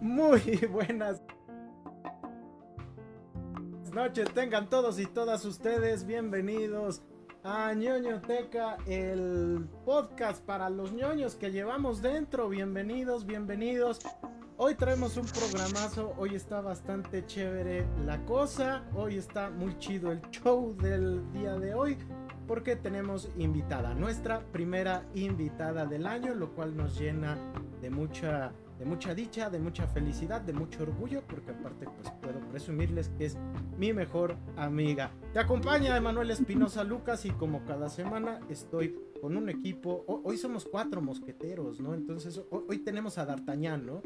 Muy buenas noches, tengan todos y todas ustedes bienvenidos a ñoñoteca, el podcast para los ñoños que llevamos dentro. Bienvenidos, bienvenidos. Hoy traemos un programazo, hoy está bastante chévere la cosa, hoy está muy chido el show del día de hoy porque tenemos invitada, nuestra primera invitada del año, lo cual nos llena de mucha de mucha dicha, de mucha felicidad, de mucho orgullo, porque aparte pues puedo presumirles que es mi mejor amiga. Te acompaña Emanuel Espinosa Lucas y como cada semana estoy con un equipo, hoy somos cuatro mosqueteros, ¿no? Entonces hoy, tenemos a D'Artagnan, ¿no?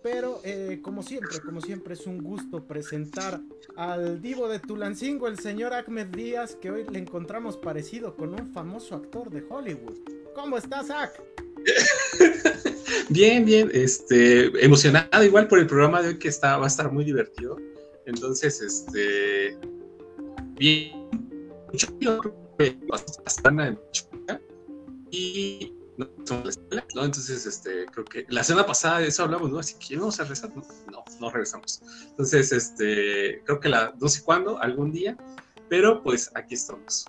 Pero eh, como siempre, como siempre es un gusto presentar al divo de Tulancingo, el señor Ahmed Díaz, que hoy le encontramos parecido con un famoso actor de Hollywood. ¿Cómo estás, Ak? Bien, bien, este, emocionado igual por el programa de hoy que está, va a estar muy divertido. Entonces, este, bien, mucho y no, ¿no? Entonces, este, creo que la semana pasada de eso hablamos, ¿no? Así que vamos a regresar, no, no, no regresamos. Entonces, este, creo que la, no sé cuándo, algún día, pero pues aquí estamos.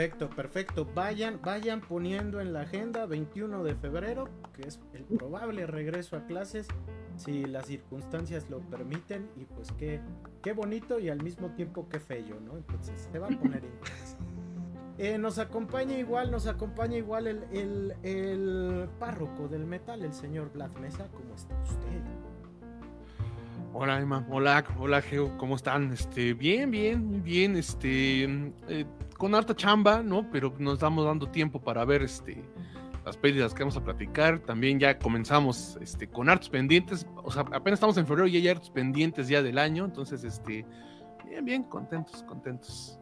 Perfecto, perfecto. Vayan, vayan poniendo en la agenda 21 de febrero, que es el probable regreso a clases, si las circunstancias lo permiten. Y pues qué, qué bonito y al mismo tiempo qué feo, ¿no? Entonces se va a poner interesante. Eh, nos acompaña igual, nos acompaña igual el, el, el párroco del metal, el señor Black Mesa. ¿Cómo está usted? Hola Emma, hola, hola Geo, ¿cómo están? Este, bien, bien, muy bien, este, eh, con harta chamba, ¿no? Pero nos estamos dando tiempo para ver, este, las pérdidas que vamos a platicar. También ya comenzamos, este, con hartos pendientes, o sea, apenas estamos en febrero y hay hartos pendientes ya del año, entonces, este, bien, bien, contentos, contentos.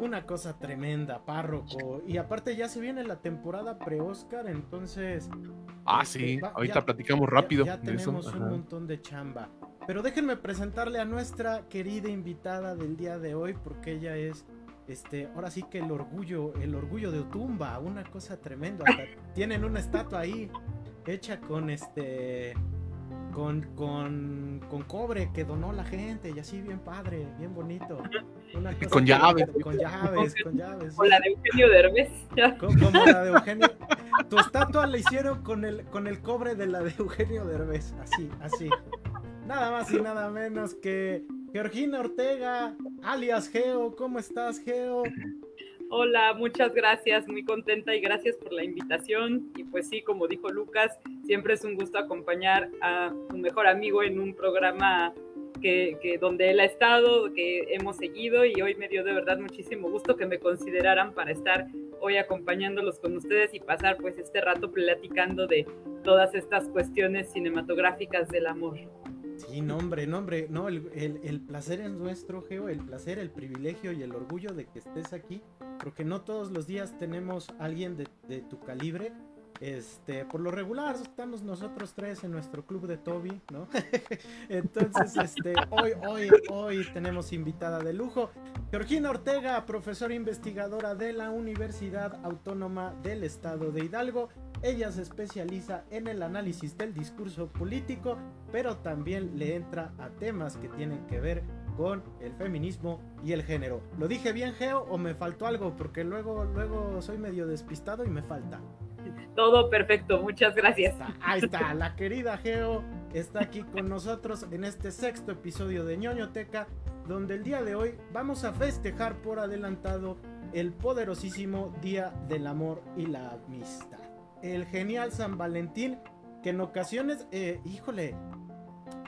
Una cosa tremenda, párroco. Y aparte ya se viene la temporada pre-Oscar, entonces... Ah, este, sí, ahorita platicamos rápido. Ya, tenemos un montón de chamba. Pero déjenme presentarle a nuestra querida invitada del día de hoy, porque ella es, este, ahora sí que el orgullo, el orgullo de Otumba, una cosa tremenda. tienen una estatua ahí hecha con este con, con, con, cobre que donó la gente y así bien padre, bien bonito. con llaves. Con llaves, con llaves. Con la de Eugenio Derbez. Como, la de Eugenio. Tu estatua la hicieron con el, con el cobre de la de Eugenio Derbez, así, así. Nada más y nada menos que Georgina Ortega, alias Geo. ¿Cómo estás, Geo? Hola, muchas gracias, muy contenta y gracias por la invitación. Y pues sí, como dijo Lucas, siempre es un gusto acompañar a un mejor amigo en un programa que, donde él ha estado, que hemos seguido y hoy me dio de verdad muchísimo gusto que me consideraran para estar hoy acompañándolos con ustedes y pasar pues este rato platicando de todas estas cuestiones cinematográficas del amor. Sí, no, hombre, no, no, el, el, placer es nuestro, Geo, el placer, el privilegio y el orgullo de que estés aquí, porque no todos los días tenemos alguien de, de tu calibre. Este, por lo regular estamos nosotros tres en nuestro club de Toby, ¿no? Entonces, este, hoy, hoy, hoy tenemos invitada de lujo, Georgina Ortega, profesora investigadora de la Universidad Autónoma del Estado de Hidalgo ella se especializa en el análisis del discurso político, pero también le entra a temas que tienen que ver con el feminismo y el género. ¿Lo dije bien, Geo, o me faltó algo? Porque luego, luego soy medio despistado y me falta. Todo perfecto, muchas gracias. Ahí está, la querida Geo está aquí con nosotros en este sexto episodio de ñoñoteca, donde el día de hoy vamos a festejar por adelantado el poderosísimo Día del Amor y la Amistad el genial San Valentín, que en ocasiones, eh, híjole,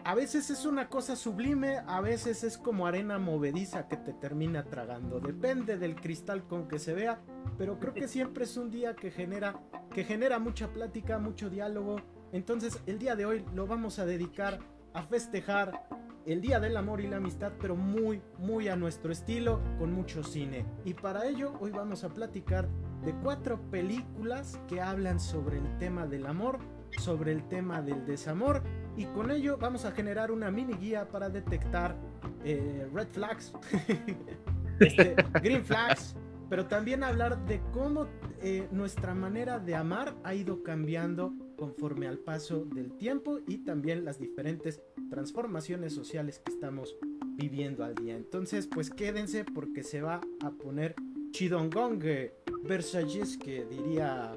a veces es una cosa sublime, a veces es como arena movediza que te termina tragando. Depende del cristal con que se vea, pero creo que siempre es un día que genera, que genera mucha plática, mucho diálogo. Entonces, el día de hoy lo vamos a dedicar a festejar el Día del Amor y la Amistad, pero muy, muy a nuestro estilo, con mucho cine. Y para ello, hoy vamos a platicar de cuatro películas que hablan sobre el tema del amor, sobre el tema del desamor y con ello vamos a generar una mini guía para detectar eh, red flags, este, green flags, pero también hablar de cómo eh, nuestra manera de amar ha ido cambiando conforme al paso del tiempo y también las diferentes transformaciones sociales que estamos viviendo al día. Entonces, pues quédense porque se va a poner Chidongong Versalles, que diría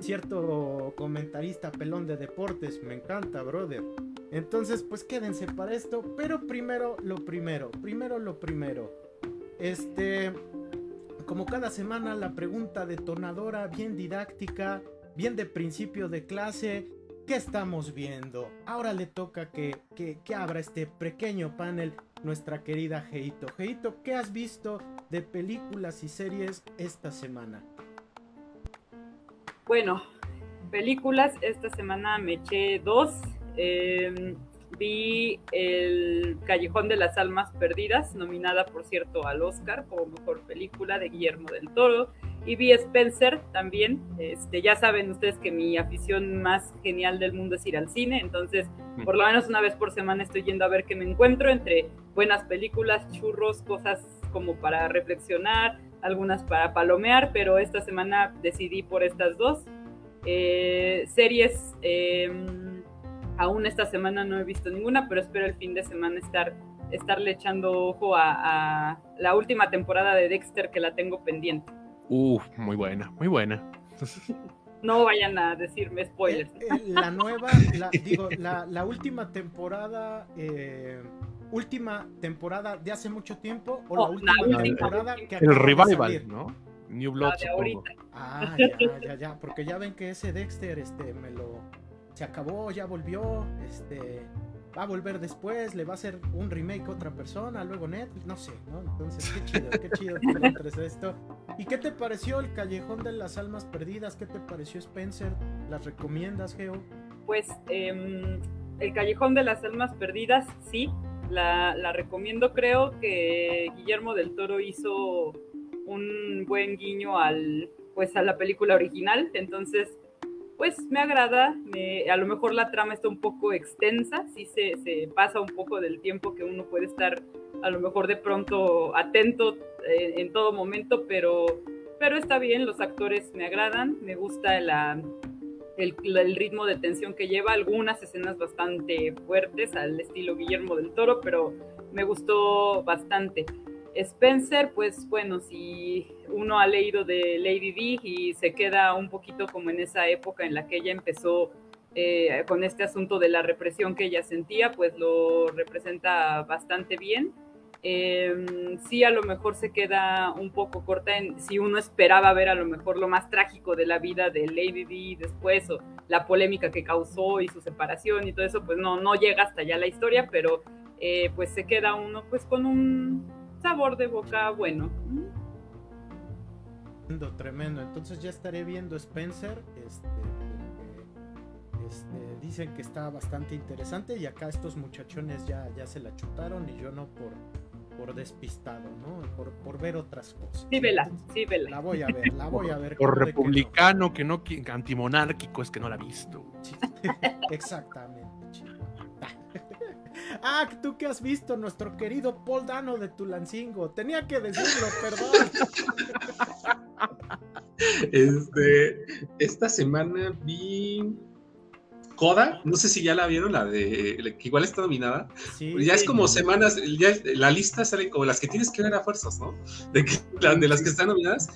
cierto comentarista pelón de deportes. Me encanta, brother. Entonces, pues quédense para esto. Pero primero lo primero. Primero lo primero. Este. Como cada semana, la pregunta detonadora, bien didáctica, bien de principio de clase. ¿Qué estamos viendo? Ahora le toca que, que, que abra este pequeño panel nuestra querida Geito. Geito, ¿qué has visto de películas y series esta semana? Bueno, películas, esta semana me eché dos. Em, vi El Callejón de las Almas Perdidas, nominada por cierto al Oscar como mejor película de Guillermo del Toro. Y vi Spencer también. Este, ya saben ustedes que mi afición más genial del mundo es ir al cine, entonces por lo menos una vez por semana estoy yendo a ver qué me encuentro entre buenas películas, churros, cosas como para reflexionar, algunas para palomear, pero esta semana decidí por estas dos. Eh, series, em, aún esta semana no he visto ninguna, pero espero el fin de semana estar estarle echando ojo a, a la última temporada de Dexter que la tengo pendiente. Uf, muy buena, muy buena. No vayan a decirme spoilers. Eh, eh, la nueva, la, digo, la, la última temporada, eh, última temporada de hace mucho tiempo o la Oh, última la última. temporada que El revival? ¿no? New Blood. Ah, ya, ya, ya, porque ya ven que ese Dexter, este, me lo, se acabó, ya volvió, este, va a volver después, le va a hacer un remake a otra persona, luego Netflix, no sé, ¿no? Entonces, qué chido, qué chido que encuentres esto. ¿Y qué te pareció el Callejón de las Almas Perdidas? ¿Qué te pareció Spencer? ¿Las recomiendas, Geo? Pues em, El Callejón de las Almas Perdidas, sí, la, la recomiendo. Creo que Guillermo del Toro hizo un buen guiño al, pues, a la película original, entonces pues me agrada, a lo mejor la trama está un poco extensa, sí se, se pasa un poco del tiempo que uno puede estar a lo mejor de pronto atento eh, en todo momento, pero, pero está bien, los actores me agradan, me gusta la, el, el ritmo de tensión que lleva, algunas escenas bastante fuertes al estilo Guillermo del Toro, pero me gustó bastante. Spencer, pues bueno, si uno ha leído de Lady D y se queda un poquito como en esa época en la que ella empezó eh, con este asunto de la represión que ella sentía, pues lo representa bastante bien. Eh, sí, a lo mejor se queda un poco corta en si uno esperaba ver a lo mejor lo más trágico de la vida de Lady D después o la polémica que causó y su separación y todo eso, pues no, no llega hasta allá la historia, pero eh, pues se queda uno pues con un sabor de boca bueno. Tremendo, tremendo. Entonces ya estaré viendo Spencer. Este, porque, este, dicen que está bastante interesante y acá estos muchachones ya, ya se la chutaron y yo no por, por despistado, ¿no? Por, por ver otras cosas. Sí, vela, sí, vela. La voy a ver, la voy a ver. Por ¿cómo de que no? republicano, que no, qui- antimonárquico, es que no la ha visto. Sí, Exactamente, chico. Ah, tú que has visto, nuestro querido Paul Dano de Tulancingo. Tenía que decirlo, perdón. Este, esta semana vi Coda, no sé si ya la vieron, la de la que igual está nominada. Sí, ya es como semanas, ya la lista sale como las que tienes que ver a fuerzas, ¿no? De, que- de las que están nominadas.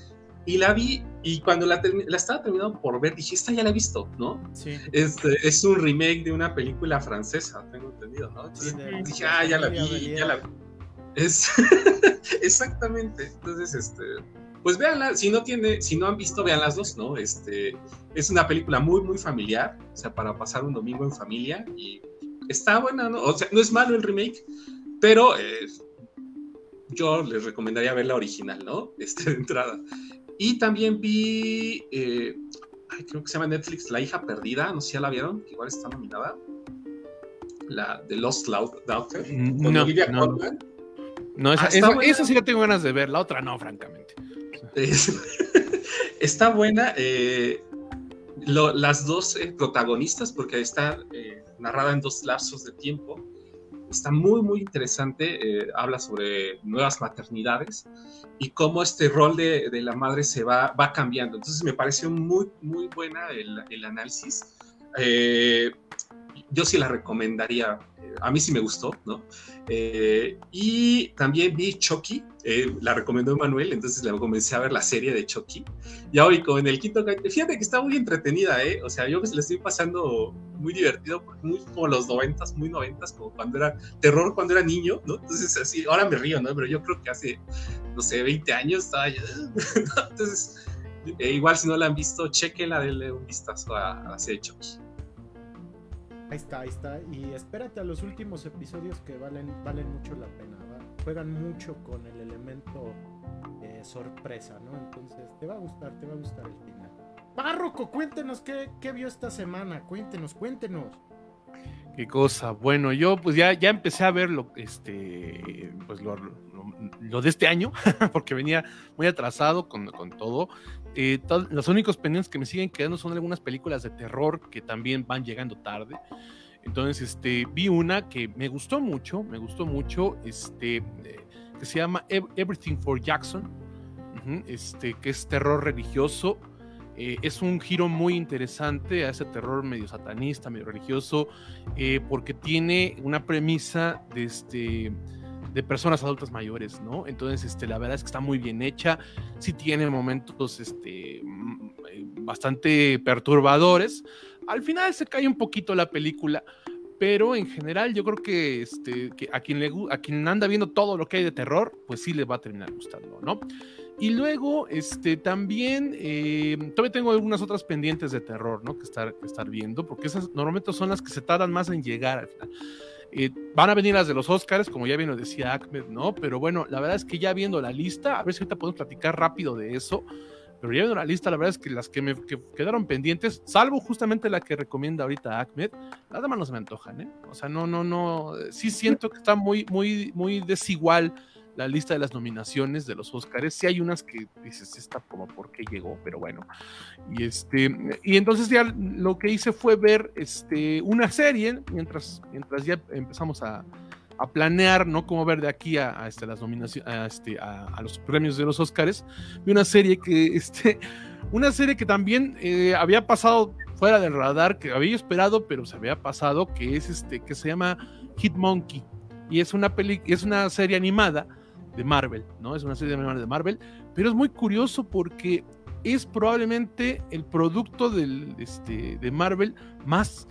Y la vi, y cuando la, la estaba terminando por ver, dije, esta ya la he visto, ¿no? Sí. Este, es un remake de una película francesa, tengo entendido, ¿no? Entonces, Sí, de- dije, ah, ya la vi, ya la vi. Es exactamente. Entonces, este, pues véanla, si no tiene, si no han visto, vean las dos, ¿no? Este, es una película muy, muy familiar, o sea, para pasar un domingo en familia y está buena, ¿no? O sea, no es malo el remake, pero eh, yo les recomendaría ver la original, ¿no? Este, de entrada. Y también vi, eh, ay, creo que se llama Netflix, La hija perdida, no sé si ya la vieron, que igual está nominada. La de Lost Daughter, con No, Olivia no. Colman. No, esa, Ah, esa- sí la tengo ganas de ver, la otra no, francamente. Es- está buena. eh, lo- las dos eh, protagonistas, porque está eh, narrada en dos lapsos de tiempo, está muy, muy interesante. eh, habla sobre nuevas maternidades y cómo este rol de, de la madre se va, va cambiando. Entonces me pareció muy, muy buena el, el análisis eh, yo sí la recomendaría. Eh, a mí sí me gustó, ¿no? Eh, y también vi Chucky, eh, la recomendó Manuel, entonces le comencé a ver la serie de Chucky. Ya hoy con el quinto, fíjate que está muy entretenida, ¿eh? O sea, yo le estoy pasando muy divertido, muy como los noventas, muy noventas, como cuando era terror cuando era niño, ¿no? Entonces así, ahora me río, ¿no? Pero yo creo que hace, no sé, 20 años estaba yo, entonces... igual si no la han visto, chequenla, denle un vistazo a, a la serie de Chucky. Ahí está, ahí está. Y espérate a los últimos episodios que valen, valen mucho la pena. Juegan mucho con el elemento eh, sorpresa, ¿no? Entonces te va a gustar, te va a gustar el final. Párroco, cuéntenos qué, qué vio esta semana. Cuéntenos, cuéntenos. Qué cosa. Bueno, yo pues ya, ya empecé a ver lo, este, pues lo, lo, de este año, porque venía muy atrasado con, con todo. Eh, los únicos pendientes que me siguen quedando son algunas películas de terror que también van llegando tarde. Entonces, este, vi una que me gustó mucho, me gustó mucho, este, eh, que se llama Everything for Jackson, este, que es terror religioso. Eh, es un giro muy interesante a ese terror medio satanista, medio religioso, porque tiene una premisa de este de personas adultas mayores, ¿no? Entonces, este, la verdad es que está muy bien hecha, sí tiene momentos este, mm, eh, bastante perturbadores. Al final se cae un poquito la película, pero en general yo creo que, este, que a, quien le, a quien anda viendo todo lo que hay de terror, pues sí le va a terminar gustando, ¿no? Y luego, este, también, eh, todavía tengo algunas otras pendientes de terror, ¿no? Que estar, estar viendo, porque esas normalmente son las que se tardan más en llegar al final. Eh, van a venir las de los Oscars, como ya bien lo decía Ahmed, ¿no? Pero bueno, la verdad es que ya viendo la lista, a ver si ahorita podemos platicar rápido de eso. Pero ya viendo la lista, la verdad es que las que me quedaron pendientes, salvo justamente la que recomienda ahorita Ahmed, las demás no se me antojan, ¿eh? O sea, no, no, no. Sí siento que está muy, muy, muy desigual la lista de las nominaciones de los Oscars. Sí hay unas que dices, esta como por qué llegó, pero bueno. Y este, y entonces ya lo que hice fue ver este, una serie mientras, mientras ya empezamos a, a planear, ¿no? Cómo ver de aquí a, este, las nominaciones, a, este, a, los premios de los Oscars. Vi una serie que, este, una serie que también eh, había pasado fuera del radar, que había esperado, pero se había pasado, que es este, que se llama Hit Monkey. Y es una peli, es una serie animada de Marvel, ¿no? Es una serie de Marvel, pero es muy curioso porque es probablemente el producto del, este, de Marvel más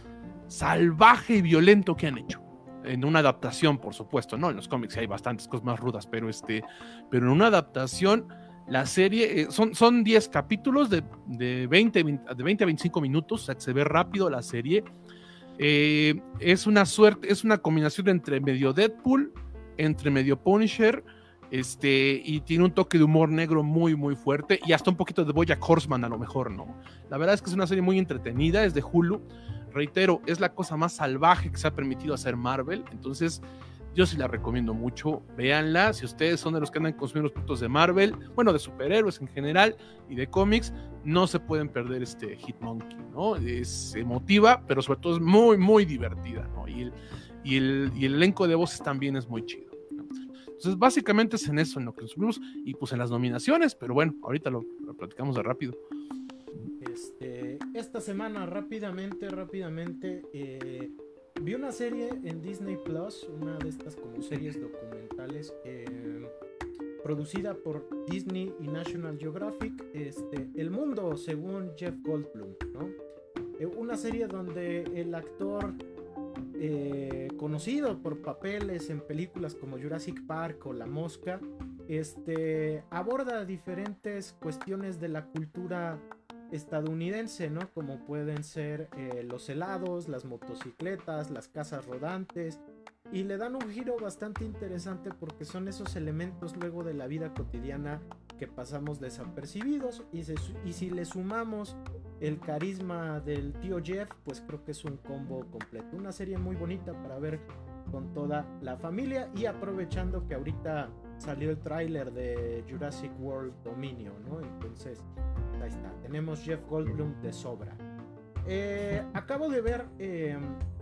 salvaje y violento que han hecho. En una adaptación, por supuesto, ¿no? En los cómics hay bastantes cosas más rudas, pero, este, pero en una adaptación, la serie, eh, son, son 10 capítulos de, de, 20, de 20 a 25 minutos, o sea, que se ve rápido la serie. Eh, es una suerte, es una combinación entre medio Deadpool, entre medio Punisher, este, y tiene un toque de humor negro muy, muy fuerte y hasta un poquito de Boya Horseman a lo mejor, ¿no? La verdad es que es una serie muy entretenida, es de Hulu. Reitero, es la cosa más salvaje que se ha permitido hacer Marvel, entonces yo sí la recomiendo mucho, véanla, si ustedes son de los que andan consumiendo los productos de Marvel, bueno, de superhéroes en general y de cómics, no se pueden perder este Hitmonkey, ¿no? Es emotiva, pero sobre todo es muy, muy divertida, ¿no? Y el, y el, y el elenco de voces también es muy chido. Entonces, básicamente es en eso en lo que nos subimos y pues en las nominaciones, pero bueno, ahorita lo, platicamos de rápido. Este, esta semana, rápidamente, rápidamente, eh, vi una serie en Disney Plus, una de estas como series documentales, eh, producida por Disney y National Geographic, este, El Mundo, según Jeff Goldblum, ¿no? Eh, una serie donde el actor conocido por papeles en películas como Jurassic Park o La Mosca, este, aborda diferentes cuestiones de la cultura estadounidense, ¿no? Como pueden ser eh, los helados, las motocicletas, las casas rodantes, y le dan un giro bastante interesante porque son esos elementos luego de la vida cotidiana que pasamos desapercibidos y, y si le sumamos el carisma del tío Jeff, pues creo que es un combo completo. Una serie muy bonita para ver con toda la familia y aprovechando que ahorita salió el tráiler de Jurassic World Dominion, ¿no? Entonces, ahí está, tenemos Jeff Goldblum de sobra. Eh, acabo de ver, em,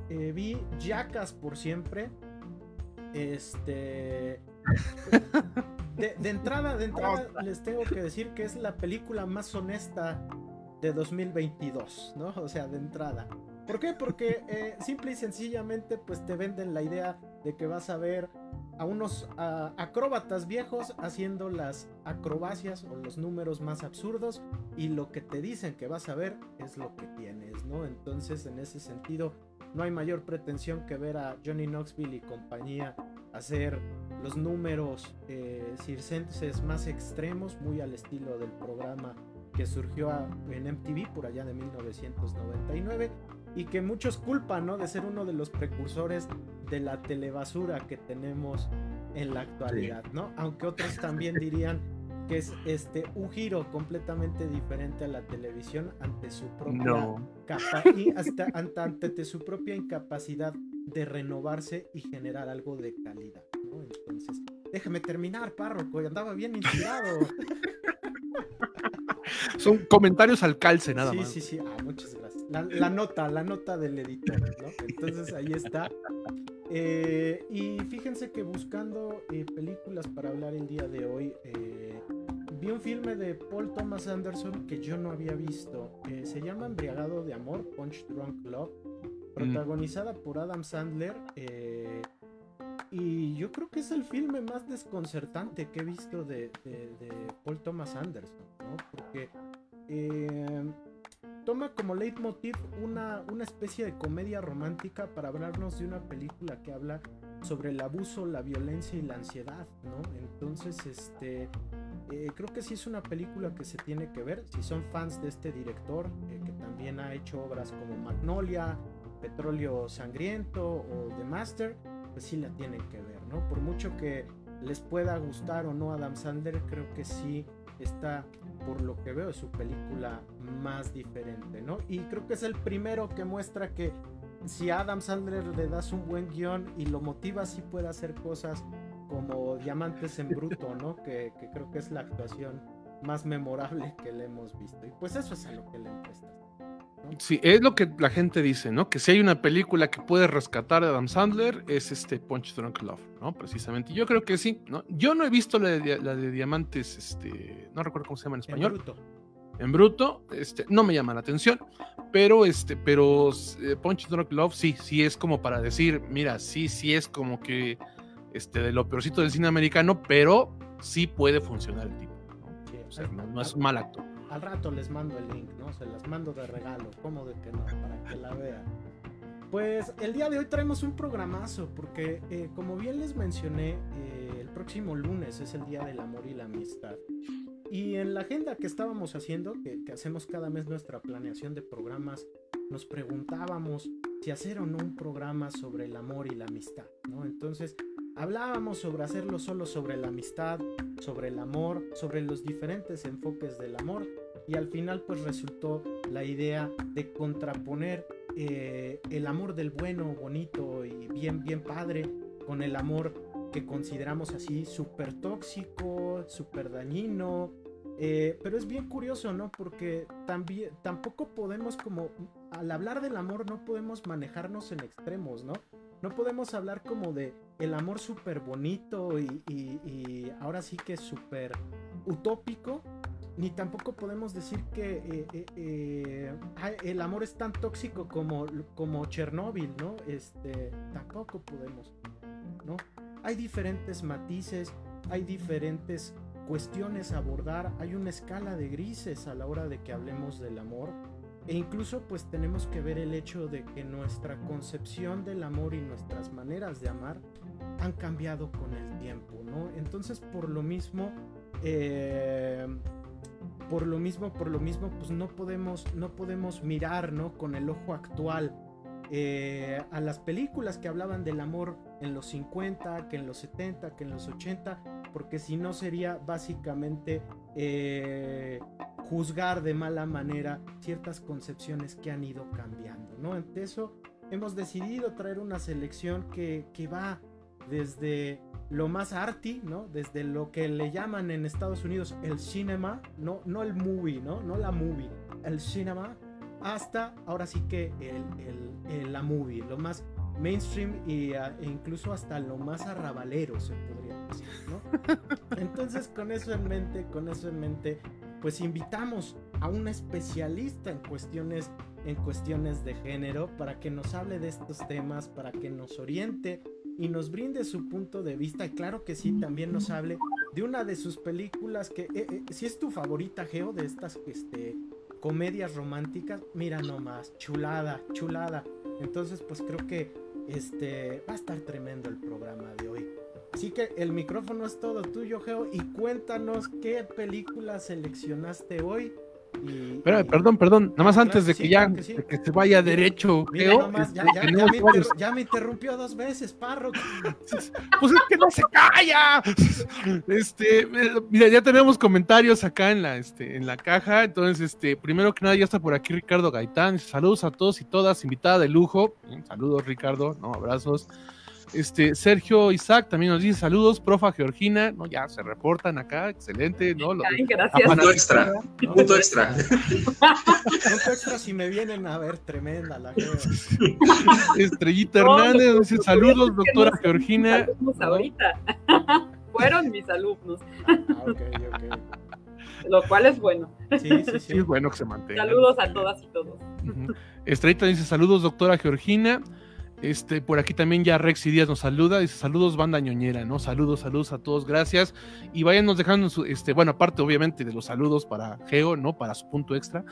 eh, vi Jackas por siempre. Este... De, entrada, de entrada les tengo que decir que es la película más honesta de 2022, ¿no? O sea, de entrada. ¿Por qué? Porque eh, simple y sencillamente pues te venden la idea de que vas a ver a unos acróbatas viejos haciendo las acrobacias o los números más absurdos y lo que te dicen que vas a ver es lo que tienes, ¿no? Entonces en ese sentido no hay mayor pretensión que ver a Johnny Knoxville y compañía hacer los números eh, circenses más extremos, muy al estilo del programa que surgió en MTV por allá de 1999 y que muchos culpan, ¿no? De ser uno de los precursores de la telebasura que tenemos en la actualidad, ¿no? Aunque otros también dirían que es este un giro completamente diferente a la televisión ante su propia y hasta ante, su propia incapacidad de renovarse y generar algo de calidad, ¿no? Entonces, déjame terminar, párroco, andaba bien inspirado. Son comentarios al calce, nada más. Sí, sí, sí. Ah, muchas gracias. La, nota, la nota del editor, ¿no? Entonces ahí está. Eh, y fíjense que buscando eh, películas para hablar el día de hoy, eh, vi un filme de Paul Thomas Anderson que yo no había visto. se llama Embriagado de Amor, Punch Drunk Love, protagonizada por Adam Sandler. y yo creo que es el filme más desconcertante que he visto de, de Paul Thomas Anderson, ¿no? Porque toma como leitmotiv una, una especie de comedia romántica para hablarnos de una película que habla sobre el abuso, la violencia y la ansiedad, ¿no? Entonces, este, eh, creo que sí es una película que se tiene que ver. Si son fans de este director, eh, que también ha hecho obras como Magnolia, Petróleo Sangriento o The Master, pues sí la tienen que ver, ¿no? Por mucho que les pueda gustar o no Adam Sandler, creo que sí está por lo que veo, es su película más diferente, ¿no? Y creo que es el primero que muestra que si a Adam Sandler le das un buen guion y lo motiva, sí puede hacer cosas como Diamantes en Bruto, ¿no? Que, creo que es la actuación más memorable que le hemos visto. Y pues eso es a lo que le empresta. Sí, es lo que la gente dice, ¿no? Que si hay una película que puede rescatar a Adam Sandler es este Punch Drunk Love, ¿no? Precisamente. Yo creo que sí, ¿no? Yo no he visto la de, Diamantes, este, no recuerdo cómo se llama en español. En bruto. En bruto, este, no me llama la atención, pero este, pero eh, Punch Drunk Love sí, sí es como para decir, mira, sí, sí es como que este, de lo peorcito del cine americano, pero sí puede funcionar el tipo, ¿no? o sea, no es un mal acto. Al rato les mando el link, ¿no? Se las mando de regalo, ¿cómo de que no? Para que la vean. Pues el día de hoy traemos un programazo, porque eh, como bien les mencioné, eh, el próximo lunes es el Día del Amor y la Amistad. Y en la agenda que estábamos haciendo, que, que hacemos cada mes nuestra planeación de programas, nos preguntábamos si hacer o no un programa sobre el amor y la amistad, ¿no? Entonces, hablábamos sobre hacerlo solo sobre la amistad, sobre el amor, sobre los diferentes enfoques del amor y al final pues resultó la idea de contraponer eh, el amor del bueno, bonito y bien, bien padre con el amor que consideramos así súper tóxico, súper dañino. Eh, pero es bien curioso, ¿no? Porque también, tampoco podemos como, al hablar del amor no podemos manejarnos en extremos, ¿no? No podemos hablar como de el amor súper bonito y, ahora sí que es súper utópico, ni tampoco podemos decir que eh, eh, eh, el amor es tan tóxico como, como Chernóbil, ¿no? Este, tampoco podemos, ¿no? Hay diferentes matices, hay diferentes cuestiones a abordar, hay una escala de grises a la hora de que hablemos del amor e incluso pues tenemos que ver el hecho de que nuestra concepción del amor y nuestras maneras de amar han cambiado con el tiempo, ¿no? Entonces por lo mismo, eh, por lo mismo, por lo mismo, pues no podemos, no podemos mirar, ¿no? Con el ojo actual eh, a las películas que hablaban del amor en los 50, que en los 70, que en los 80, porque si no sería básicamente eh, juzgar de mala manera ciertas concepciones que han ido cambiando, ¿no? Ante eso hemos decidido traer una selección que, va desde lo más arty, ¿no? Desde lo que le llaman en Estados Unidos el cinema, no, no el movie, ¿no? No la movie, el cinema, hasta ahora sí que el, la movie, lo más mainstream y, e incluso hasta lo más arrabalero se podría decir, ¿no? Entonces con eso en mente, con eso en mente, pues invitamos a una especialista en cuestiones, en cuestiones de género para que nos hable de estos temas, para que nos oriente y nos brinde su punto de vista. Y claro que sí, también nos hable de una de sus películas que, eh, eh, si es tu favorita, Geo, de estas este, comedias románticas, mira nomás, chulada, chulada. Entonces, pues creo que este va a estar tremendo el programa de hoy. Así que el micrófono es todo tuyo, Geo, y cuéntanos qué película seleccionaste hoy perdón, perdón, nada más antes de que ya que, se vaya derecho, este, ya, me interrumpió dos veces, Parro. pues es que no se calla. Este, mira, ya tenemos comentarios acá en la, este, en la caja. Entonces, este, primero que nada, ya está por aquí Ricardo Gaitán. Saludos a todos y todas, invitada de lujo. Saludos, Ricardo, no, abrazos. Este, Sergio Isaac también nos dice saludos, profa Georgina, no, ya se reportan acá, excelente, ¿no? gracias. Punto extra, punto extra. punto extra si me vienen a ver, tremenda la Estrellita Hernández dice saludos, doctora Georgina. ahorita. Fueron mis alumnos. Ah, Lo cual es bueno. Sí, sí, sí. es bueno que se mantenga. Saludos a todas y todos. Estrellita dice saludos, doctora Georgina. Este, por aquí también ya Rex y Díaz nos saluda, dice saludos banda ñoñera, ¿no? Saludos, saludos a todos, gracias. Y váyanos dejando su, este, bueno, aparte obviamente de los saludos para Geo, ¿no? Para su punto extra.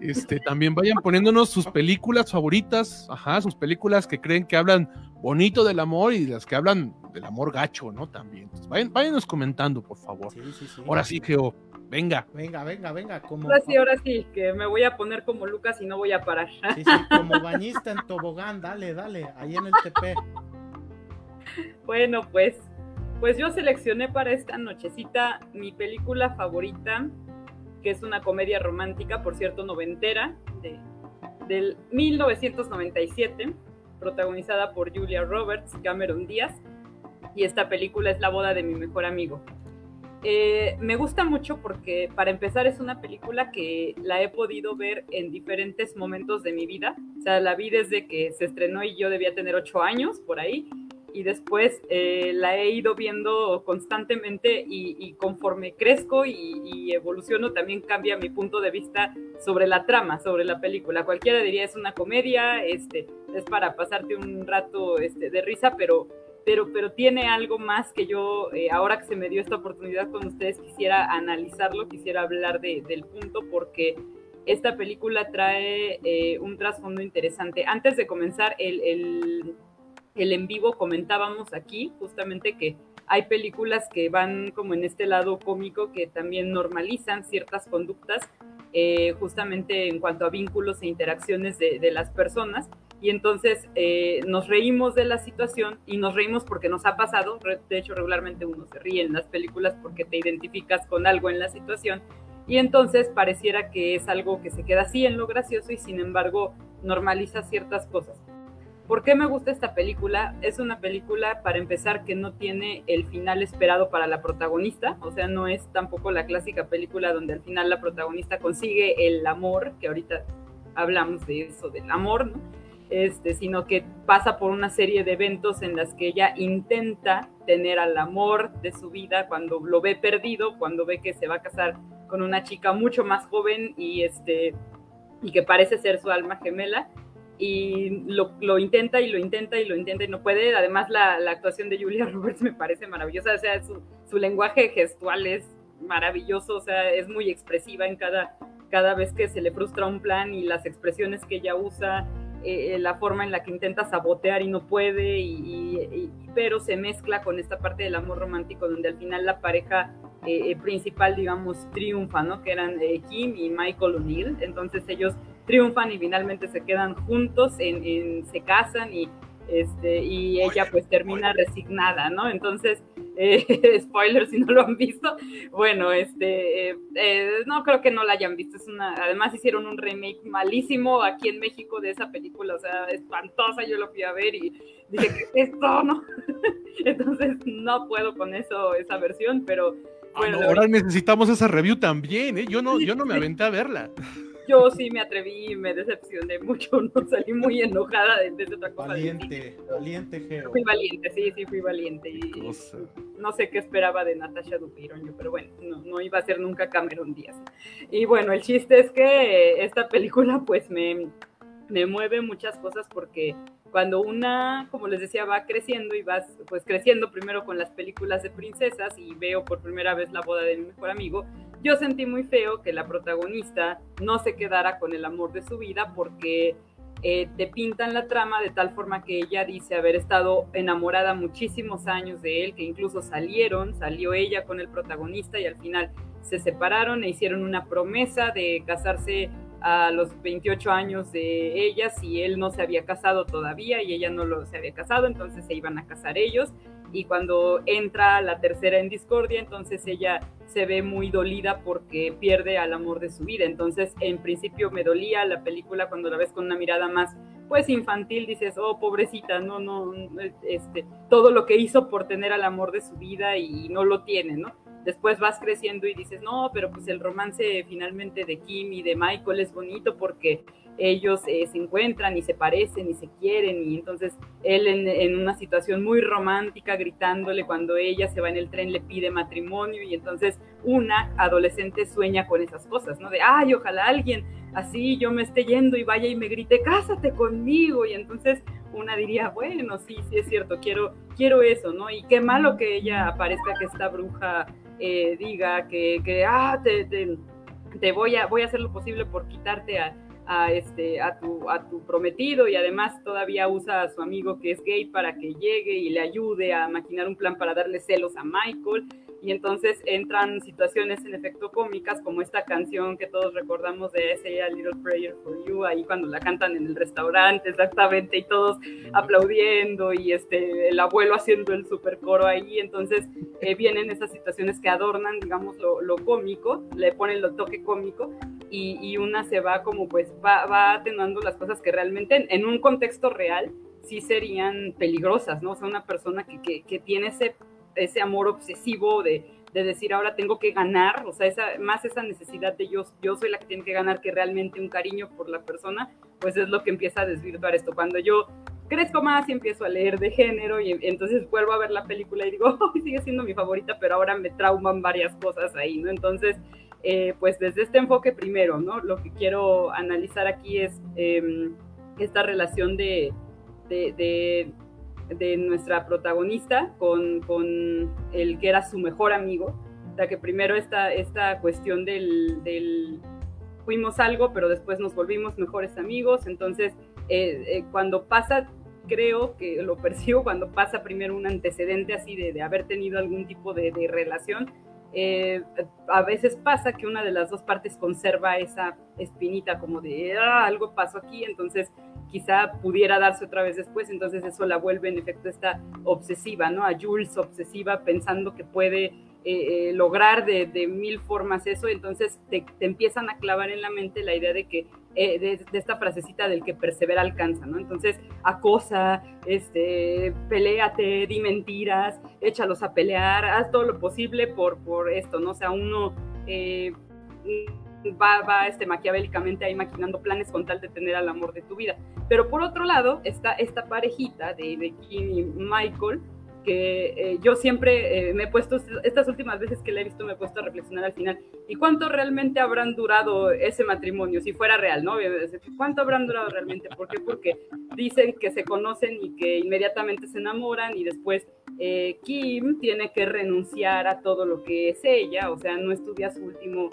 Este, también vayan poniéndonos sus películas favoritas, ajá, sus películas que creen que hablan bonito del amor y las que hablan del amor gacho, ¿no? También. vayan, váyanos comentando, por favor. Ahora sí, Geo, Venga. Venga, venga, venga. Como... Ahora sí, ahora sí, que me voy a poner como Lucas y no voy a parar. Sí, sí, como bañista en tobogán, dale, dale, ahí en el TP. Bueno, pues, pues yo seleccioné para esta nochecita mi película favorita, que es una comedia romántica, por cierto, noventera, de, del 1997, protagonizada por Julia Roberts, Cameron Díaz, y esta película es La boda de mi mejor amigo. Eh, me gusta mucho porque para empezar es una película que la he podido ver en diferentes momentos de mi vida. O sea, la vi desde que se estrenó y yo debía tener ocho años por ahí. Y después eh, la he ido viendo constantemente y, conforme crezco y, evoluciono también cambia mi punto de vista sobre la trama, sobre la película. Cualquiera diría es una comedia, este, es para pasarte un rato este, de risa, pero pero, tiene algo más que yo, eh, ahora que se me dio esta oportunidad con ustedes, quisiera analizarlo, quisiera hablar del punto, porque esta película trae eh, un trasfondo interesante. Antes de comenzar el, el, en vivo, comentábamos aquí justamente que hay películas que van como en este lado cómico que también normalizan ciertas conductas, eh, justamente en cuanto a vínculos e interacciones de las personas y entonces eh, nos reímos de la situación y nos reímos porque nos ha pasado, de hecho regularmente uno se ríe en las películas porque te identificas con algo en la situación y entonces pareciera que es algo que se queda así en lo gracioso y sin embargo normaliza ciertas cosas. ¿Por qué me gusta esta película? Es una película, para empezar, que no tiene el final esperado para la protagonista, o sea, no es tampoco la clásica película donde al final la protagonista consigue el amor, que ahorita hablamos de eso, del amor, ¿no? Este, sino que pasa por una serie de eventos en las que ella intenta tener al amor de su vida cuando lo ve perdido, cuando ve que se va a casar con una chica mucho más joven y, este, y que parece ser su alma gemela. Y lo, intenta y lo intenta y lo intenta y no puede. Además, la, actuación de Julia Roberts me parece maravillosa. O sea, su, su lenguaje gestual es maravilloso, o sea, es muy expresiva en cada, cada vez que se le frustra un plan y las expresiones que ella usa eh, la forma en la que intenta sabotear y no puede, y, pero se mezcla con esta parte del amor romántico donde al final la pareja eh, eh, principal, digamos, triunfa, ¿no? Que eran Kim y Michael O'Neill. Entonces ellos triunfan y finalmente se quedan juntos, en, se casan y, este, y ella pues termina resignada, ¿no? Entonces eh, spoiler si no lo han visto. Bueno, este, eh, eh, no creo que no la hayan visto. Es una, además hicieron un remake malísimo aquí en México de esa película, o sea, espantosa. Yo lo fui a ver y dije, ¿qué es esto? No. Entonces no puedo con eso, esa versión, pero ah, bueno. ahora necesitamos esa review también, ¿eh? Yo no, yo no me aventé a verla. yo sí me atreví, me decepcioné mucho, no salí muy enojada de, de otra cosa. Valiente, valiente Geo. Fui valiente, sí, sí, fui valiente. Y, no sé qué esperaba de Natasha Dupiron, pero bueno, no, no, iba a ser nunca Cameron Díaz. Y bueno, el chiste es que esta película pues me, me mueve muchas cosas porque cuando una, como les decía, va creciendo y vas pues creciendo primero con las películas de princesas y veo por primera vez la boda de mi mejor amigo, yo sentí muy feo que la protagonista no se quedara con el amor de su vida porque eh, te pintan la trama de tal forma que ella dice haber estado enamorada muchísimos años de él, que incluso salieron, salió ella con el protagonista y al final se separaron e hicieron una promesa de casarse a los 28 años de ella si él no se había casado todavía y ella no lo se había casado, entonces se iban a casar ellos y cuando entra la tercera en discordia, entonces ella se ve muy dolida porque pierde al amor de su vida. Entonces, en principio me dolía la película cuando la ves con una mirada más pues infantil, dices, "Oh, pobrecita, no no este todo lo que hizo por tener al amor de su vida y no lo tiene, ¿no?" después vas creciendo y dices, no, pero pues el romance finalmente de Kim y de Michael es bonito porque ellos eh, se encuentran y se parecen y se quieren y entonces él en, una situación muy romántica gritándole cuando ella se va en el tren le pide matrimonio y entonces una adolescente sueña con esas cosas, ¿no? De, ay, ojalá alguien así yo me esté yendo y vaya y me grite, cásate conmigo y entonces una diría, bueno, sí, sí es cierto, quiero, quiero eso, ¿no? Y qué malo que ella aparezca que esta bruja eh, diga que, que ah, te, te, voy, a, voy a hacer lo posible por quitarte a, a, este, a, tu, a tu prometido y además todavía usa a su amigo que es gay para que llegue y le ayude a maquinar un plan para darle celos a Michael y entonces entran situaciones en efecto cómicas como esta canción que todos recordamos de ese A Little Prayer for You, ahí cuando la cantan en el restaurante exactamente y todos aplaudiendo y este el abuelo haciendo el super coro ahí, entonces eh, vienen esas situaciones que adornan digamos lo, lo cómico, le ponen lo toque cómico y, y, una se va como pues va, va atenuando las cosas que realmente en, en un contexto real sí serían peligrosas, ¿no? O sea, una persona que, que, que tiene ese ese amor obsesivo de, de, decir ahora tengo que ganar, o sea, esa, más esa necesidad de yo, yo soy la que tiene que ganar que realmente un cariño por la persona, pues es lo que empieza a desvirtuar esto. Cuando yo crezco más y empiezo a leer de género y entonces vuelvo a ver la película y digo, oh, sigue siendo mi favorita, pero ahora me trauman varias cosas ahí, ¿no? Entonces, eh, pues desde este enfoque primero, ¿no? Lo que quiero analizar aquí es eh, esta relación de, de, de de nuestra protagonista con, con, el que era su mejor amigo. O que primero esta, esta cuestión del, fuimos algo, pero después nos volvimos mejores amigos. Entonces, eh, eh, cuando pasa, creo que lo percibo, cuando pasa primero un antecedente así de, de haber tenido algún tipo de, de relación, eh, a veces pasa que una de las dos partes conserva esa espinita como de ah, algo pasó aquí, entonces quizá pudiera darse otra vez después, entonces eso la vuelve en efecto esta obsesiva, ¿no? A Jules obsesiva pensando que puede eh, eh, lograr de, de, mil formas eso, entonces te, te, empiezan a clavar en la mente la idea de que, eh, de, de, esta frasecita del que persevera alcanza, ¿no? Entonces acosa, este, peleate, di mentiras, échalos a pelear, haz todo lo posible por, por esto, ¿no? O sea, uno... Va, va este, maquiavélicamente ahí maquinando planes con tal de tener al amor de tu vida. Pero por otro lado está esta parejita de, Kim y Michael, que eh, yo siempre eh, me he puesto, estas últimas veces que le he visto, me he puesto a reflexionar al final, ¿y cuánto realmente habrán durado ese matrimonio, si fuera real, ¿no? ¿Cuánto habrán durado realmente? ¿Por qué? Porque dicen que se conocen y que inmediatamente se enamoran y después eh, Kim tiene que renunciar a todo lo que es ella, o sea, no estudia su último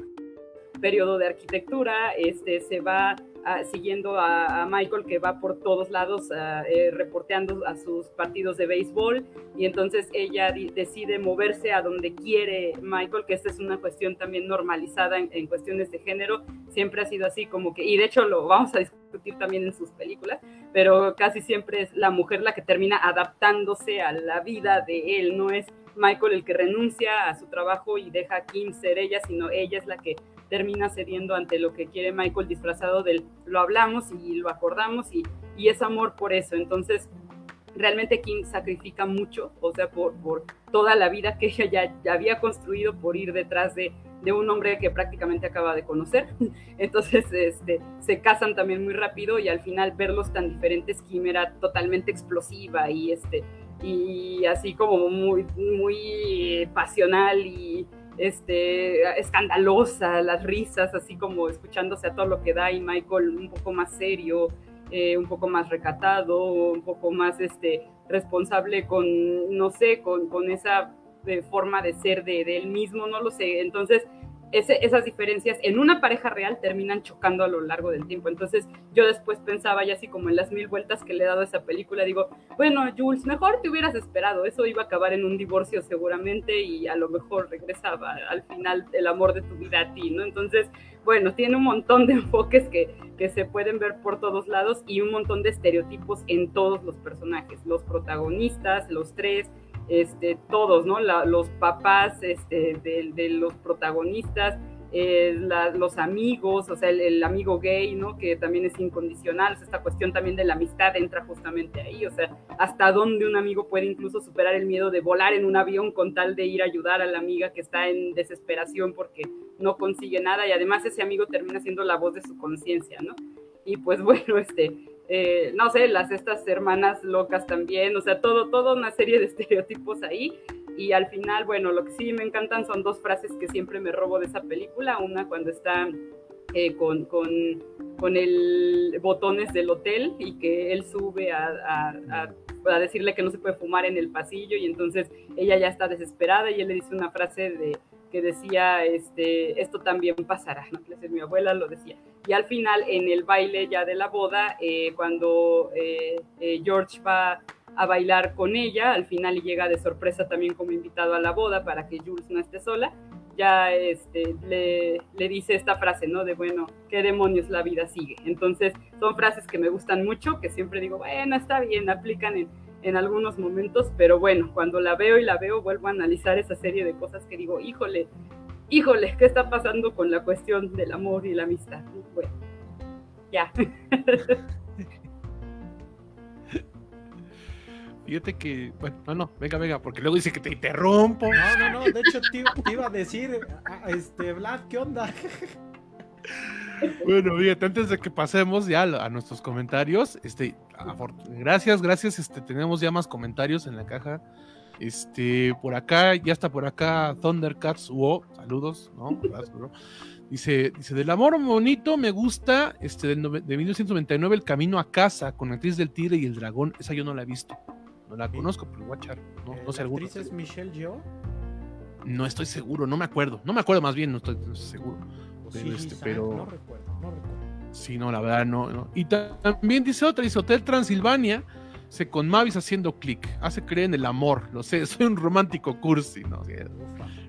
periodo de arquitectura, este, se va a, siguiendo a, Michael que va por todos lados a, eh, reporteando a sus partidos de béisbol. Y entonces ella decide moverse a donde quiere Michael, que esta es una cuestión también normalizada en, en, cuestiones de género, siempre ha sido así como que, y de hecho lo vamos a discutir también en sus películas, pero casi siempre es la mujer la que termina adaptándose a la vida de él, no es Michael el que renuncia a su trabajo y deja a Kim ser ella, sino ella es la que termina cediendo ante lo que quiere Michael disfrazado del lo hablamos y lo acordamos y, y es amor por eso. Entonces, realmente Kim sacrifica mucho, o sea, por, por toda la vida que ella ya, ya había construido por ir detrás de, de un hombre que prácticamente acaba de conocer. Entonces este, se casan también muy rápido y al final verlos tan diferentes, Kim era totalmente explosiva y, este, y así como muy, muy pasional y este, escandalosa, las risas, así como escuchándose a todo lo que da, y Michael un poco más serio, eh, un poco más recatado, un poco más este, responsable con, no sé, con, con esa eh, forma de ser de, de, él mismo, no lo sé. Entonces, esas diferencias en una pareja real terminan chocando a lo largo del tiempo. Entonces yo después pensaba ya así como en las mil vueltas que le he dado a esa película, digo, bueno, Jules, mejor te hubieras esperado, eso iba a acabar en un divorcio seguramente y a lo mejor regresaba al final el amor de tu vida a ti, ¿no? Entonces, bueno, tiene un montón de enfoques que, que se pueden ver por todos lados y un montón de estereotipos en todos los personajes, los protagonistas, los tres, este, todos, ¿no? los papás este, de, los protagonistas, eh, los amigos, o sea, el, amigo gay, ¿no? Que también es incondicional, esta cuestión también de la amistad entra justamente ahí, o sea, hasta dónde un amigo puede incluso superar el miedo de volar en un avión con tal de ir a ayudar a la amiga que está en desesperación porque no consigue nada y además ese amigo termina siendo la voz de su conciencia, ¿no? Y pues bueno, este, eh, no sé, las estas hermanas locas también, o sea, todo, toda una serie de estereotipos ahí. Y al final, bueno, lo que sí me encantan son dos frases que siempre me robo de esa película. Una cuando está eh, con, con, con, el botones del hotel y que él sube a, a, a, decirle que no se puede fumar en el pasillo y entonces ella ya está desesperada y él le dice una frase de, decía, este, esto también pasará, ¿no? mi abuela lo decía. Y al final, en el baile ya de la boda, eh, cuando eh, eh, George va a bailar con ella, al final llega de sorpresa también como invitado a la boda para que Jules no esté sola, ya este, le, le, dice esta frase, ¿no? De, bueno, ¿qué demonios la vida sigue? Entonces, son frases que me gustan mucho, que siempre digo, bueno, está bien, aplican en, en algunos momentos, pero bueno, cuando la veo y la veo, vuelvo a analizar esa serie de cosas que digo, híjole, híjole, ¿qué está pasando con la cuestión del amor y la amistad? Bueno, ya. Fíjate que, bueno, no, no, venga, venga, porque luego dice que te interrumpo. No, no, no, de hecho te, iba a decir, este, Vlad, ¿qué onda? Bueno, fíjate, antes de que pasemos ya a nuestros comentarios, este, gracias, gracias, este, tenemos ya más comentarios en la caja este, por acá, ya está por acá Thundercats UO, saludos, ¿no? Dice, dice, del amor bonito me gusta, este, de, de 1999, El Camino a Casa, con la actriz del Tigre y el Dragón, esa yo no la he visto, no la conozco, pero voy a echar, no, no sé ¿La actriz es Michelle Yeoh? No estoy seguro, no me acuerdo, no me acuerdo más bien, no estoy, seguro. Pero, sí, este, pero... No recuerdo, no recuerdo. Sí, no, la verdad no. Y también dice otra, dice Hotel Transilvania, con Mavis haciendo clic, hace creer en el amor, lo sé, soy un romántico cursi, ¿no?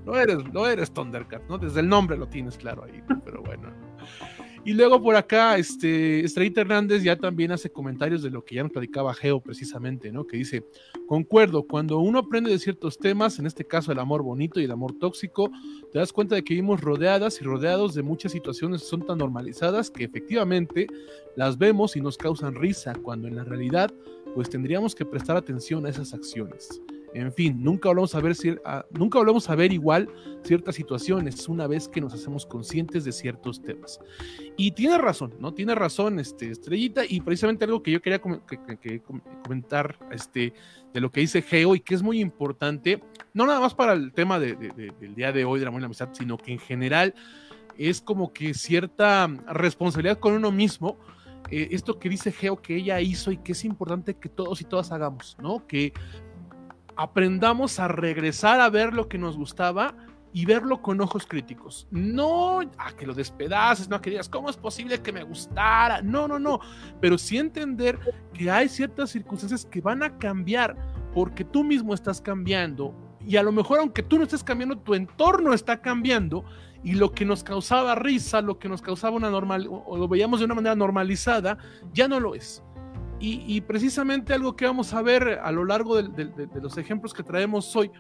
No eres, no eres Thundercat, ¿no? Desde el nombre lo tienes claro ahí, pero bueno. Y luego por acá, este, Estrellita Hernández ya también hace comentarios de lo que ya nos platicaba Geo precisamente, ¿no? Que dice, concuerdo, cuando uno aprende de ciertos temas, en este caso el amor bonito y el amor tóxico, te das cuenta de que vivimos rodeadas y rodeados de muchas situaciones que son tan normalizadas que efectivamente las vemos y nos causan risa, cuando en la realidad pues tendríamos que prestar atención a esas acciones. En fin, nunca volvemos a ver, nunca volvemos a ver igual ciertas situaciones una vez que nos hacemos conscientes de ciertos temas. Y tiene razón, ¿no? Tiene razón, este, Estrellita, y precisamente algo que yo quería comentar este, de lo que dice Geo y que es muy importante, no nada más para el tema del día de hoy de la buena amistad, sino que en general es como que cierta responsabilidad con uno mismo eh, esto que dice Geo que ella hizo y que es importante que todos y todas hagamos, ¿no? Que aprendamos a regresar a ver lo que nos gustaba y verlo con ojos críticos. No a que lo despedaces, no a que digas, ¿cómo es posible que me gustara? No, no, no. Pero sí entender que hay ciertas circunstancias que van a cambiar porque tú mismo estás cambiando. Y a lo mejor, aunque tú no estés cambiando, tu entorno está cambiando y lo que nos causaba risa, lo que nos causaba una normal, o lo veíamos de una manera normalizada, ya no lo es. Y, precisamente algo que vamos a ver a lo largo de, los ejemplos que traemos hoy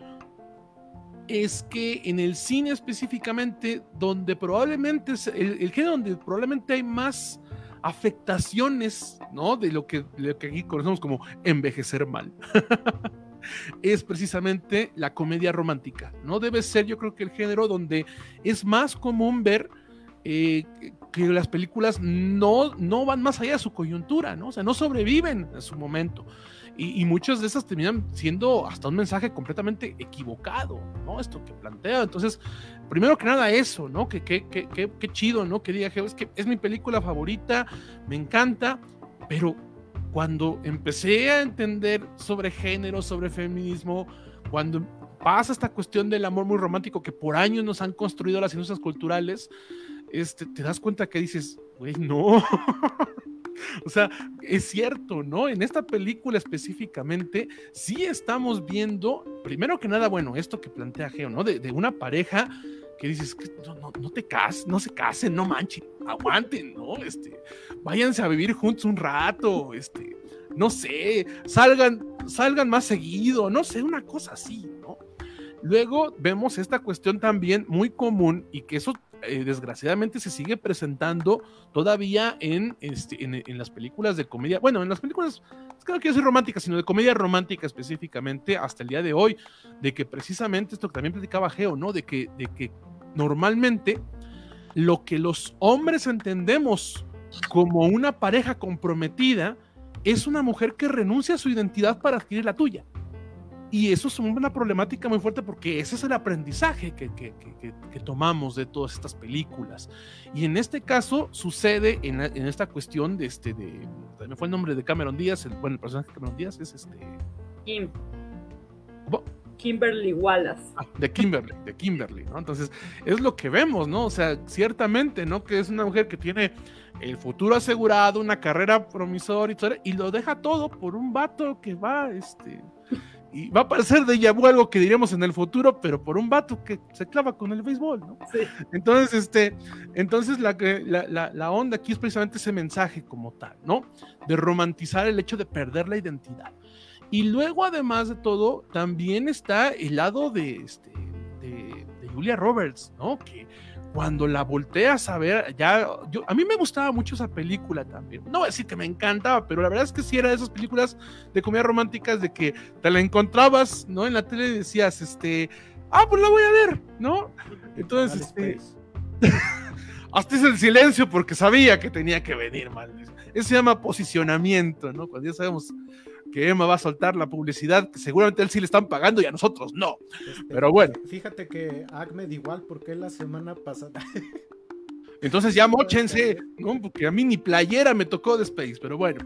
es que en el cine específicamente, donde probablemente es el, género donde probablemente hay más afectaciones, ¿no? De lo que, lo que aquí conocemos como envejecer mal. es precisamente la comedia romántica. No debe ser, yo creo que el género donde es más común ver eh, que las películas no, no van más allá de su coyuntura, ¿no? O sea, no sobreviven en su momento. Y, muchas de esas terminan siendo hasta un mensaje completamente equivocado, ¿no? Esto que plantea. Entonces, primero que nada eso, ¿no? Que qué que, que, chido, ¿no? Que diga, es que es mi película favorita, me encanta, pero cuando empecé a entender sobre género, sobre feminismo, cuando pasa esta cuestión del amor muy romántico que por años nos han construido las industrias culturales, este, te das cuenta que dices, güey, no. O sea, es cierto, ¿no? En esta película específicamente, sí estamos viendo, primero que nada, bueno, esto que plantea Geo, ¿no? De, una pareja que dices, que no, no, te cases, no se casen, no manchen, aguanten, ¿no? Este, váyanse a vivir juntos un rato, este, no sé, salgan, salgan más seguido, no sé, una cosa así, ¿no? Luego vemos esta cuestión también muy común y que eso eh, desgraciadamente se sigue presentando todavía en, este, en, las películas de comedia, bueno, en las películas, es que no decir románticas, sino de comedia romántica específicamente hasta el día de hoy, de que precisamente esto que también platicaba Geo, ¿no? De que, de que normalmente lo que los hombres entendemos como una pareja comprometida es una mujer que renuncia a su identidad para adquirir la tuya. Y eso es una problemática muy fuerte porque ese es el aprendizaje que, que, que, tomamos de todas estas películas. Y en este caso sucede en, en, esta cuestión de este, de, me fue el nombre de Cameron Díaz, el, bueno, el personaje de Cameron Díaz es este... Kim. Kimberly Wallace. Ah, de Kimberly, de Kimberly, ¿no? Entonces, es lo que vemos, ¿no? O sea, ciertamente, ¿no? Que es una mujer que tiene el futuro asegurado, una carrera promisoria y, y lo deja todo por un vato que va, este, y va a parecer de Yabu algo que diríamos en el futuro, pero por un vato que se clava con el béisbol, ¿no? Sí. Entonces, este, entonces la, la, la, onda aquí es precisamente ese mensaje como tal, ¿no? De romantizar el hecho de perder la identidad. Y luego, además de todo, también está el lado de, este, de, de Julia Roberts, ¿no? Que cuando la volteas a ver, ya, yo, a mí me gustaba mucho esa película también. No voy a decir que me encantaba, pero la verdad es que sí era de esas películas de comedia románticas de que te la encontrabas, ¿no? En la tele y decías, este, ah, pues la voy a ver, ¿no? Entonces, este, hasta el silencio porque sabía que tenía que venir mal. Eso se llama posicionamiento, ¿no? Cuando ya sabemos que Emma va a soltar la publicidad, que seguramente a él sí le están pagando y a nosotros no. Este, pero bueno. Fíjate que Ahmed igual, porque la semana pasada. Entonces ya mochense, ¿no? Porque a mí ni playera me tocó de Space, pero bueno.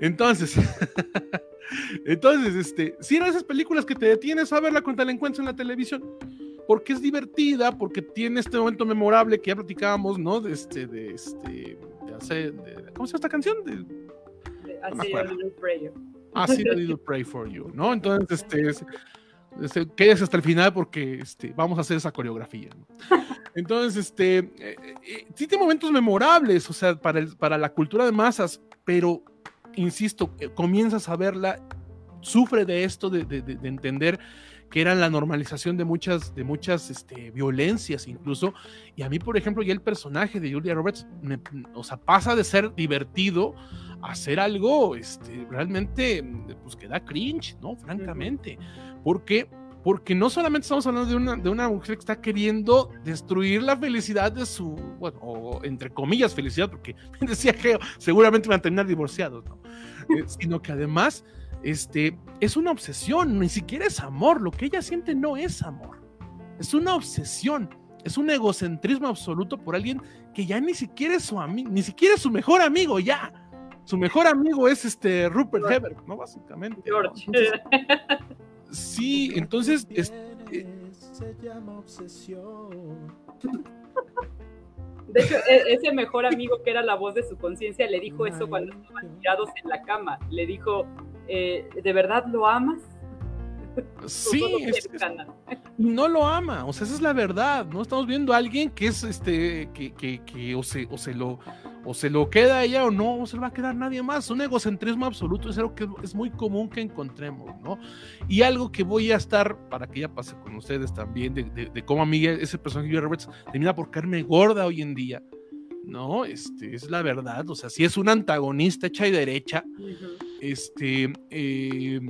Entonces, entonces, este, si eran esas películas que te detienes a verla cuando la encuentras en la televisión, porque es divertida, porque tiene este momento memorable que ya platicábamos, ¿no? De este, de este, de hacer, ¿cómo se llama esta canción? De, Así, Así a little pray for you, ¿no? Entonces, este, este, quédese hasta el final porque este, vamos a hacer esa coreografía. Entonces, este, eh, eh, sí tiene momentos memorables, o sea, para, para la cultura de masas, pero, insisto, eh, comienzas a verla, sufre de esto, de, de, de entender que era la normalización de muchas, de muchas este, violencias incluso. Y a mí, por ejemplo, ya el personaje de Julia Roberts, o sea, pasa de ser divertido a ser algo este, realmente, pues que da cringe, ¿no? Francamente. Porque porque no solamente estamos hablando de una, de una mujer que está queriendo destruir la felicidad de su, bueno, o entre comillas felicidad, porque decía que seguramente van a terminar divorciados, ¿no? Eh, sino que además este, es una obsesión, ni siquiera es amor, lo que ella siente no es amor, es una obsesión, es un egocentrismo absoluto por alguien que ya ni siquiera es su amigo, ni siquiera es su mejor amigo, ya. Su mejor amigo es este Rupert Hebert, ¿no? Básicamente. sí, entonces. Se llama obsesión. De hecho, e-, ese mejor amigo que era la voz de su conciencia le dijo eso cuando estaban tirados en la cama. Le dijo, eh, ¿de verdad lo amas? Sí, no lo ama, o sea, esa es la verdad, ¿no? Estamos viendo a alguien que es este, que, que, o, se, o, se lo, o se lo queda ella o no, o se le va a quedar nadie más. Un egocentrismo absoluto es algo que es muy común que encontremos, ¿no? Y algo que voy a estar, para que ya pase con ustedes también, de, de, cómo a mí ese personaje de Roberts termina por caerme gorda hoy en día. ¿no? Este, es la verdad, o sea, si es un antagonista hecha y derecha, este, eh,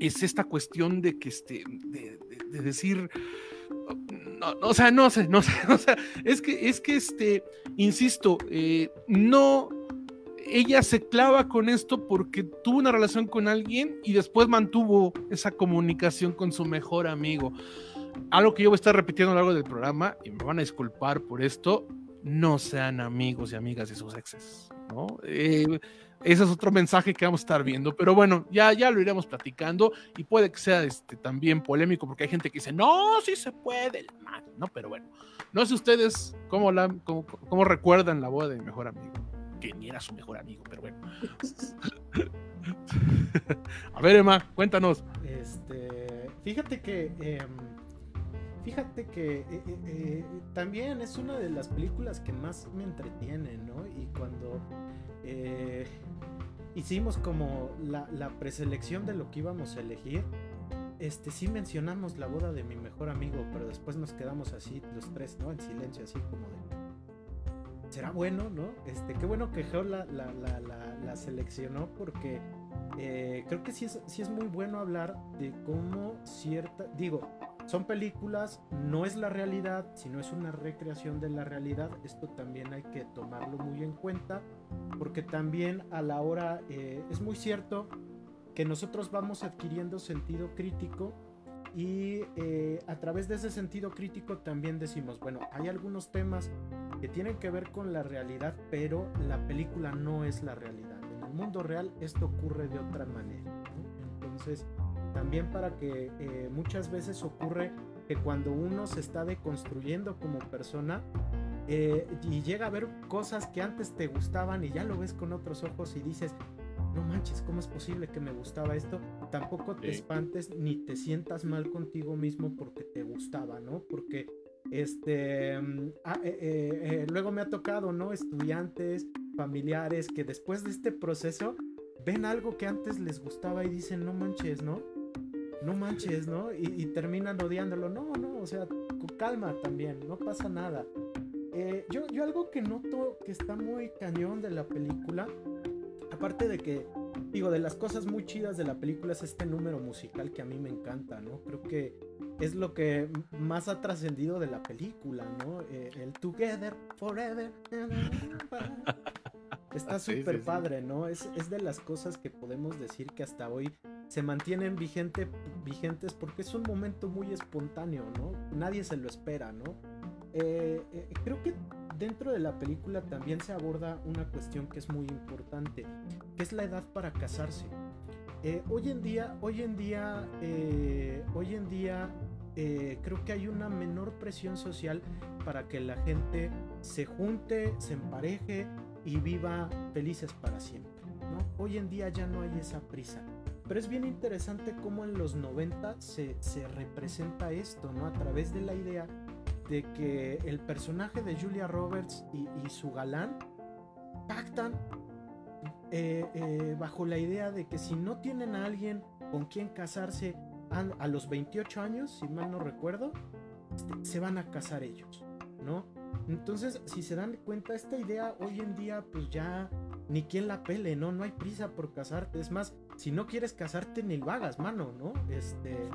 es esta cuestión de que este, de, decir, no, o sea, no sé, no sé, o sea, es que, es que este, insisto, eh, no, ella se clava con esto porque tuvo una relación con alguien y después mantuvo esa comunicación con su mejor amigo. Algo que yo voy a estar repitiendo a lo largo del programa y me van a disculpar por esto, no sean amigos y amigas de sus exes, ¿no? Eh, ese es otro mensaje que vamos a estar viendo, pero bueno, ya, ya lo iremos platicando y puede que sea este, también polémico porque hay gente que dice, no, sí se puede, ¿no? Pero bueno, no sé ustedes cómo, la, cómo, recuerdan la boda de mi mejor amigo, que ni era su mejor amigo, pero bueno. a ver, Emma, cuéntanos. Este, fíjate que... Em, Fíjate que eh, eh, eh, también es una de las películas que más me entretiene, ¿no? Y cuando hicimos como la, preselección de lo que íbamos a elegir, este sí mencionamos la boda de mi mejor amigo, pero después nos quedamos así los tres, ¿no? En silencio, así como de. ¿Será bueno, no? Este, qué bueno que Geo la, la, seleccionó porque creo que sí es, sí es muy bueno hablar de cómo cierta. Digo, son películas, no es la realidad, sino es una recreación de la realidad. Esto también hay que tomarlo muy en cuenta, porque también a la hora eh, es muy cierto que nosotros vamos adquiriendo sentido crítico y eh, a través de ese sentido crítico también decimos, bueno, hay algunos temas que tienen que ver con la realidad, pero la película no es la realidad. En el mundo real esto ocurre de otra manera. Entonces, también para que eh, muchas veces ocurre que cuando uno se está deconstruyendo como persona eh, y llega a ver cosas que antes te gustaban y ya lo ves con otros ojos y dices, no manches, ¿cómo es posible que me gustaba esto? Tampoco te espantes ni te sientas mal contigo mismo porque te gustaba, ¿no? Porque este, mm, ah, eh, luego me ha tocado, ¿no? Estudiantes, familiares que después de este proceso ven algo que antes les gustaba y dicen, no manches, ¿no? No manches, ¿no? Y, terminan odiándolo. No, no, o sea, calma también, no pasa nada. Eh, yo, yo algo que noto que está muy cañón de la película, aparte de que, digo, de las cosas muy chidas de la película es este número musical que a mí me encanta, ¿no? Creo que es lo que más ha trascendido de la película, ¿no? Eh, el Together Forever. Está súper padre, ¿no? Es, es de las cosas que podemos decir que hasta hoy se mantienen vigente, vigentes porque es un momento muy espontáneo, ¿no? Nadie se lo espera, ¿no? Eh, eh, creo que dentro de la película también se aborda una cuestión que es muy importante, que es la edad para casarse. Eh, hoy en día, hoy en día, hoy en día creo que hay una menor presión social para que la gente se junte, se empareje y viva felices para siempre. ¿no? Hoy en día ya no hay esa prisa. Pero es bien interesante cómo en los 90 se, representa esto, ¿no? A través de la idea de que el personaje de Julia Roberts y, su galán pactan eh, eh, bajo la idea de que si no tienen a alguien con quien casarse a, los 28 años, si mal no recuerdo, este, se van a casar ellos, ¿no? Entonces, si se dan cuenta, esta idea hoy en día, pues ya ni quien la pele, ¿no? No hay prisa por casarte. Es más, si no quieres casarte, ni lo hagas, mano, ¿no? Este.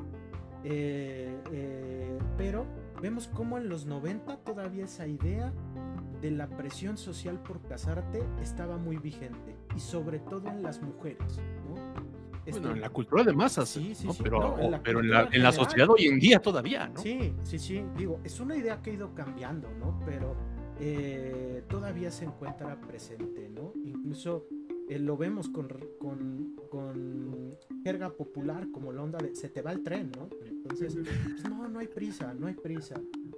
Eh, eh, pero vemos cómo en los 90 todavía esa idea de la presión social por casarte estaba muy vigente. Y sobre todo en las mujeres, ¿no? Bueno, este, en la cultura de masas, sí, sí, sí. pero, en, la, pero en, la, sociedad hoy en día todavía, ¿no? Sí, sí, sí, digo, es una idea que ha ido cambiando, ¿no? Pero eh, todavía se encuentra presente, ¿no? Incluso eh, lo vemos con, con, con, jerga popular como la onda de se te va el tren, ¿no? Entonces, pues, no, no hay prisa, no hay prisa.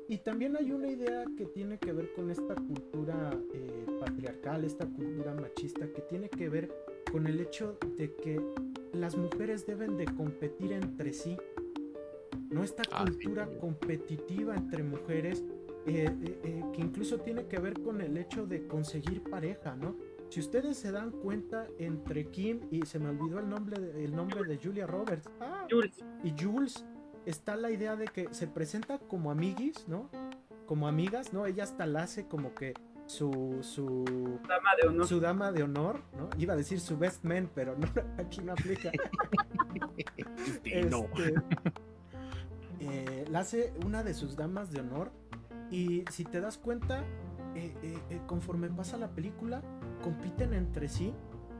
Y también hay una idea que tiene que ver con esta cultura eh, patriarcal, esta cultura machista, que tiene que ver con el hecho de que las mujeres deben de competir entre sí. No esta ah, cultura competitiva entre mujeres eh, eh, eh, que incluso tiene que ver con el hecho de conseguir pareja, ¿no? Si ustedes se dan cuenta entre Kim y se me olvidó el nombre de, el nombre de Julia Roberts ah, Jules. y Jules está la idea de que se presenta como amiguis, ¿no? Como amigas, ¿no? Ella hasta la hace como que su, su dama de honor. Su dama de honor, ¿no? Iba a decir su best man, pero no, aquí no aplica. Este, no. Este, eh, la hace una de sus damas de honor. Y si te das cuenta, eh, eh, eh, conforme pasa la película, compiten entre sí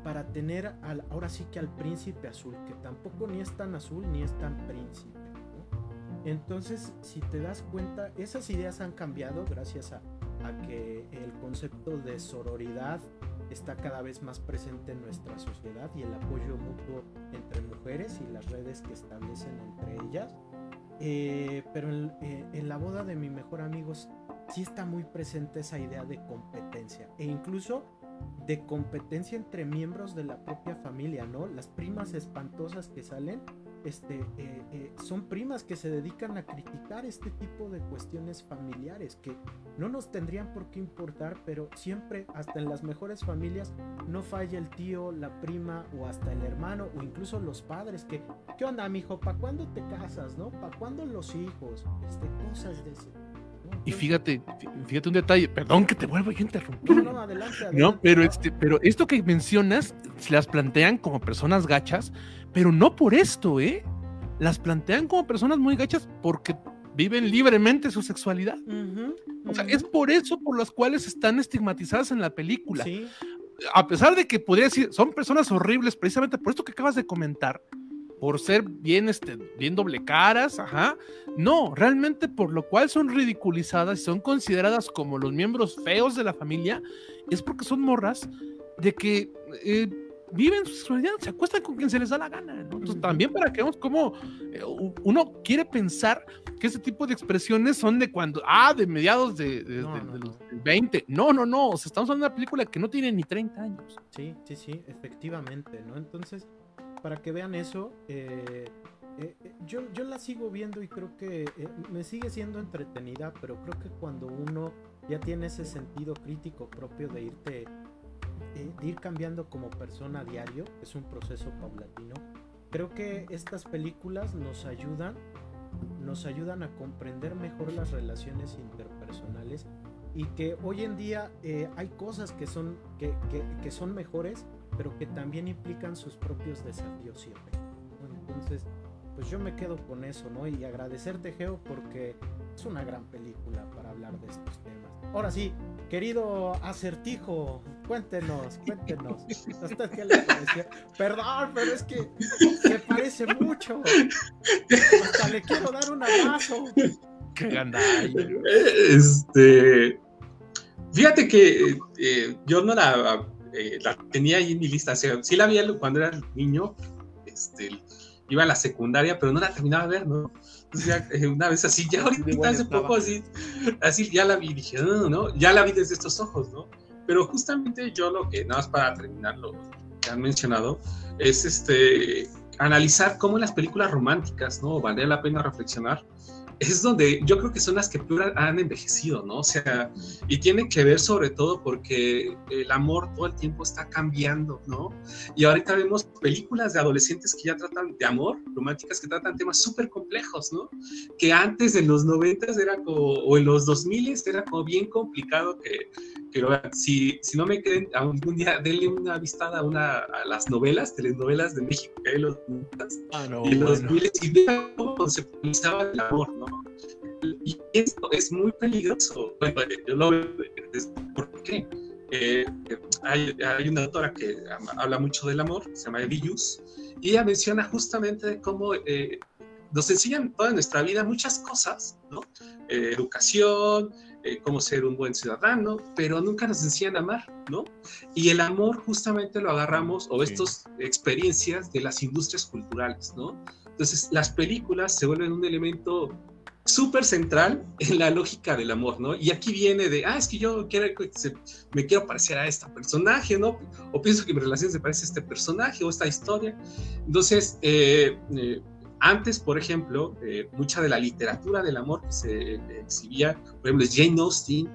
para tener al, ahora sí que al príncipe azul, que tampoco ni es tan azul ni es tan príncipe. ¿no? Entonces, si te das cuenta, esas ideas han cambiado gracias a, a que el concepto de sororidad está cada vez más presente en nuestra sociedad y el apoyo mutuo entre mujeres y las redes que establecen entre ellas. Eh, pero en, eh, en, la boda de mi mejor amigo sí está muy presente esa idea de competencia e incluso de competencia entre miembros de la propia familia, ¿no? Las primas espantosas que salen este, eh, eh, son primas que se dedican a criticar este tipo de cuestiones familiares que no nos tendrían por qué importar, pero siempre, hasta en las mejores familias, no falla el tío, la prima o hasta el hermano o incluso los padres que, ¿qué onda, mijo? ¿Para cuándo te casas, no? ¿Para cuándo los hijos? Este, cosas de ese. Y fíjate, fíjate un detalle, perdón que te vuelvo a interrumpir. No, no, adelante, adelante. No, pero este, pero esto que mencionas, las plantean como personas gachas, pero no por esto, ¿eh? Las plantean como personas muy gachas porque viven libremente su sexualidad. Uh -huh, uh O sea, es por eso por las cuales están estigmatizadas en la película. Sí. A pesar de que podría decir, son personas horribles, precisamente por esto que acabas de comentar, por ser bien, este, bien doble caras, ajá. No, realmente por lo cual son ridiculizadas y son consideradas como los miembros feos de la familia, es porque son morras de que eh, viven su sexualidad, se acuestan con quien se les da la gana. ¿no? Entonces, también para que veamos cómo eh, uno quiere pensar que este tipo de expresiones son de cuando, ah, de mediados de, de, No, de- no, de no. los 20. No, no, no, o sea, estamos hablando de una película que no tiene ni 30 años. Sí, sí, sí, efectivamente, ¿no? Entonces, para que vean eso, eh, eh, eh, yo, yo la sigo viendo y creo que eh, me sigue siendo entretenida, pero creo que cuando uno ya tiene ese sentido crítico propio de irte, de ir cambiando como persona a diario, es un proceso paulatino, creo que estas películas nos ayudan, nos ayudan a comprender mejor las relaciones interpersonales y que hoy en día hay cosas que son, que, que, que son mejores, pero que también implican sus propios desafíos siempre. Entonces, pues yo me quedo con eso, ¿no? Y agradecerte, Geo, porque es una gran película para hablar de estos temas. Ahora sí, querido acertijo, cuéntenos, cuéntenos. ¿A usted qué le pareció? Perdón, pero es que se parece mucho. Hasta le quiero dar un abrazo. Qué gandalla. Este. Fíjate que eh, yo no la, eh, la tenía ahí en mi lista. O sea, sí la vi cuando era niño. Este, iba a la secundaria, pero no la terminaba de ver, ¿no? Entonces ya, eh, una vez así, ya ahorita hace poco así, así ya la vi dije, no, no, no, ya la vi desde estos ojos, ¿no? Pero justamente yo lo que, nada más para terminar lo que han mencionado, es este analizar cómo las películas románticas, ¿no? Vale la pena reflexionar. Es donde yo creo que son las que han envejecido, ¿no? O sea, y tiene que ver sobre todo porque el amor todo el tiempo está cambiando, ¿no? Y ahorita vemos películas de adolescentes que ya tratan de amor, románticas que tratan temas súper complejos, ¿no? Que antes en los 90 era como, o en los 2000 era como bien complicado que, vean. Si, si no me creen, algún día denle una vistada a, una, a las novelas, telenovelas de México que hay los 90 Ah, no, los bueno. 2000 y vean cómo conceptualizaba el amor, ¿no? Y esto es muy peligroso. Bueno, yo lo veo. ¿Por qué? Eh, hay, hay, una autora que habla mucho del amor, se llama Elius, y ella menciona justamente cómo eh, nos enseñan toda nuestra vida muchas cosas, ¿no? Eh, educación, eh, cómo ser un buen ciudadano, pero nunca nos enseñan a amar, ¿no? Y el amor justamente lo agarramos, o Sí. estas experiencias de las industrias culturales, ¿no? Entonces, las películas se vuelven un elemento súper central en la lógica del amor, ¿no? Y aquí viene de, ah, es que yo quiero, me quiero parecer a este personaje, ¿no? O pienso que mi relación se parece a este personaje o esta historia. Entonces, eh, eh, antes, por ejemplo, eh, mucha de la literatura del amor que se exhibía, por ejemplo, Jane Austen,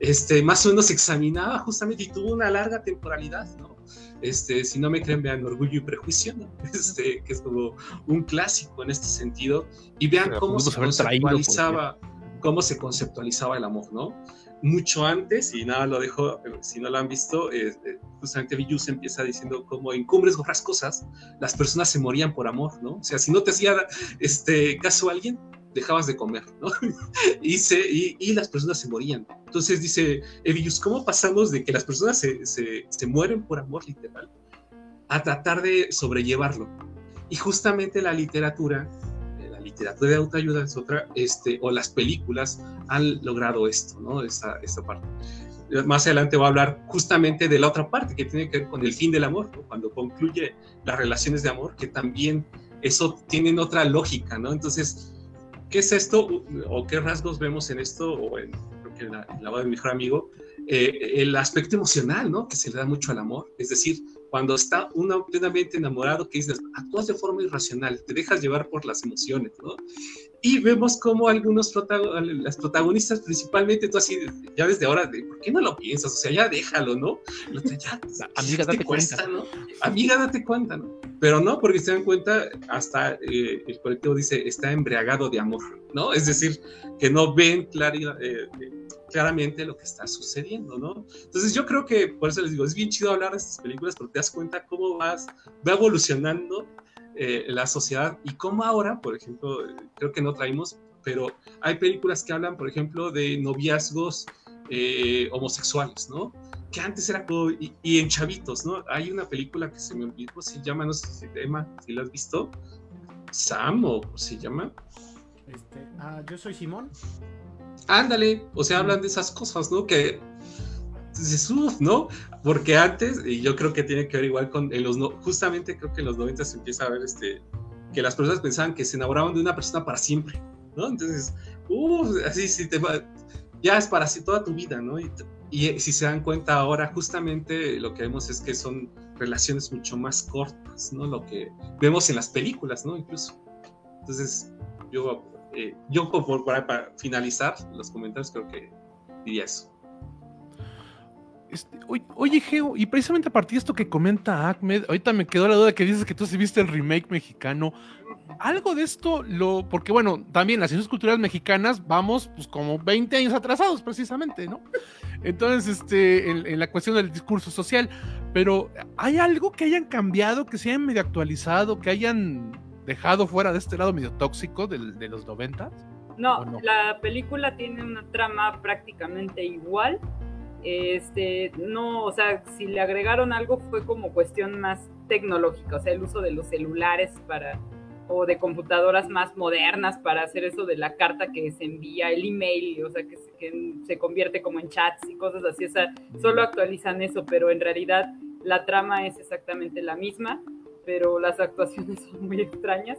este, más o menos examinaba justamente y tuvo una larga temporalidad, ¿no? Este, si no me creen, vean Orgullo y Prejuicio, ¿no? Este, que es como un clásico en este sentido, y vean cómo se haber traído, conceptualizaba, cómo se conceptualizaba el amor, ¿no? Mucho antes, y nada lo dejo, si no lo han visto, eh, eh, justamente Villus empieza diciendo como en cumbres cosas, las personas se morían por amor, ¿no? O sea, si no te hacía este, caso alguien, dejabas de comer, ¿no? y, se, y, las personas se morían. Entonces dice Evius, ¿cómo pasamos de que las personas se, se, se, mueren por amor literal a tratar de sobrellevarlo? Y justamente la literatura, eh, literatura de autoayuda es otra, este, o las películas han logrado esto, ¿no? Esta, esta parte. Más adelante voy a hablar justamente de la otra parte que tiene que ver con el fin del amor, ¿no? cuando concluye las relaciones de amor, que también eso tienen otra lógica, ¿no? Entonces, ¿qué es esto o qué rasgos vemos en esto o en, creo que la, la voz de mi mejor amigo? Eh, el aspecto emocional, ¿no? Que se le da mucho al amor, es decir, cuando está uno plenamente enamorado, que dices, actúas de forma irracional, te dejas llevar por las emociones, ¿no? Y vemos como algunos las protagonistas, principalmente tú así, ya desde ahora, ¿por qué no lo piensas? O sea, ya déjalo, ¿no? Ya, Amiga, date cuenta. ¿no? Amiga, date cuenta, ¿no? Pero no, porque se dan cuenta, hasta eh, el colectivo dice, está embriagado de amor, ¿no? Es decir, que no ven claridad. Eh, claramente lo que está sucediendo, ¿no? Entonces yo creo que, por eso les digo, es bien chido hablar de estas películas porque te das cuenta cómo vas, va evolucionando eh, la sociedad y cómo ahora, por ejemplo, creo que no traímos, pero hay películas que hablan, por ejemplo, de noviazgos eh, homosexuales, ¿no? Que antes era como, y, en chavitos, ¿no? Hay una película que se me olvidó, se llama, no sé si llama, si la has visto, Sam o se llama. Este, ah, yo soy Simón. Ándale, o sea, hablan de esas cosas, ¿no? Que dices, uff, ¿no? Porque antes, y yo creo que tiene que ver igual con, en los, justamente creo que en los 90 se empieza a ver este, que las personas pensaban que se enamoraban de una persona para siempre, ¿no? Entonces, uff, así, si te va, ya es para así toda tu vida, ¿no? Y, y, si se dan cuenta ahora, justamente lo que vemos es que son relaciones mucho más cortas, ¿no? Lo que vemos en las películas, ¿no? Incluso. Entonces, yo eh, yo por, para finalizar los comentarios creo que diría eso. Este, oye, Geo, y precisamente a partir de esto que comenta Ahmed, ahorita me quedó la duda que dices que tú sí viste el remake mexicano. Algo de esto, lo, porque bueno, también las ciencias culturales mexicanas vamos pues como 20 años atrasados precisamente, ¿no? Entonces, este, en, en, la cuestión del discurso social, pero ¿hay algo que hayan cambiado, que se hayan medio actualizado, que hayan dejado fuera de este lado medio tóxico de, de los 90? No, no, la película tiene una trama prácticamente igual. Este, no, o sea, si le agregaron algo fue como cuestión más tecnológica, o sea, el uso de los celulares para o de computadoras más modernas para hacer eso de la carta que se envía, el email, o sea, que se, que se convierte como en chats y cosas así, o sea, solo actualizan eso, pero en realidad la trama es exactamente la misma pero las actuaciones son muy extrañas.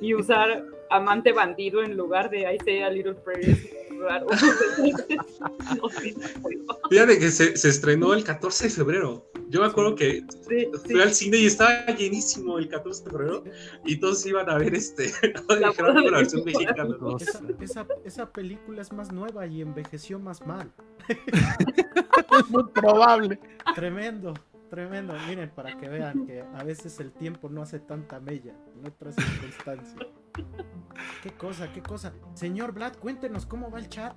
Y usar amante bandido en lugar de I say a little prayer es raro. Fíjate que se, se, estrenó el 14 de febrero. Yo me acuerdo que sí, fui sí. al cine y estaba llenísimo el 14 de febrero y todos iban a ver este la, la versión mexicana. Esa, esa, esa, película es más nueva y envejeció más mal. es muy probable. Tremendo. Tremendo, miren, para que vean que a veces el tiempo no hace tanta mella en otras circunstancias. Qué cosa, qué cosa. Señor Vlad, cuéntenos cómo va el chat.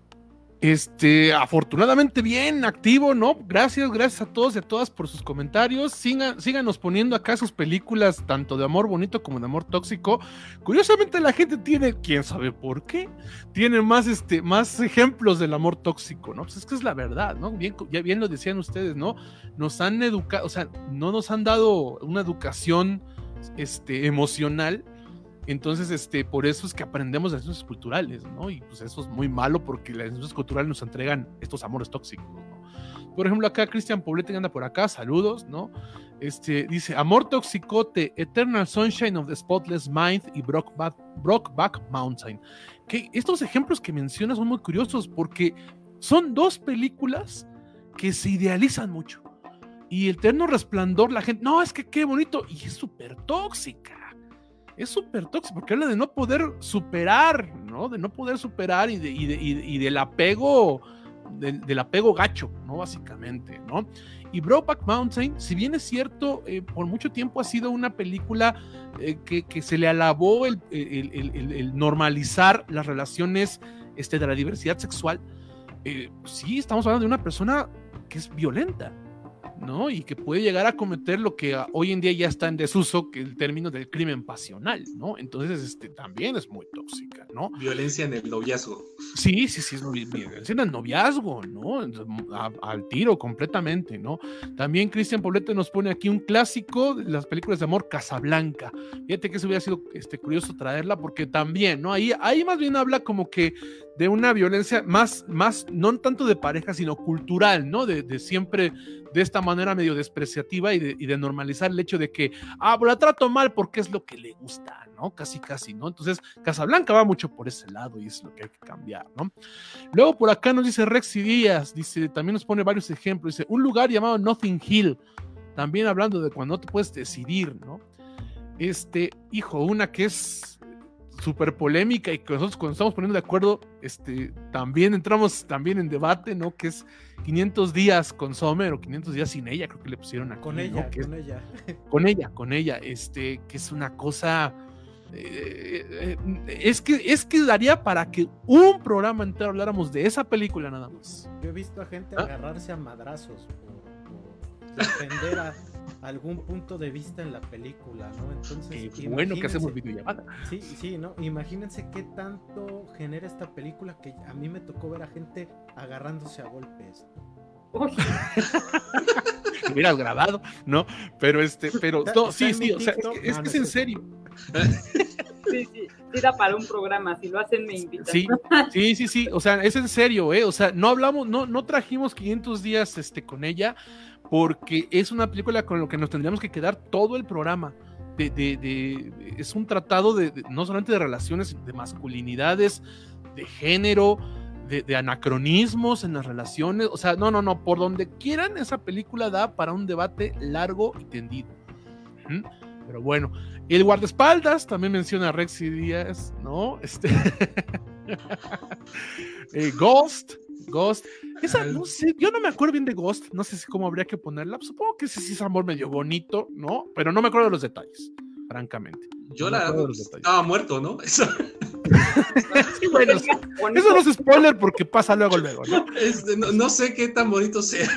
Este, afortunadamente bien activo, ¿no? Gracias, gracias a todos y a todas por sus comentarios. Sigan, síganos poniendo acá sus películas, tanto de amor bonito como de amor tóxico. Curiosamente, la gente tiene, quién sabe por qué, tiene más, este, más ejemplos del amor tóxico, ¿no? Pues es que es la verdad, ¿no? Bien, ya bien lo decían ustedes, ¿no? Nos han educado, o sea, no nos han dado una educación este, emocional entonces, este, por eso es que aprendemos de las ciencias culturales, ¿no? Y pues eso es muy malo porque las ciencias culturales nos entregan estos amores tóxicos, ¿no? Por ejemplo, acá Cristian Poblete anda por acá, saludos, ¿no? Este, dice, Amor Toxicote, Eternal Sunshine of the Spotless Mind y Brockback, Brockback Mountain. Que estos ejemplos que mencionas son muy curiosos porque son dos películas que se idealizan mucho. Y el Eterno Resplandor, la gente, no, es que qué bonito, y es súper tóxica es súper tóxico porque habla de no poder superar, ¿no? De no poder superar y, de, y, de, y, del apego del, apego gacho, ¿no? Básicamente, ¿no? Y Brokeback Mountain, si bien es cierto, eh, por mucho tiempo ha sido una película eh, que, se le alabó el, el, normalizar las relaciones este, de la diversidad sexual, eh, sí, estamos hablando de una persona que es violenta, ¿no? Y que puede llegar a cometer lo que hoy en día ya está en desuso, que el término del crimen pasional, ¿no? Entonces, este, también es muy tóxica, ¿no? Violencia en el noviazgo. Sí, sí, sí, es violencia en el noviazgo, ¿no? al tiro completamente, ¿no? También Cristian Poblete nos pone aquí un clásico de las películas de amor, Casablanca. Fíjate que eso hubiera sido este, curioso traerla porque también, ¿no? Ahí, ahí más bien habla como que de una violencia más, más, no tanto de pareja, sino cultural, ¿no? De, de siempre de esta manera medio despreciativa y de, normalizar el hecho de que, ah, la trato mal porque es lo que le gusta, ¿no? Casi, casi, ¿no? Entonces, Casablanca va mucho por ese lado y es lo que hay que cambiar, ¿no? Luego por acá nos dice Rexy Díaz, dice, también nos pone varios ejemplos, dice, un lugar llamado Nothing Hill, también hablando de cuando no te puedes decidir, ¿no? Este, hijo, una que es súper polémica y que nosotros cuando estamos poniendo de acuerdo, este, también entramos también en debate, ¿no? Que es 500 días con Sommer o 500 días sin ella, creo que le pusieron a Con ella, con ella. Con ella, con ella, este, que es una cosa... Eh, eh, es, que, es que daría para que un programa entero habláramos de esa película nada más. Yo he visto a gente ¿Ah? agarrarse a madrazos por, defender a algún punto de vista en la película, ¿no? Entonces, Qué bueno que hacemos videollamada. Sí, sí, ¿no? Imagínense qué tanto genera esta película que a mí me tocó ver a gente agarrándose a golpes. Hubieras grabado, ¿no? Pero este, pero no, sí, sí, o sea, es que es en serio. Sí, sí, sí da para un programa, si lo hacen me invitan. Sí, sí, sí, sí, o sea, es en serio, ¿eh? O sea, no hablamos, no, no trajimos 500 días este, con ella, porque es una película con lo que nos tendríamos que quedar todo el programa. Es un tratado de, no solamente de relaciones, de masculinidades, de género, de, anacronismos en las relaciones. O sea, no, no, no, por donde quieran, esa película da para un debate largo y tendido. Pero bueno, el guardaespaldas también menciona a Rexy Díaz, ¿no? Este. Eh, Ghost, Ghost. Esa, no sé, yo no me acuerdo bien de Ghost, no sé si cómo habría que ponerla. Supongo que sí, sí es amor medio bonito, ¿no? Pero no me acuerdo de los detalles, francamente. Yo la estaba muerto, ¿no? Eso. bueno, eso no es spoiler porque pasa luego luego, ¿no? Este, no, sé qué tan bonito sea.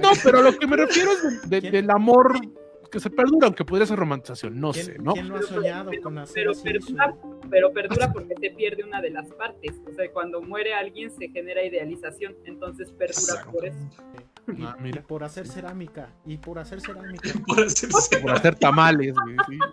no, pero lo que me refiero es del amor que se perdura, aunque podría ser romantización, no sé, ¿no? ¿Quién no ha soñado con hacer pero, perdura, pero perdura porque se pierde una de las partes. O sea, cuando muere alguien se genera idealización, entonces perdura por eso. Ah, mira. por hacer cerámica. Y por hacer cerámica. por, hacer por hacer tamales,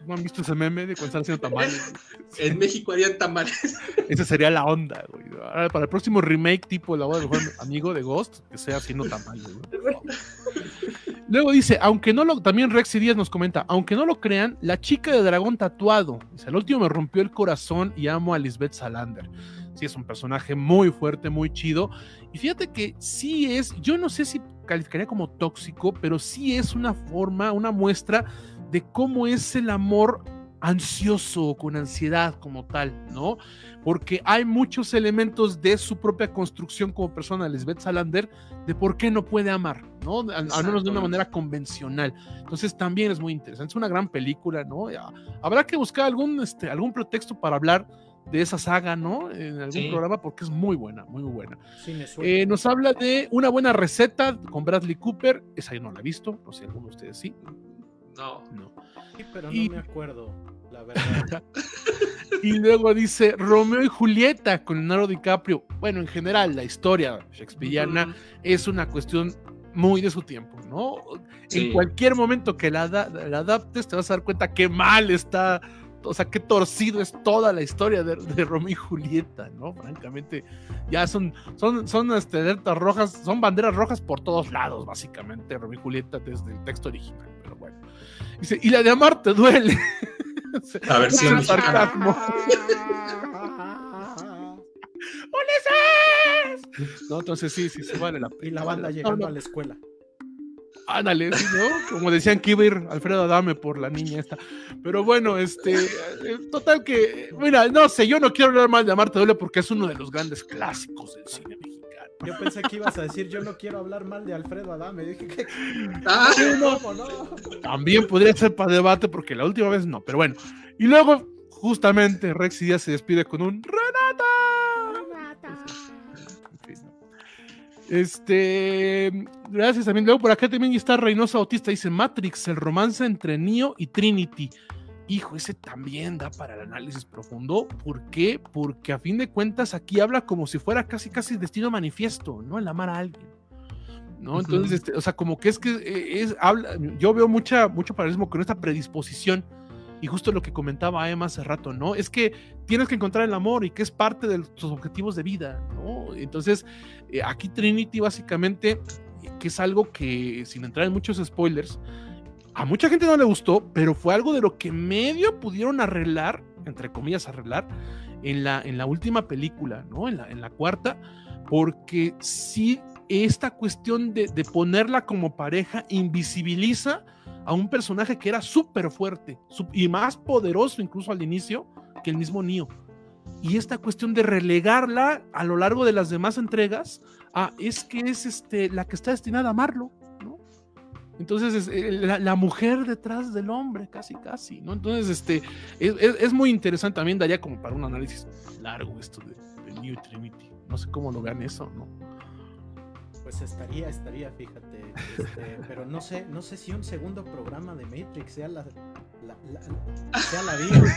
¿No han visto ese meme de cuando están haciendo tamales? en México harían tamales. Esa sería la onda, güey. Ahora, para el próximo remake tipo La voz del amigo de Ghost, que sea haciendo tamales, Luego dice, aunque no lo, también Rex Díaz nos comenta, aunque no lo crean, la chica de dragón tatuado, dice, el último me rompió el corazón y amo a Lisbeth Salander. Sí, es un personaje muy fuerte, muy chido. Y fíjate que sí es, yo no sé si calificaría como tóxico, pero sí es una forma, una muestra de cómo es el amor ansioso, con ansiedad como tal, ¿no? Porque hay muchos elementos de su propia construcción como persona, Lisbeth Salander, de por qué no puede amar, ¿no? Al, menos de una manera convencional. Entonces también es muy interesante, es una gran película, ¿no? Habrá que buscar algún, este, algún pretexto para hablar de esa saga, ¿no? En algún programa, porque es muy buena, muy buena. Eh, nos habla de una buena receta con Bradley Cooper, esa yo no la he visto, no sé si alguno de ustedes sí. No. No. Sí, pero no me acuerdo, la verdad. y luego dice Romeo y Julieta con Leonardo DiCaprio. Bueno, en general, la historia shakespeariana es una cuestión muy de su tiempo, ¿no? En cualquier momento que la, la, adaptes, te vas a dar cuenta qué mal está, o sea, qué torcido es toda la historia de, Romeo y Julieta, ¿no? Francamente, ya son, son, son este, rojas, son banderas rojas por todos lados, básicamente, Romeo y Julieta desde el texto original, pero bueno. Dice, y la de amar te duele. A ver si es sarcasmo. No, entonces sí, sí, se vale la pena. Y la banda llegando a la escuela. Ándale, ¿no? Como decían que iba a ir Alfredo Adame por la niña esta. Pero bueno, este, eh, total que, mira, no sé, yo no quiero hablar más de Amarte Duele porque es uno de los grandes clásicos del cine mexicano. Yo pensé que ibas a decir, yo no quiero hablar mal de Alfredo Adame. Dije que. Ah, ¿Cómo no? También podría ser para debate porque la última vez no, pero bueno. Y luego, justamente, Rex Díaz se despide con un Renata. En fin. Este, gracias también. Luego por acá también está Reynosa Autista, dice Matrix, el romance entre Neo y Trinity. Hijo, ese también da para el análisis profundo. ¿Por qué? Porque a fin de cuentas aquí habla como si fuera casi casi destino manifiesto, ¿no? El amar a alguien. ¿No? Entonces, este, o sea, como que es que eh, es, habla, yo veo mucha, mucho paralelismo con esta predisposición y justo lo que comentaba Emma hace rato, ¿no? Es que tienes que encontrar el amor y que es parte de tus objetivos de vida, ¿no? Entonces, eh, aquí Trinity básicamente, que es algo que, sin entrar en muchos spoilers, a mucha gente no le gustó, pero fue algo de lo que medio pudieron arreglar, entre comillas, arreglar, en la, en la última película, ¿no? En la, en la cuarta, porque sí, esta cuestión de, de ponerla como pareja invisibiliza a un personaje que era súper fuerte y más poderoso incluso al inicio que el mismo Neo. Y esta cuestión de relegarla a lo largo de las demás entregas, a es que es este, la que está destinada a amarlo. Entonces, es, eh, la, la mujer detrás del hombre, casi, casi, ¿no? Entonces, este, es, es- es muy interesante también, daría como para un análisis largo esto de, y Trinity. No sé cómo lo vean eso, ¿no? Pues estaría, estaría, fíjate. este, pero no sé, no sé si un segundo programa de Matrix sea la, la, la- sea la vida.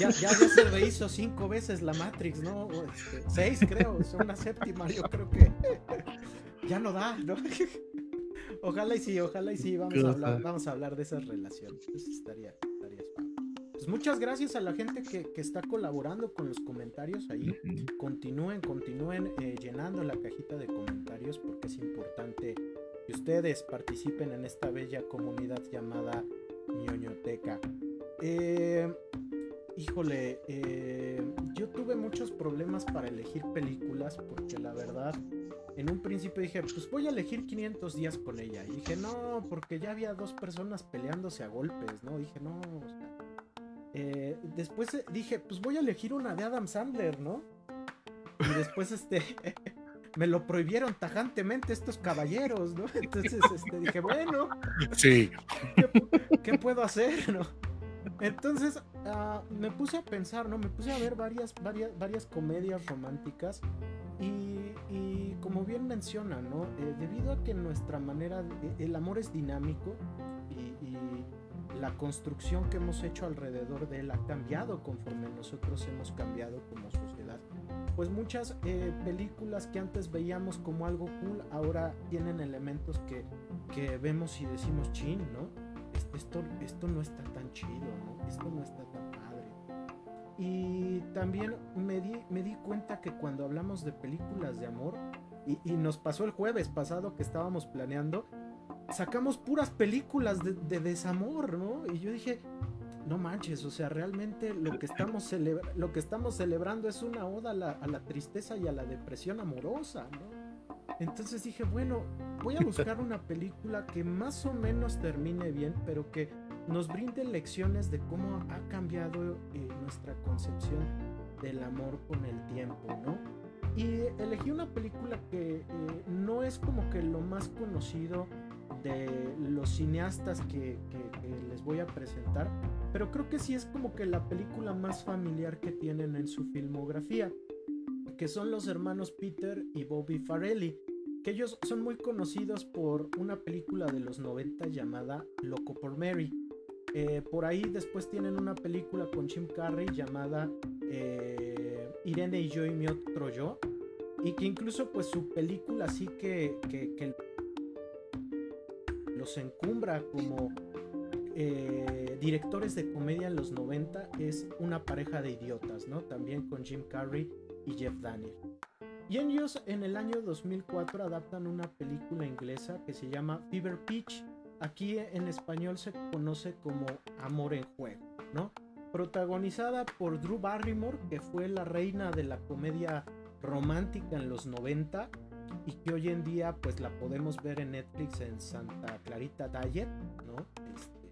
Ya, ya, ya se rehizo cinco veces la Matrix, ¿no? Este, seis, creo. Una séptima, yo creo que ya no da, ¿no? Ojalá y sí, ojalá y sí. Vamos a hablar, vamos a hablar de esas relaciones. Eso estaría, estaría. Pues muchas gracias a la gente que, que está colaborando con los comentarios ahí continúen, continúen eh, llenando la cajita de comentarios porque es importante que ustedes participen en esta bella comunidad llamada ñoñoteca. Eh, híjole, eh, yo tuve muchos problemas para elegir películas porque la verdad, en un principio dije, pues voy a elegir 500 días con ella. Y dije, no, porque ya había dos personas peleándose a golpes, ¿no? Dije, no, o sea, eh, después eh, dije, pues voy a elegir una de Adam Sandler, ¿no? Y después este me lo prohibieron tajantemente estos caballeros, ¿no? Entonces este, dije, bueno, Sí. ¿qué, qué puedo hacer, no? Entonces ah, me puse a pensar, ¿no? Me puse a ver varias, varias, varias comedias románticas y, y como bien menciona, ¿no? Eh, debido a que nuestra manera, de- el amor es dinámico y, y la construcción que hemos hecho alrededor de él ha cambiado conforme nosotros hemos cambiado como sociedad. Pues muchas eh, películas que antes veíamos como algo cool ahora tienen elementos que, que vemos y decimos chin, ¿no? Es- Esto, esto no está tan chido, ¿no? Esto no está tan padre. Y también me di, me di cuenta que cuando hablamos de películas de amor, y, y nos pasó el jueves pasado que estábamos planeando, sacamos puras películas de, de desamor, ¿no? Y yo dije, no manches, o sea, realmente lo que estamos, celebra- lo que estamos celebrando es una oda a la, a la tristeza y a la depresión amorosa, ¿no? Entonces dije, bueno, voy a buscar una película que más o menos termine bien, pero que nos brinde lecciones de cómo ha cambiado eh, nuestra concepción del amor con el tiempo, ¿no? Y elegí una película que eh, no es como que lo más conocido de los cineastas que, les voy a presentar, pero creo que sí es como que la película más familiar que tienen en su filmografía, que son los hermanos Peter y Bobby Farrelly, que ellos son muy conocidos por una película de los 90 llamada Loco por Mary. Eh, por ahí después tienen una película con Jim Carrey llamada eh, Irene y yo y mi otro yo, y que incluso pues su película sí que, que- que los encumbra como eh, directores de comedia en los 90 es una pareja de idiotas, ¿no? También con Jim Carrey y Jeff Daniel. Y ellos en el año 2004 adaptan una película inglesa que se llama Fever Pitch. Aquí en español se conoce como Amor en Juego, ¿no? Protagonizada por Drew Barrymore, que fue la reina de la comedia romántica en los 90 y que hoy en día pues la podemos ver en Netflix en Santa Clarita Diet, ¿no? Este,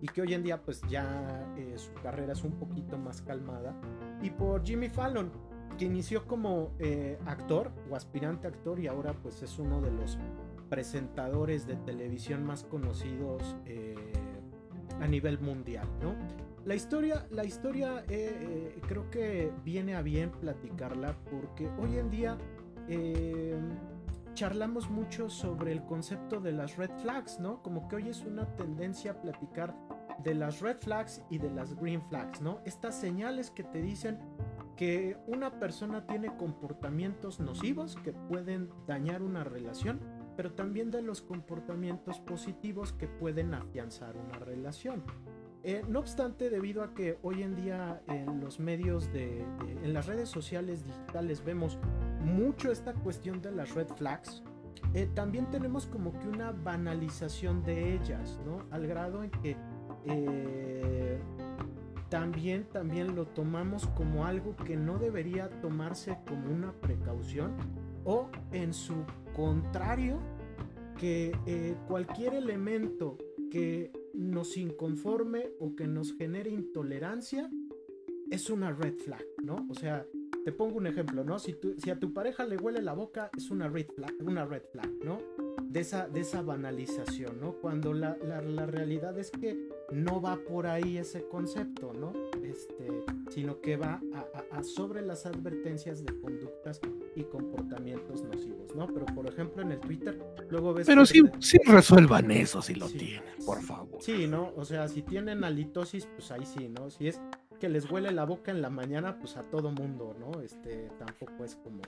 y que hoy en día pues ya eh, su carrera es un poquito más calmada. Y por Jimmy Fallon, que inició como eh, actor o aspirante actor y ahora pues es uno de los presentadores de televisión más conocidos eh, a nivel mundial, ¿no? La historia, la historia eh, creo que viene a bien platicarla porque hoy en día charlamos mucho sobre el concepto de las red flags, ¿no? Como que hoy es una tendencia a platicar de las red flags y de las green flags, ¿no? Estas señales que te dicen que una persona tiene comportamientos nocivos que pueden dañar una relación, pero también de los comportamientos positivos que pueden afianzar una relación. Eh, no obstante, debido a que hoy en día en los medios de, en las redes sociales digitales vemos mucho esta cuestión de las red flags, eh, también tenemos como que una banalización de ellas, ¿no? Al grado en que eh, también, también lo tomamos como algo que no debería tomarse como una precaución o en su contrario, que eh, cualquier elemento que nos inconforme o que nos genere intolerancia es una red flag, ¿no? O sea, te pongo un ejemplo, ¿no? Si, si a tu pareja le huele la boca, es una red flag, una red flag ¿no? De esa, de esa banalización, ¿no? Cuando la, la, la realidad es que no va por ahí ese concepto, ¿no? Este, sino que va a, sobre las advertencias de conductas y comportamientos nocivos, ¿no? Pero por ejemplo en el Twitter, luego ves... Pero sí, sí resuelvan eso si lo tienen, por favor. Sí, ¿no? O sea, si tienen halitosis, pues ahí sí, ¿no? Si es que les huele la boca en la mañana, pues a todo mundo, ¿no? Este, tampoco es como,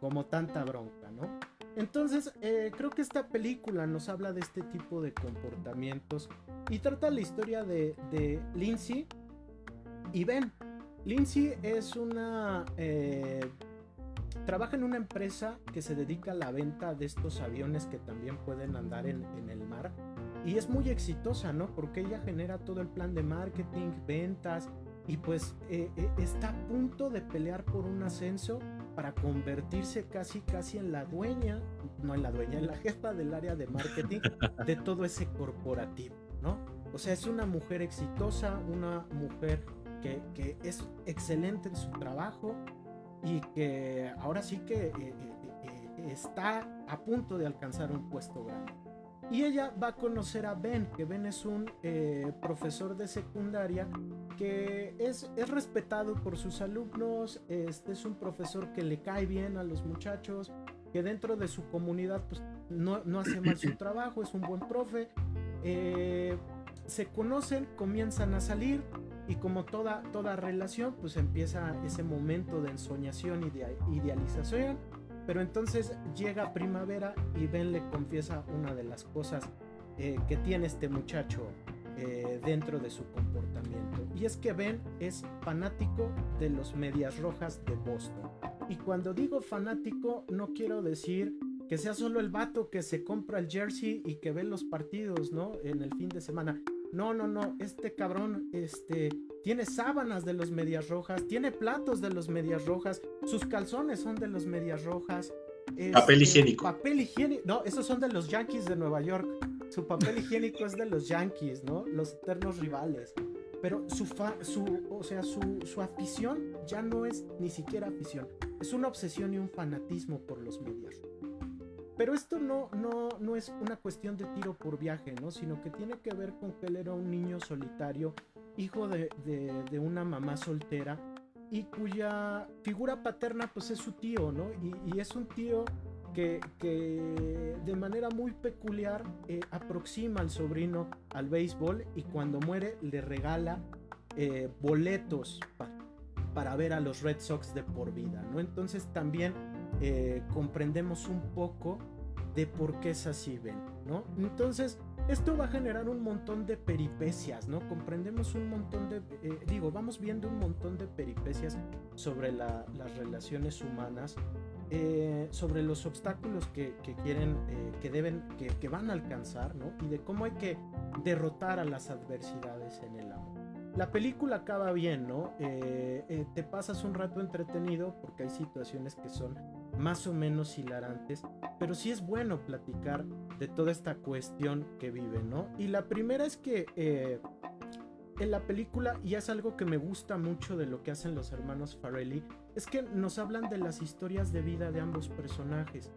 como tanta bronca, ¿no? Entonces, eh, creo que esta película nos habla de este tipo de comportamientos y trata la historia de, Lindsay y Ben. Lindsay es una... Eh, trabaja en una empresa que se dedica a la venta de estos aviones que también pueden andar en, en el mar. Y es muy exitosa, ¿no? Porque ella genera todo el plan de marketing, ventas, y pues eh, está a punto de pelear por un ascenso para convertirse casi casi en la dueña, no en la dueña, en la jefa del área de marketing de todo ese corporativo, ¿no? O sea, es una mujer exitosa, una mujer que, que es excelente en su trabajo y que ahora sí que eh, eh, está a punto de alcanzar un puesto grande. Y ella va a conocer a Ben, que Ben es un eh, profesor de secundaria que es, es, respetado por sus alumnos, este es un profesor que le cae bien a los muchachos, que dentro de su comunidad pues, no, no hace mal su trabajo, es un buen profe. Eh, se conocen, comienzan a salir y como toda, toda relación pues empieza ese momento de ensoñación y de idealización pero entonces llega primavera y Ben le confiesa una de las cosas eh, que tiene este muchacho eh, dentro de su comportamiento. Y es que Ben es fanático de los Medias Rojas de Boston. Y cuando digo fanático no quiero decir que sea solo el vato que se compra el jersey y que ve los partidos, ¿no? En el fin de semana. No, no, no, este cabrón, este, tiene sábanas de los medias rojas, tiene platos de los medias rojas, sus calzones son de los medias rojas. papel este, higiénico. Papel higiénico, no, esos son de los Yankees de Nueva York. Su papel higiénico es de los Yankees, ¿no? Los eternos rivales. Pero su, su, o sea, su, su afición ya no es ni siquiera afición, es una obsesión y un fanatismo por los medias pero esto no, no, no es una cuestión de tiro por viaje, ¿no? Sino que tiene que ver con que él era un niño solitario, hijo de, de, una mamá soltera y cuya figura paterna pues es su tío, ¿no? Y, es un tío que, que, de manera muy peculiar eh, aproxima al sobrino al béisbol y cuando muere le regala eh, boletos para, para ver a los Red Sox de por vida, ¿no? Entonces también eh, comprendemos un poco de por qué es así, ven, ¿no? Entonces, esto va a generar un montón de peripecias, ¿no? Comprendemos un montón de, eh, digo, vamos viendo un montón de peripecias sobre las relaciones humanas, eh, sobre los obstáculos que, quieren, que deben, que, que, van a alcanzar, ¿no? Y de cómo hay que derrotar a las adversidades en el amor. La película acaba bien, ¿no? te pasas un rato entretenido porque hay situaciones que son más o menos hilarantes, pero sí es bueno platicar de toda esta cuestión que vive, ¿no? Y la primera es que eh, en la película, y es algo que me gusta mucho de lo que hacen los hermanos Farelli, es que nos hablan de las historias de vida de ambos personajes.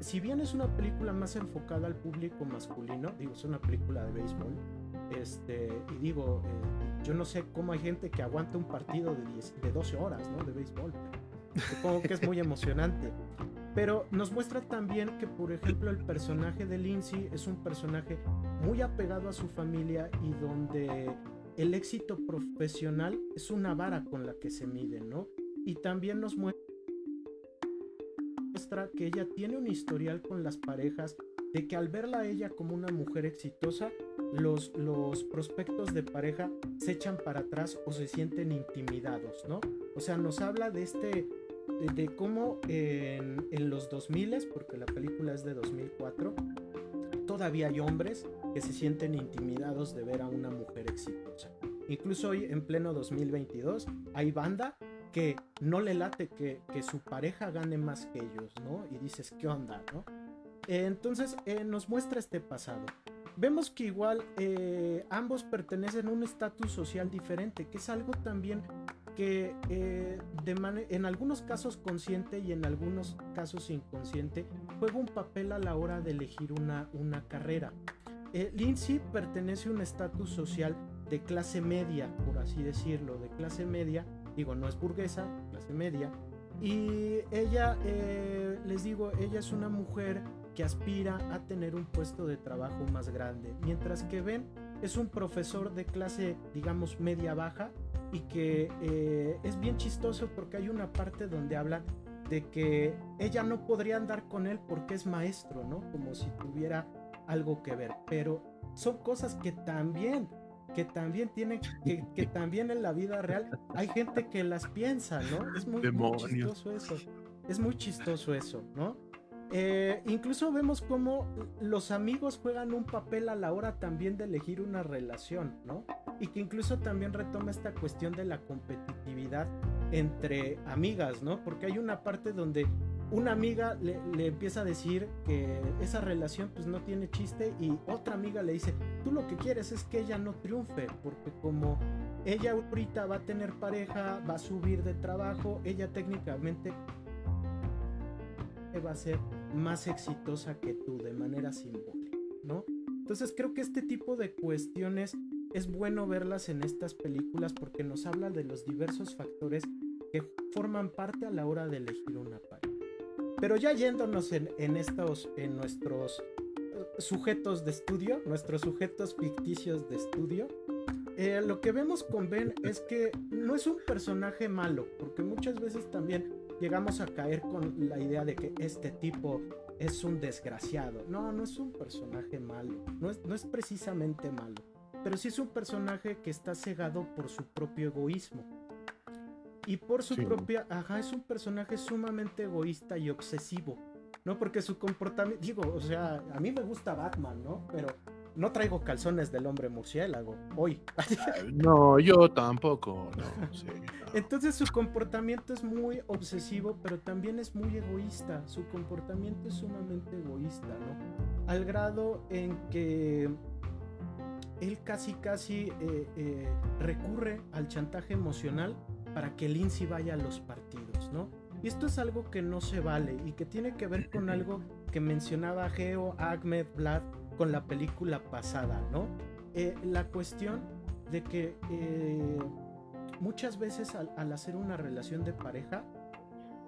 Si bien es una película más enfocada al público masculino, digo, es una película de béisbol, este, y digo, eh, yo no sé cómo hay gente que aguanta un partido de, 10, de 12 horas, ¿no? De béisbol. Supongo que es muy emocionante. Pero nos muestra también que, por ejemplo, el personaje de Lindsay es un personaje muy apegado a su familia y donde el éxito profesional es una vara con la que se mide, ¿no? Y también nos muestra que ella tiene un historial con las parejas, de que al verla a ella como una mujer exitosa, los, los prospectos de pareja se echan para atrás o se sienten intimidados, ¿no? O sea, nos habla de este, de, cómo en, en los 2000, porque la película es de 2004, todavía hay hombres que se sienten intimidados de ver a una mujer exitosa. Incluso hoy, en pleno 2022, hay banda que no le late que, su pareja gane más que ellos, ¿no? Y dices, ¿qué onda, no? entonces eh, nos muestra este pasado. Vemos que igual eh, ambos pertenecen a un estatus social diferente, que es algo también que eh, de en algunos casos consciente y en algunos casos inconsciente juega un papel a la hora de elegir una, una carrera. Lindsay pertenece a un estatus social de clase media, por así decirlo, de clase media, digo, no es burguesa, clase media, y ella, eh, les digo, ella es una mujer que aspira a tener un puesto de trabajo más grande, mientras que Ben es un profesor de clase, digamos, media baja, y que eh, es bien chistoso porque hay una parte donde habla de que ella no podría andar con él porque es maestro, ¿no? Como si tuviera algo que ver, pero son cosas que también que también tienen, que, que, también en la vida real hay gente que las piensa, ¿no? Es muy, chistoso eso. Es muy chistoso eso, ¿no? Eh, incluso vemos cómo los amigos juegan un papel a la hora también de elegir una relación, ¿no? Y que incluso también retoma esta cuestión de la competitividad entre amigas, ¿no? Porque hay una parte donde una amiga le, empieza a decir que esa relación pues no tiene chiste y otra amiga le dice, tú lo que quieres es que ella no triunfe, porque como ella ahorita va a tener pareja, va a subir de trabajo, ella técnicamente va a ser más exitosa que tú de manera simbólica, ¿no? Entonces creo que este tipo de cuestiones es bueno verlas en estas películas porque nos habla de los diversos factores que forman parte a la hora de elegir una pareja. Pero ya yéndonos en, estos, en nuestros eh, sujetos de estudio, nuestros sujetos ficticios de estudio, eh, lo que vemos con Ben es que no es un personaje malo, porque muchas veces también llegamos a caer con la idea de que este tipo es un desgraciado. No, no es un personaje malo, no es, no es precisamente malo, pero sí es un personaje que está cegado por su propio egoísmo y por su propia, ajá, es un personaje sumamente egoísta y obsesivo, ¿no? Porque su comportamiento, digo, o sea, a mí me gusta Batman, ¿no? Pero no traigo calzones del hombre murciélago hoy. no, yo tampoco, no, Entonces su comportamiento es muy obsesivo, pero también es muy egoísta. Su comportamiento es sumamente egoísta, ¿no? Al grado en que él casi, casi eh, eh, recurre al chantaje emocional para que Lindsay vaya a los partidos, ¿no? Y esto es algo que no se vale y que tiene que ver con algo que mencionaba Geo, Ahmed, Vlad con la película pasada, ¿no? Eh, la cuestión de que eh, muchas veces al, al hacer una relación de pareja,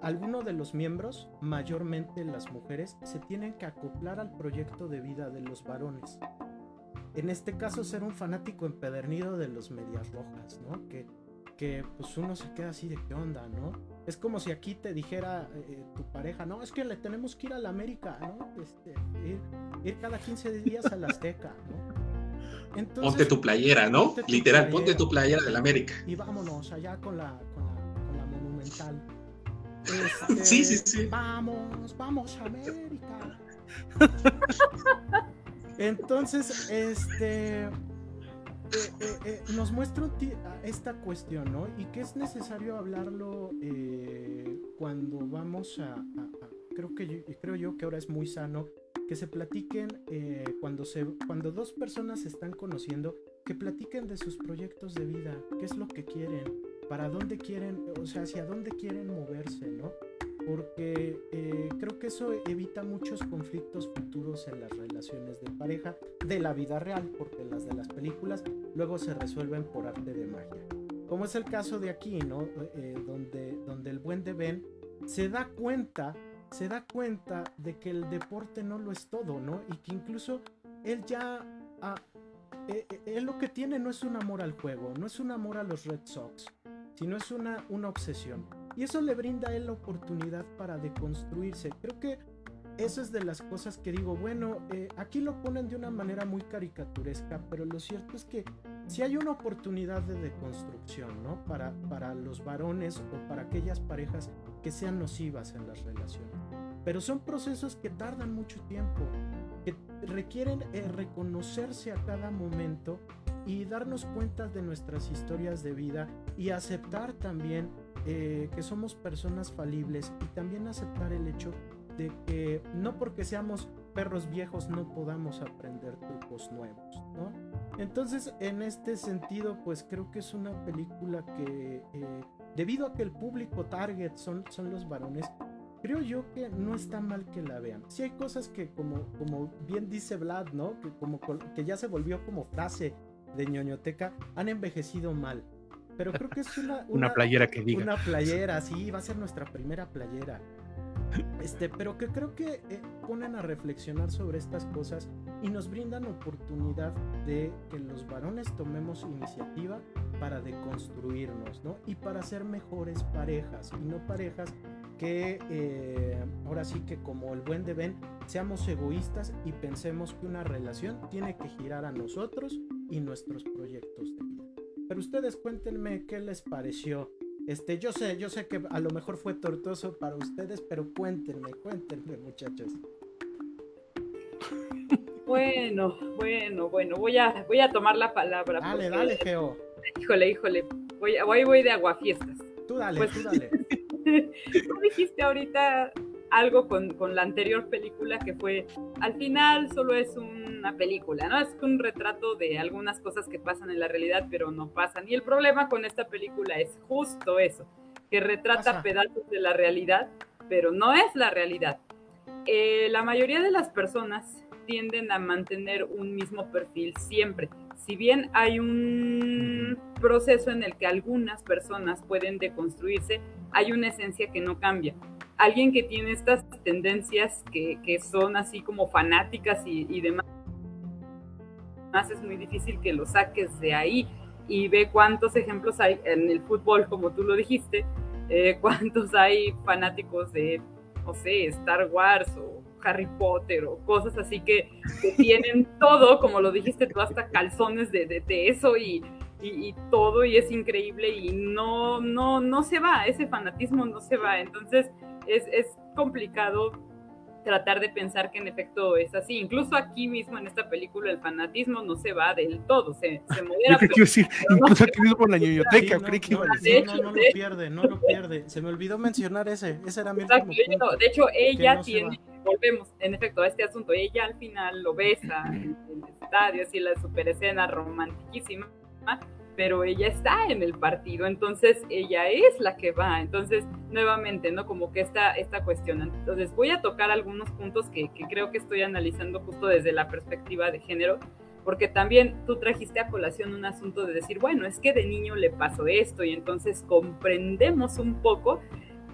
alguno de los miembros, mayormente las mujeres, se tienen que acoplar al proyecto de vida de los varones. En este caso, ser un fanático empedernido de los medias rojas, ¿no? Que que pues uno se queda así de qué onda, ¿no? Es como si aquí te dijera eh, tu pareja, no, es que le tenemos que ir a la América, ¿no? Este, ir, cada 15 días a la Azteca, ¿no? Entonces, ponte tu playera, ¿no? Literal, ponte tu playera de la América. Y vámonos allá con la, con la, monumental. sí, sí, sí. Vamos, vamos a América. Entonces, este eh, eh, eh, nos muestra esta cuestión, ¿no? Y que es necesario hablarlo cuando vamos a, creo que yo, creo yo que ahora es muy sano que se platiquen cuando se cuando dos personas se están conociendo que platiquen de sus proyectos de vida, qué es lo que quieren, para dónde quieren, o sea, hacia dónde quieren moverse, ¿no? Porque eh, creo que eso evita muchos conflictos futuros en las relaciones de pareja de la vida real, porque las de las películas luego se resuelven por arte de magia. Como es el caso de aquí, ¿no? Eh, donde, donde el buen de Ben se da cuenta, se da cuenta de que el deporte no lo es todo, ¿no? Y que incluso él ya ah, eh, él lo que tiene no es un amor al juego, no es un amor a los Red Sox, sino es una, una obsesión. Y eso le brinda a él la oportunidad para deconstruirse. Creo que eso es de las cosas que digo, bueno, eh, aquí lo ponen de una manera muy caricaturesca, pero lo cierto es que si hay una oportunidad de deconstrucción, ¿no? Para, para los varones o para aquellas parejas que sean nocivas en las relaciones. Pero son procesos que tardan mucho tiempo requieren eh, reconocerse a cada momento y darnos cuenta de nuestras historias de vida y aceptar también eh, que somos personas falibles y también aceptar el hecho de que no porque seamos perros viejos no podamos aprender trucos nuevos, ¿no? Entonces, en este sentido, pues creo que es una película que, eh, debido a que el público target son, son los varones, creo yo que no está mal que la vean. Si hay cosas que como, como bien dice Vlad, ¿no? Que, como, que ya se volvió como frase de ñoñoteca, han envejecido mal. Pero creo que es una... Una, playera que diga. Una playera, sí, va a ser nuestra primera playera. Este, pero que creo que eh, ponen a reflexionar sobre estas cosas y nos brindan oportunidad de que los varones tomemos iniciativa para deconstruirnos, ¿no? Y para ser mejores parejas, y no parejas que eh, ahora sí que como el buen de Ben, seamos egoístas y pensemos que una relación tiene que girar a nosotros y nuestros proyectos de vida. Pero ustedes cuéntenme qué les pareció. Este, yo sé, yo sé que a lo mejor fue tortuoso para ustedes, pero cuéntenme, cuéntenme, muchachos. Bueno, bueno, bueno, voy a, voy a tomar la palabra. Dale, dale, Geo. Híjole, híjole, voy, voy, voy de aguafiestas. Tú dale, pues tú dale. Tú dijiste ahorita algo con, con, la anterior película que fue, al final solo es una película, ¿no? Es un retrato de algunas cosas que pasan en la realidad, pero no pasan. Y el problema con esta película es justo eso, que retrata pedazos de la realidad, pero no es la realidad. Eh, la mayoría de las personas tienden a mantener un mismo perfil siempre si bien hay un proceso en el que algunas personas pueden deconstruirse, hay una esencia que no cambia. Alguien que tiene estas tendencias que, son así como fanáticas y, demás, más es muy difícil que lo saques de ahí y ve cuántos ejemplos hay en el fútbol, como tú lo dijiste, eh, cuántos hay fanáticos de, no sé, Star Wars o Harry Potter o cosas así que, tienen todo, como lo dijiste tú, hasta calzones de, de, eso y, y, todo y es increíble y no, no, no se va, ese fanatismo no se va. Entonces es, es complicado tratar de pensar que en efecto es así. Incluso aquí mismo en esta película el fanatismo no se va del todo, se, se modera. Yo decir, incluso aquí mismo en la biblioteca, creí que iba a decir. No, no, lo pierde, no lo pierde. Se me olvidó mencionar ese, ese era mi Exacto, De hecho, ella tiene, volvemos en efecto a este asunto, ella al final lo besa en, el estadio, así la super escena romantiquísima pero ella está en el partido, entonces ella es la que va. Entonces, nuevamente, ¿no? Como que esta, esta cuestión. Entonces, voy a tocar algunos puntos que, que creo que estoy analizando justo desde la perspectiva de género, porque también tú trajiste a colación un asunto de decir, bueno, es que de niño le pasó esto y entonces comprendemos un poco.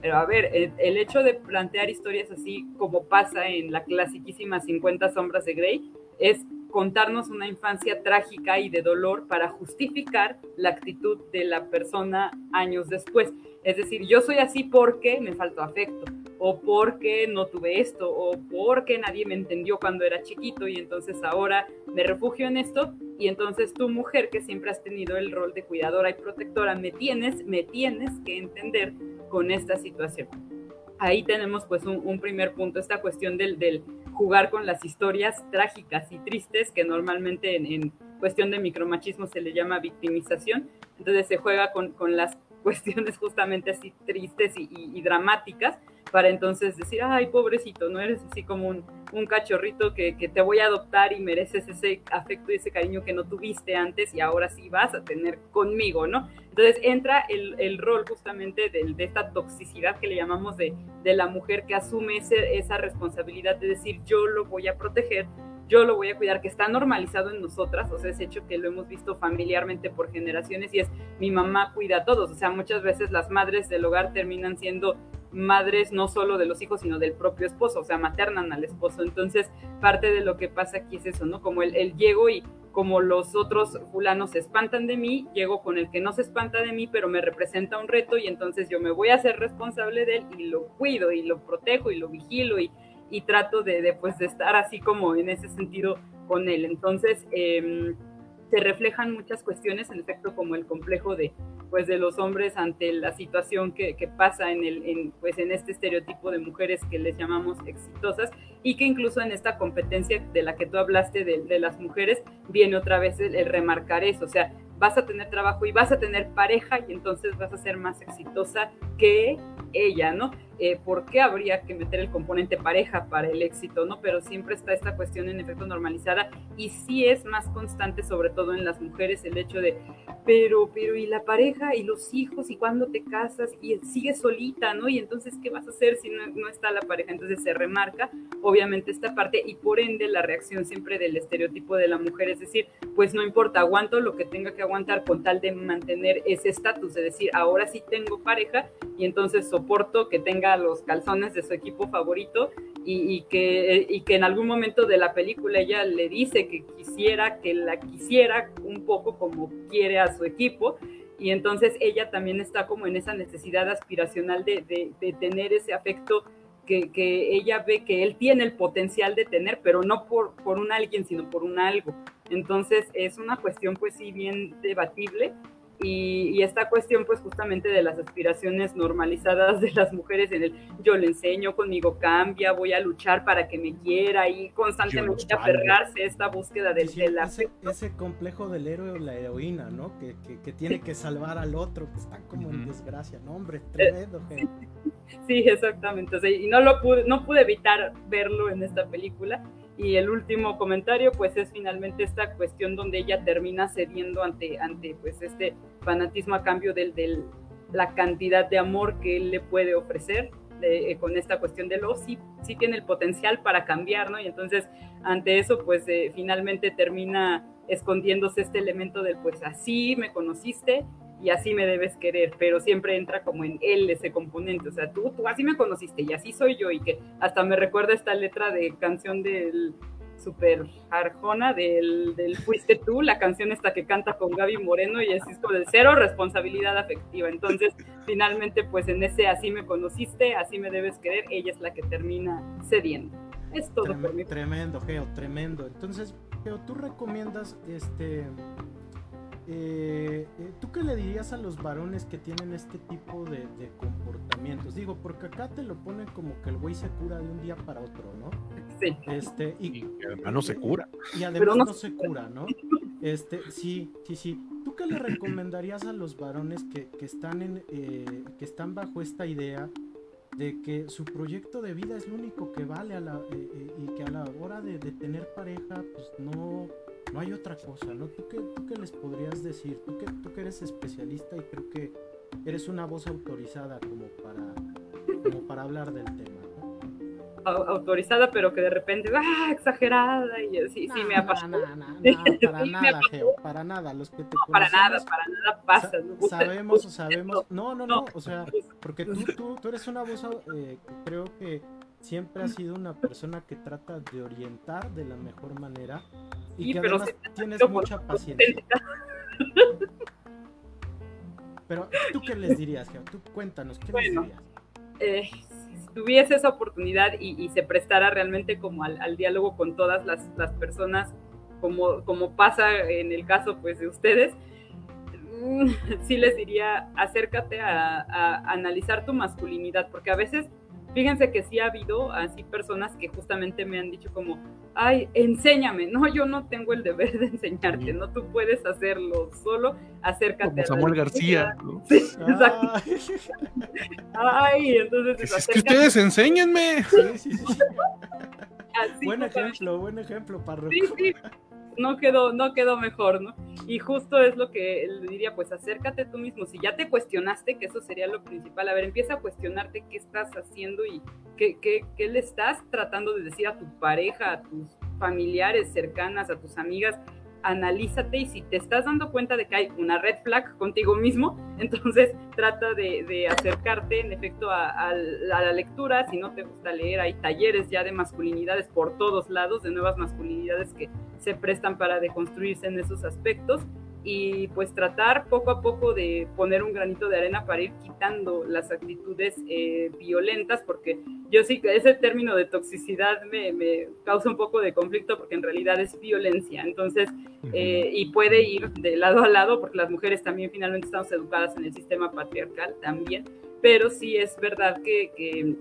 Pero a ver, el, hecho de plantear historias así como pasa en la clasiquísima 50 sombras de Grey es contarnos una infancia trágica y de dolor para justificar la actitud de la persona años después. Es decir, yo soy así porque me faltó afecto, o porque no tuve esto, o porque nadie me entendió cuando era chiquito y entonces ahora me refugio en esto y entonces tu mujer que siempre has tenido el rol de cuidadora y protectora, me tienes, me tienes que entender con esta situación. Ahí tenemos pues un, primer punto, esta cuestión del, jugar con las historias trágicas y tristes que normalmente en, cuestión de micromachismo se le llama victimización. Entonces se juega con, con las cuestiones justamente así tristes y, dramáticas para entonces decir, ay, pobrecito, no eres así como un, cachorrito que, que, te voy a adoptar y mereces ese afecto y ese cariño que no tuviste antes y ahora sí vas a tener conmigo, ¿no? Entonces entra el, el rol justamente de, de, esta toxicidad que le llamamos de, de la mujer que asume ese, esa responsabilidad de decir yo lo voy a proteger, yo lo voy a cuidar, que está normalizado en nosotras, o sea, ese hecho que lo hemos visto familiarmente por generaciones y es mi mamá cuida a todos, o sea, muchas veces las madres del hogar terminan siendo madres no solo de los hijos, sino del propio esposo, o sea, maternan al esposo. Entonces, parte de lo que pasa aquí es eso, ¿no? Como el, el llego y como los otros fulanos se espantan de mí, llego con el que no se espanta de mí, pero me representa un reto y entonces yo me voy a hacer responsable de él y lo cuido y lo protejo y lo vigilo y, y trato de, de, pues, de estar así como en ese sentido con él. Entonces, eh, se reflejan muchas cuestiones, en efecto, como el complejo de, pues, de los hombres ante la situación que, pasa en, el, pues, en este estereotipo de mujeres que les llamamos exitosas y que incluso en esta competencia de la que tú hablaste de, de las mujeres viene otra vez el, el, remarcar eso, o sea, vas a tener trabajo y vas a tener pareja y entonces vas a ser más exitosa que ella, ¿no? Eh, ¿Por qué habría que meter el componente pareja para el éxito, ¿no? Pero siempre está esta cuestión en efecto normalizada y sí es más constante, sobre todo en las mujeres, el hecho de, pero, pero, ¿y la pareja y los hijos y cuándo te casas y sigues solita, ¿no? Y entonces, ¿qué vas a hacer si no, está la pareja? Entonces se remarca, obviamente, esta parte y por ende la reacción siempre del estereotipo de la mujer, es decir, pues no importa, aguanto lo que tenga que aguantar con tal de mantener ese estatus, de decir, ahora sí tengo pareja y entonces soporto que tenga los calzones de su equipo favorito y, que, en algún momento de la película ella le dice que quisiera, que la quisiera un poco como quiere a su equipo y entonces ella también está como en esa necesidad aspiracional de, tener ese afecto que, ella ve que él tiene el potencial de tener, pero no por un alguien, sino por un algo. Entonces es una cuestión pues sí bien debatible y, y, esta cuestión pues justamente de las aspiraciones normalizadas de las mujeres en el yo le enseño, conmigo cambia, voy a luchar para que me quiera y constantemente aferrarse esta búsqueda del sí, ese, ese, complejo del héroe o la heroína, ¿no? Que, que, que tiene que salvar al otro, que está como en desgracia, ¿no? Hombre, tremendo, gente. Sí, exactamente. O sea, y no lo pude, no pude evitar verlo en esta película. Y el último comentario, pues, es finalmente esta cuestión donde ella termina cediendo ante, ante pues, este fanatismo a cambio de del, la cantidad de amor que él le puede ofrecer. De, eh, con esta cuestión de lo sí, sí tiene el potencial para cambiar, ¿no? Y entonces, ante eso, pues, eh, finalmente termina escondiéndose este elemento del, pues, así me conociste, y así me debes querer, pero siempre entra como en él ese componente, o sea, tú, tú así me conociste y así soy yo y que hasta me recuerda esta letra de canción del Super Arjona del, del Fuiste tú, la canción esta que canta con Gaby Moreno y es como de cero responsabilidad afectiva, entonces finalmente pues en ese así me conociste, así me debes querer, ella es la que termina cediendo. Es todo tremendo, por mí. Tremendo, Geo, tremendo. Entonces, Geo, ¿tú recomiendas este eh, ¿Tú qué le dirías a los varones que tienen este tipo de, de, comportamientos? Digo, porque acá te lo ponen como que el güey se cura de un día para otro, ¿no? Sí. Este, y, y además no se cura. Y además no... no... se cura, ¿no? Este, sí, sí, sí. ¿Tú qué le recomendarías a los varones que, que están, en, eh, que están bajo esta idea de que su proyecto de vida es lo único que vale a la, eh, eh, y que a la hora de, de tener pareja, pues no no hay otra cosa, ¿no? ¿Tú qué, tú qué les podrías decir? ¿Tú que, tú que eres especialista y creo que eres una voz autorizada como para, como para hablar del tema, ¿no? Autorizada, pero que de repente, ¡ah! Exagerada, y sí, no, sí me ha pasado. No para nada, Geo, para nada. Los que te no, para nada, para nada pasa. Sa sabemos, sabemos. No, no, no, o sea, porque tú, tú, tú eres una voz, eh, creo que siempre has sido una persona que trata de orientar de la mejor manera y sí, que además tienes mucha paciencia. Pero tú qué les dirías, Geo? Tú cuéntanos, ¿qué bueno, les dirías? Eh, si tuviese esa oportunidad y, y se prestara realmente como al, al diálogo con todas las, las, personas, como, como pasa en el caso pues de ustedes, sí les diría, acércate a, a analizar tu masculinidad, porque a veces fíjense que sí ha habido así personas que justamente me han dicho como, ay, enséñame, no, yo no tengo el deber de enseñarte, sí. no, tú puedes hacerlo solo, acércate. Como Samuel García. ¿no? Sí, exacto. Ay, entonces... Es, es que ustedes enséñenme. Sí, sí, sí. buen ejemplo, buen ejemplo, para Sí, sí, no quedó, no quedó mejor, ¿no? Y justo es lo que le diría, pues acércate tú mismo. Si ya te cuestionaste, que eso sería lo principal, a ver, empieza a cuestionarte qué estás haciendo y qué, qué, qué le estás tratando de decir a tu pareja, a tus familiares cercanas, a tus amigas, analízate y si te estás dando cuenta de que hay una red flag contigo mismo, entonces trata de, acercarte en efecto a, la lectura. Si no te gusta leer, hay talleres ya de masculinidades por todos lados, de nuevas masculinidades que se prestan para deconstruirse en esos aspectos y pues tratar poco a poco de poner un granito de arena para ir quitando las actitudes eh, violentas, porque yo sí que ese término de toxicidad me, me, causa un poco de conflicto porque en realidad es violencia, entonces, eh, y puede ir de lado a lado, porque las mujeres también finalmente estamos educadas en el sistema patriarcal también, pero sí es verdad que, que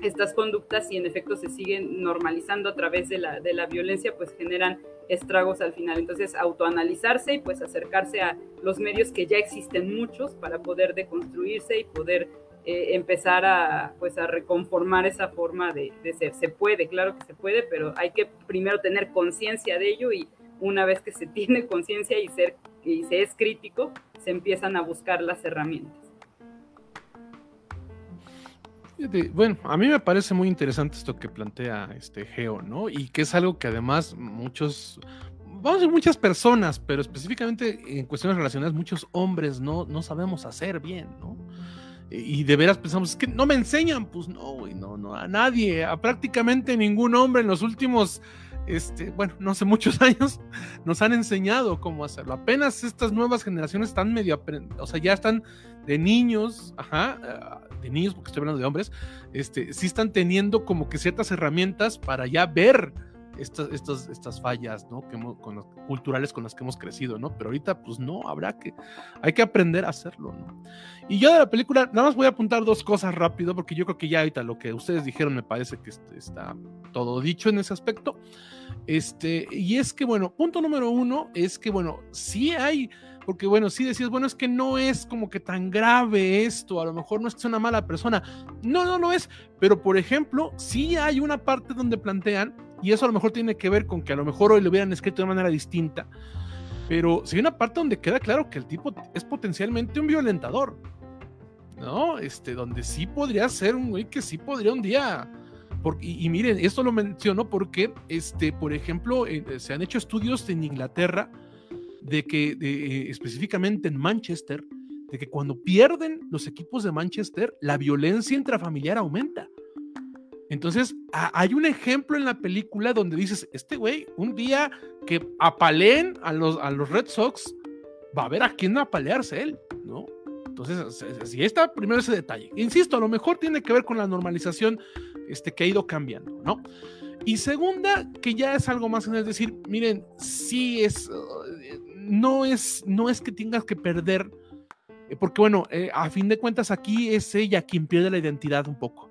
estas conductas, si en efecto se siguen normalizando a través de la, de la violencia, pues generan estragos al final. Entonces, autoanalizarse y pues acercarse a los medios que ya existen muchos para poder deconstruirse y poder eh, empezar a, pues, a reconformar esa forma de, ser. Se puede, claro que se puede, pero hay que primero tener conciencia de ello y una vez que se tiene conciencia y, ser, y se es crítico, se empiezan a buscar las herramientas. Bueno, a mí me parece muy interesante esto que plantea este Geo, ¿no? Y que es algo que además muchos, vamos a decir muchas personas, pero específicamente en cuestiones relacionadas, muchos hombres no, no sabemos hacer bien, ¿no? Y de veras pensamos, es que no me enseñan, pues no, güey, no, no, a nadie, a prácticamente ningún hombre en los últimos, este, bueno, no sé, muchos años nos han enseñado cómo hacerlo. Apenas estas nuevas generaciones están medio, o sea, ya están de niños, ajá, de niños, porque estoy hablando de hombres, este, sí están teniendo como que ciertas herramientas para ya ver estas, estas, estas fallas, ¿no? Que con las, culturales con las que hemos crecido, ¿no? Pero ahorita, pues no, habrá que, hay que aprender a hacerlo, ¿no? Y yo de la película, nada más voy a apuntar dos cosas rápido, porque yo creo que ya ahorita lo que ustedes dijeron me parece que está todo dicho en ese aspecto. Este, y es que, bueno, punto número uno es que, bueno, sí hay porque bueno, si decías, bueno, es que no es como que tan grave esto, a lo mejor no es que sea una mala persona, no, no lo es, pero por ejemplo, sí hay una parte donde plantean, y eso a lo mejor tiene que ver con que a lo mejor hoy lo hubieran escrito de manera distinta, pero sí hay una parte donde queda claro que el tipo es potencialmente un violentador, ¿no? Este, donde sí podría ser un güey que sí podría un día... Porque, y, miren, esto lo menciono porque, este, por ejemplo, eh, se han hecho estudios en Inglaterra de que eh, específicamente en Manchester, de que cuando pierden los equipos de Manchester, la violencia intrafamiliar aumenta. Entonces, hay un ejemplo en la película donde dices, este güey, un día que apaleen a los, a los Red Sox, va a ver a quién apalearse él, ¿no? Entonces, si está primero ese detalle. Insisto, a lo mejor tiene que ver con la normalización este, que ha ido cambiando, ¿no? Y segunda, que ya es algo más, es decir, miren, sí es, no es, no es que tengas que perder, eh, porque bueno, eh, a fin de cuentas aquí es ella quien pierde la identidad un poco.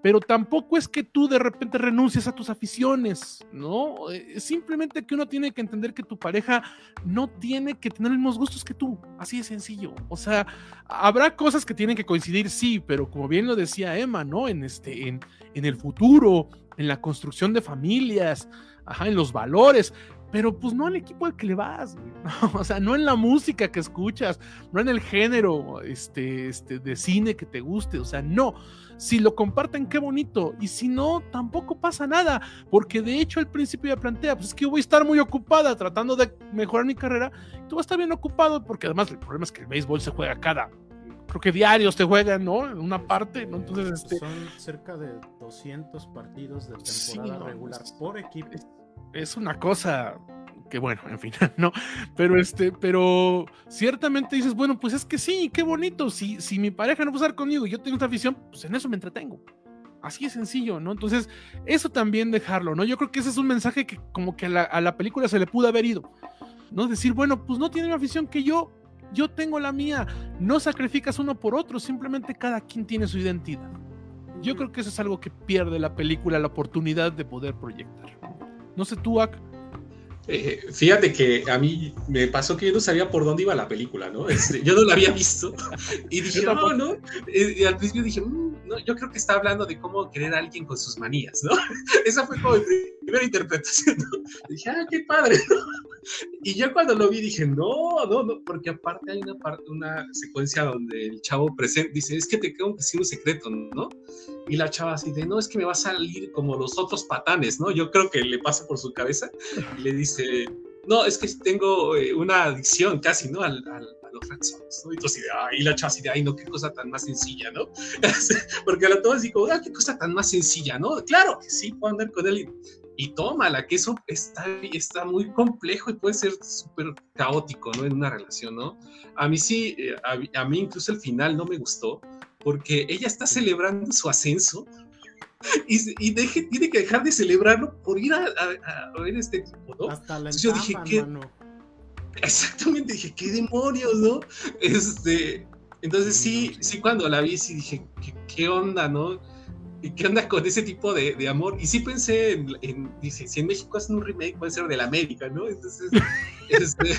Pero tampoco es que tú de repente renuncies a tus aficiones, ¿no? Eh, simplemente que uno tiene que entender que tu pareja no tiene que tener los mismos gustos que tú, así de sencillo. O sea, habrá cosas que tienen que coincidir, sí, pero como bien lo decía Emma, ¿no? En, este, en, en el futuro, en la construcción de familias, ajá, en los valores, pero pues no al equipo al que le vas, o sea, no en la música que escuchas, no en el género este, este, de cine que te guste, o sea, no. Si lo comparten, qué bonito, y si no, tampoco pasa nada, porque de hecho al principio ya plantea, pues es que voy a estar muy ocupada tratando de mejorar mi carrera, tú vas a estar bien ocupado, porque además el problema es que el béisbol se juega cada creo que diarios te juegan, ¿no? En una parte, ¿no? Entonces, este... Son cerca de 200 partidos de temporada regular por equipo es una cosa que bueno, en fin, no, pero este, pero ciertamente dices, bueno, pues es que sí, qué bonito, si, si mi pareja no puede estar conmigo y yo tengo esta afición, pues en eso me entretengo. Así es sencillo, ¿no? Entonces, eso también dejarlo, ¿no? Yo creo que ese es un mensaje que como que a la, la película se le pudo haber ido, ¿no? Decir, bueno, pues no tiene una afición que yo, yo tengo la mía, no sacrificas uno por otro, simplemente cada quien tiene su identidad. Yo creo que eso es algo que pierde la película, la oportunidad de poder proyectar. No sé tú, Ak. Eh, fíjate que a mí me pasó que yo no sabía por dónde iba la película, ¿no? Este, yo no la había visto y dije, no, no. Y, al principio dije, mm", no, yo creo que está hablando de cómo querer a alguien con sus manías, ¿no? Esa fue como mi primera interpretación, ¿no? dije, ah, qué padre. Y yo cuando lo vi dije, no, no, no, porque aparte hay una, parte, una secuencia donde el chavo presente dice, es que te tengo que decir un secreto, ¿no? Y la chava así de, no, es que me va a salir como los otros patanes, ¿no? Yo creo que le pasa por su cabeza y le dice, no, es que tengo eh, una adicción casi, ¿no? Al, al, a los Sox, ¿no? Y, de, ay, la chava así de, ay, no, qué cosa tan más sencilla, ¿no? Porque la toma así como, ah, qué cosa tan más sencilla, ¿no? Claro que sí, puedo andar con él y, tómala, que eso está, está muy complejo y puede ser súper caótico, ¿no? En una relación, ¿no? A mí sí, eh, a, a mí incluso el final no me gustó, porque ella está celebrando su ascenso y, y deje, tiene que dejar de celebrarlo por ir a, a, a ver este tipo, ¿no? Hasta la Entonces yo dije, ¿qué? Exactamente, dije, ¿qué demonios, no? Este, entonces sí, sí, cuando la vi, sí dije, ¿qué, qué onda, no? ¿Y qué onda con ese tipo de, de amor? Y sí pensé en, en, dice, si en México hacen un remake, puede ser de la América, ¿no? Entonces, este,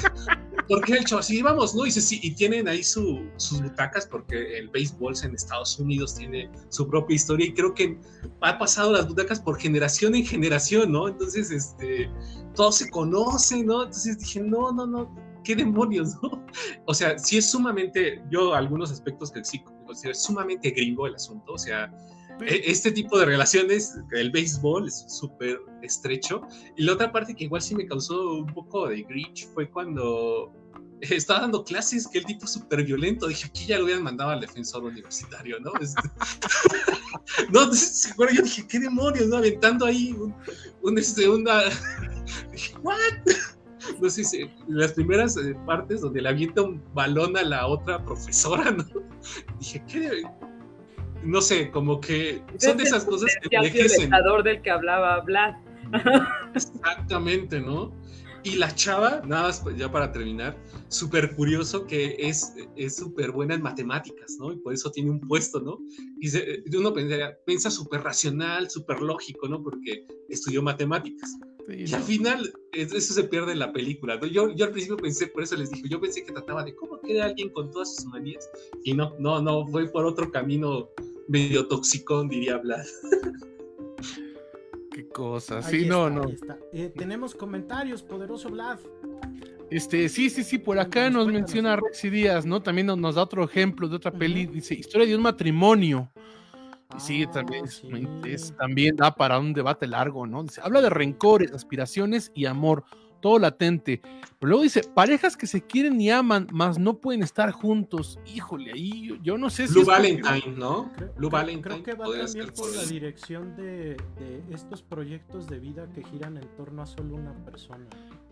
porque el chavo, sí, vamos, ¿no? Y, dice, sí, y tienen ahí su, sus butacas, porque el béisbol en Estados Unidos tiene su propia historia, y creo que ha pasado las butacas por generación en generación, ¿no? Entonces, este, todos se conocen, ¿no? Entonces dije, no, no, no, qué demonios, ¿no? O sea, sí es sumamente, yo algunos aspectos que sí considero sumamente gringo el asunto, o sea, este tipo de relaciones, el béisbol es súper estrecho. Y la otra parte que igual sí me causó un poco de grinch fue cuando estaba dando clases que el tipo súper violento. Dije, aquí ya lo habían mandado al defensor universitario, ¿no? No, seguro yo dije, ¿qué demonios, no? Aventando ahí un, un este, una... dije, ¿what? No sé si las primeras eh, partes donde le avienta un balón a la otra profesora, ¿no? Dije, ¿qué? No sé, como que son de esas cosas que envejecen. El del que hablaba Vlad. Exactamente, ¿no? Y la chava, nada más ya para terminar, súper curioso que es súper buena en matemáticas, ¿no? Y por eso tiene un puesto, ¿no? Y se, uno pensaría, piensa súper racional, súper lógico, ¿no? Porque estudió matemáticas. Sí, y no. al final, eso se pierde en la película, ¿no? Yo, yo al principio pensé, por eso les dije, yo pensé que trataba de cómo queda alguien con todas sus manías. Y no, no, no, fue por otro camino medio toxicón, diría Vlad. Qué cosa, sí, no, está, no. Eh, tenemos comentarios, poderoso Vlad. Este, sí, sí, sí, por acá nos menciona Rexy Díaz, ¿no? También nos, nos, da otro ejemplo de otra peli, uh -huh. dice, historia de un matrimonio. Y sí, también, sí. Es, también da para un debate largo, ¿no? Dice, habla de rencores, aspiraciones y amor, todo latente. Pero luego dice, parejas que se quieren y aman, mas no pueden estar juntos. Híjole, ahí yo no sé si. Blue Valentine. ¿no? Creo, Blue Valentine. Creo que va también por la dirección de, de, estos proyectos de vida que giran en torno a solo una persona.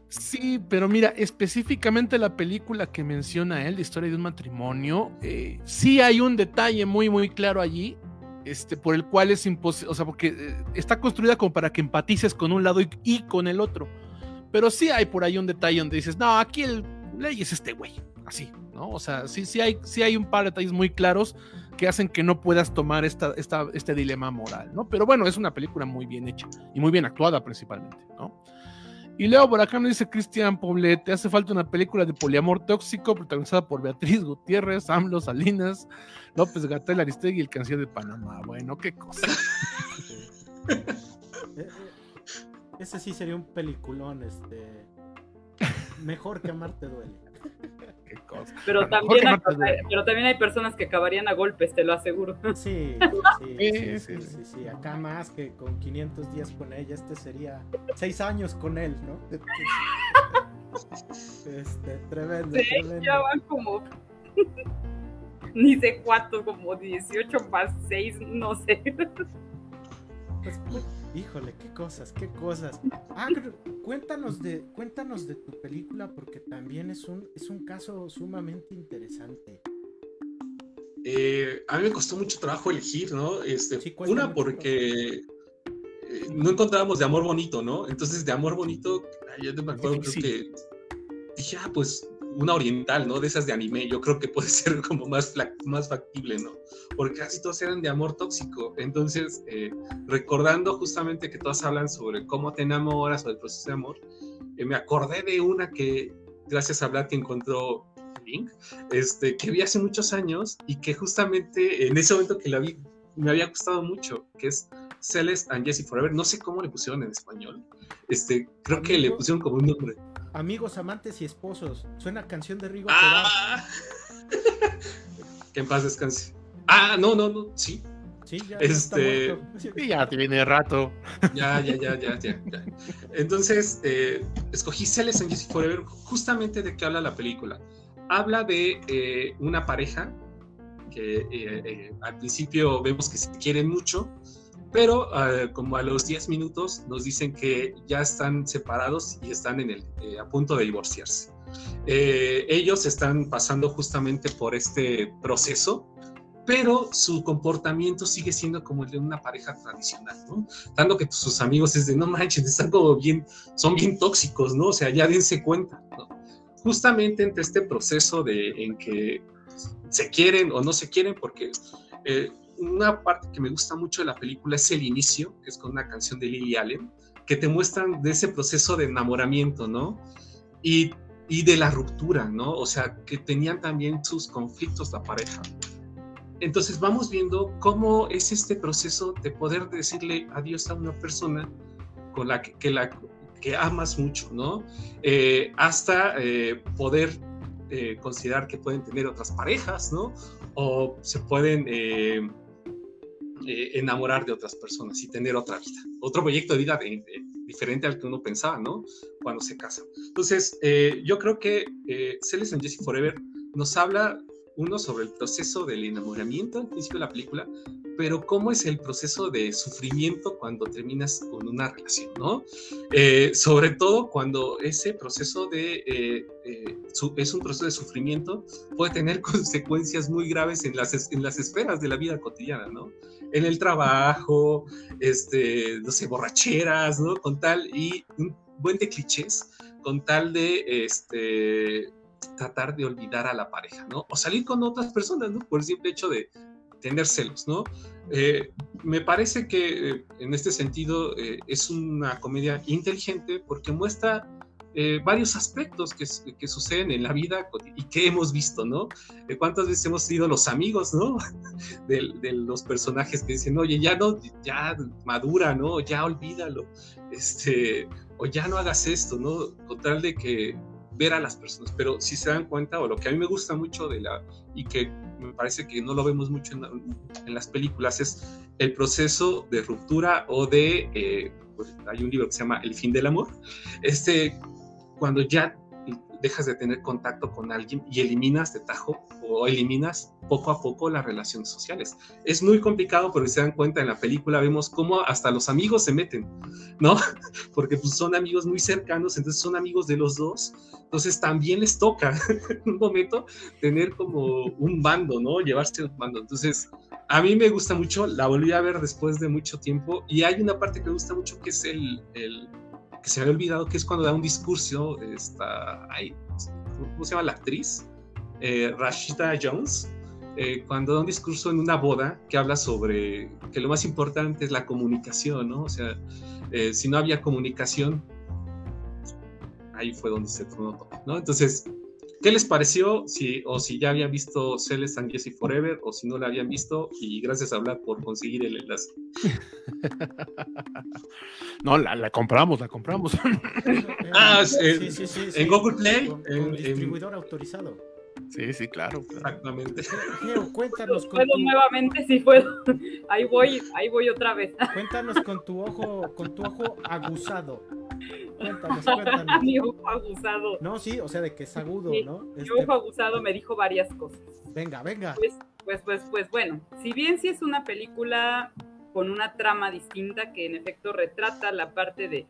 Sí, pero mira, específicamente la película que menciona él, la historia de un matrimonio, eh, sí hay un detalle muy, muy claro allí. Este, por el cual es imposible, o sea, porque eh, está construida como para que empatices con un lado y, y con el otro. Pero sí hay por ahí un detalle donde dices, no, aquí el ley es este güey, así, ¿no? O sea, sí, sí, hay, sí hay un par de detalles muy claros que hacen que no puedas tomar esta, esta, este dilema moral, ¿no? Pero bueno, es una película muy bien hecha y muy bien actuada principalmente, ¿no? Y luego por acá nos dice Cristian Poblet, te hace falta una película de poliamor tóxico protagonizada por Beatriz Gutiérrez, AMLO Salinas, López Gatel Aristegui y el Canción de Panamá. Bueno, qué cosa. Ese sí sería un peliculón, este. Mejor que Amarte duele. Qué cosa. Pero también, hay, pero también hay personas que acabarían a golpes, te lo aseguro. Sí, sí, sí, sí, sí, sí, Acá más que con 500 días con ella, este sería 6 años con él, ¿no? Este, tremendo, sí, tremendo. Ya van como. Ni sé cuánto, como 18 más 6, no sé. Pues, híjole, qué cosas, qué cosas. Ah, cuéntanos de, cuéntanos de tu película porque también es un, es un caso sumamente interesante. Eh, a mí me costó mucho trabajo elegir, ¿no? Este, sí, una porque eh, no encontrábamos de amor bonito, ¿no? Entonces de amor bonito, yo me acuerdo creo que dije, ah, pues una oriental, ¿no? De esas de anime, yo creo que puede ser como más, más factible, ¿no? Porque casi todos eran de amor tóxico. Entonces, eh, recordando justamente que todas hablan sobre cómo te enamoras o el proceso de amor, eh, me acordé de una que, gracias a Vlad, que encontró Link, este, que vi hace muchos años y que justamente en ese momento que la vi, me había gustado mucho, que es Celeste and Jesse Forever. No sé cómo le pusieron en español. Este, creo que le pusieron como un nombre. Amigos, amantes y esposos. Suena canción de Rigo ah. que en paz descanse. Ah, no, no, no, sí. Sí, ya, este, ya te viene rato. Ya, ya, ya, ya, ya. Entonces, eh, escogí Celeste and Jesse Forever justamente de qué habla la película. Habla de eh, una pareja que eh, al principio vemos que se quieren mucho, pero como a los 10 minutos nos dicen que ya están separados y están en el, a punto de divorciarse. ellos están pasando justamente por este proceso pero su comportamiento sigue siendo como el de una pareja tradicional, ¿no? Tanto que sus amigos es de, no manches, están como bien, son bien tóxicos, ¿no? O sea, ya dense cuenta, ¿no? Justamente entre este proceso de, en que se quieren o no se quieren, porque eh, una parte que me gusta mucho de la película es el inicio, que es con una canción de Lily Allen, que te muestran de ese proceso de enamoramiento, ¿no? Y, y de la ruptura, ¿no? O sea, que tenían también sus conflictos la pareja. Entonces vamos viendo cómo es este proceso de poder decirle adiós a una persona con la que, la, que amas mucho, ¿no? Eh, hasta eh, poder eh, considerar que pueden tener otras parejas, ¿no? O se pueden enamorar de otras personas y tener otra vida, otro proyecto de vida diferente al que uno pensaba, ¿no? Cuando se casa. Entonces, yo creo que Celeste and Jesse Forever nos habla uno sobre el proceso del enamoramiento al principio de la película, pero cómo es el proceso de sufrimiento cuando terminas con una relación, ¿no? Eh, sobre todo cuando ese proceso de, eh, eh, es un proceso de sufrimiento, puede tener consecuencias muy graves en las, en las esferas de la vida cotidiana, ¿no? En el trabajo, este, no sé, borracheras, ¿no? Con tal, y un buen de clichés, con tal de, este, tratar de olvidar a la pareja, ¿no? O salir con otras personas, ¿no? Por el simple hecho de tener celos, ¿no? Eh, me parece que eh, en este sentido eh, es una comedia inteligente porque muestra varios aspectos que, suceden en la vida y que hemos visto, ¿no? ¿Cuántas veces hemos sido los amigos, ¿no? De, de, los personajes que dicen, oye, ya no, ya madura, ¿no? Ya olvídalo, este, o ya no hagas esto, ¿no? Con tal de que ver a las personas, pero si se dan cuenta, o lo que a mí me gusta mucho de la, y que me parece que no lo vemos mucho en, las películas, es el proceso de ruptura o de, eh, pues, hay un libro que se llama El fin del amor, este, cuando ya dejas de tener contacto con alguien y eliminas de tajo o eliminas poco a poco las relaciones sociales. Es muy complicado, pero si se dan cuenta en la película vemos cómo hasta los amigos se meten, ¿no? Porque pues, son amigos muy cercanos, entonces son amigos de los dos, entonces también les toca en un momento tener como un bando, ¿no? Llevarse un bando. Entonces, a mí me gusta mucho, la volví a ver después de mucho tiempo y hay una parte que me gusta mucho que es el, el se había olvidado, que es cuando da un discurso, está ahí, ¿cómo se llama la actriz? Eh, Rashida Jones, eh, cuando da un discurso en una boda que habla sobre que lo más importante es la comunicación, ¿no? O sea, eh, si no había comunicación, ahí fue donde se todo, ¿no? Entonces, ¿Qué les pareció? Si, o si ya habían visto Celeste and Jesse Forever, o si no la habían visto, y gracias a hablar por conseguir el enlace. no, la, compramos, la compramos. ah, sí, sí, sí, en Google Play. en, distribuidor autorizado. Sí, sí, claro. Exactamente. cuéntanos con puedo nuevamente, sí puedo. Ahí voy, ahí voy otra vez. Cuéntanos con tu ojo, con tu ojo aguzado. Cuéntanos, cuéntanos. Mi ojo aguzado. No, sí, o sea, de que es agudo, ¿no? Mi este ojo aguzado me dijo varias cosas. Venga, venga. Pues, pues, pues, pues, bueno, si bien sí es una película con una trama distinta que en efecto retrata la parte de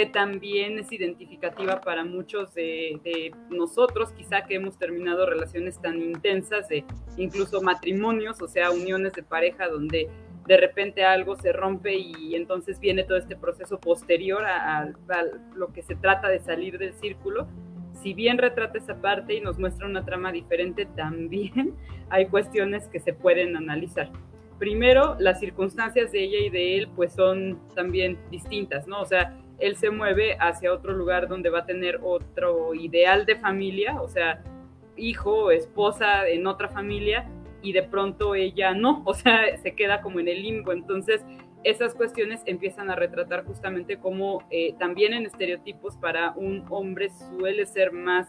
que también es identificativa para muchos de, nosotros, quizá que hemos terminado relaciones tan intensas, de incluso matrimonios, o sea, uniones de pareja donde de repente algo se rompe y entonces viene todo este proceso posterior a, lo que se trata de salir del círculo. Si bien retrata esa parte y nos muestra una trama diferente, también hay cuestiones que se pueden analizar. Primero, las circunstancias de ella y de él pues son también distintas, ¿no? O sea, él se mueve hacia otro lugar donde va a tener otro ideal de familia, o sea, hijo esposa en otra familia, y de pronto ella no, o sea, se queda como en el limbo. Entonces, esas cuestiones empiezan a retratar justamente como eh, también en estereotipos para un hombre suele ser más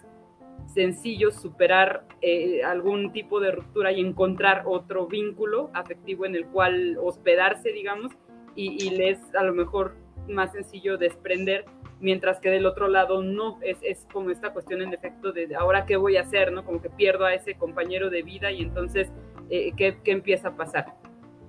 sencillo superar eh, algún tipo de ruptura y encontrar otro vínculo afectivo en el cual hospedarse, digamos, y, y le es a lo mejor más sencillo desprender, mientras que del otro lado no, es, es como esta cuestión en efecto de ahora qué voy a hacer, ¿no? Como que pierdo a ese compañero de vida y entonces, eh, ¿qué, ¿qué empieza a pasar?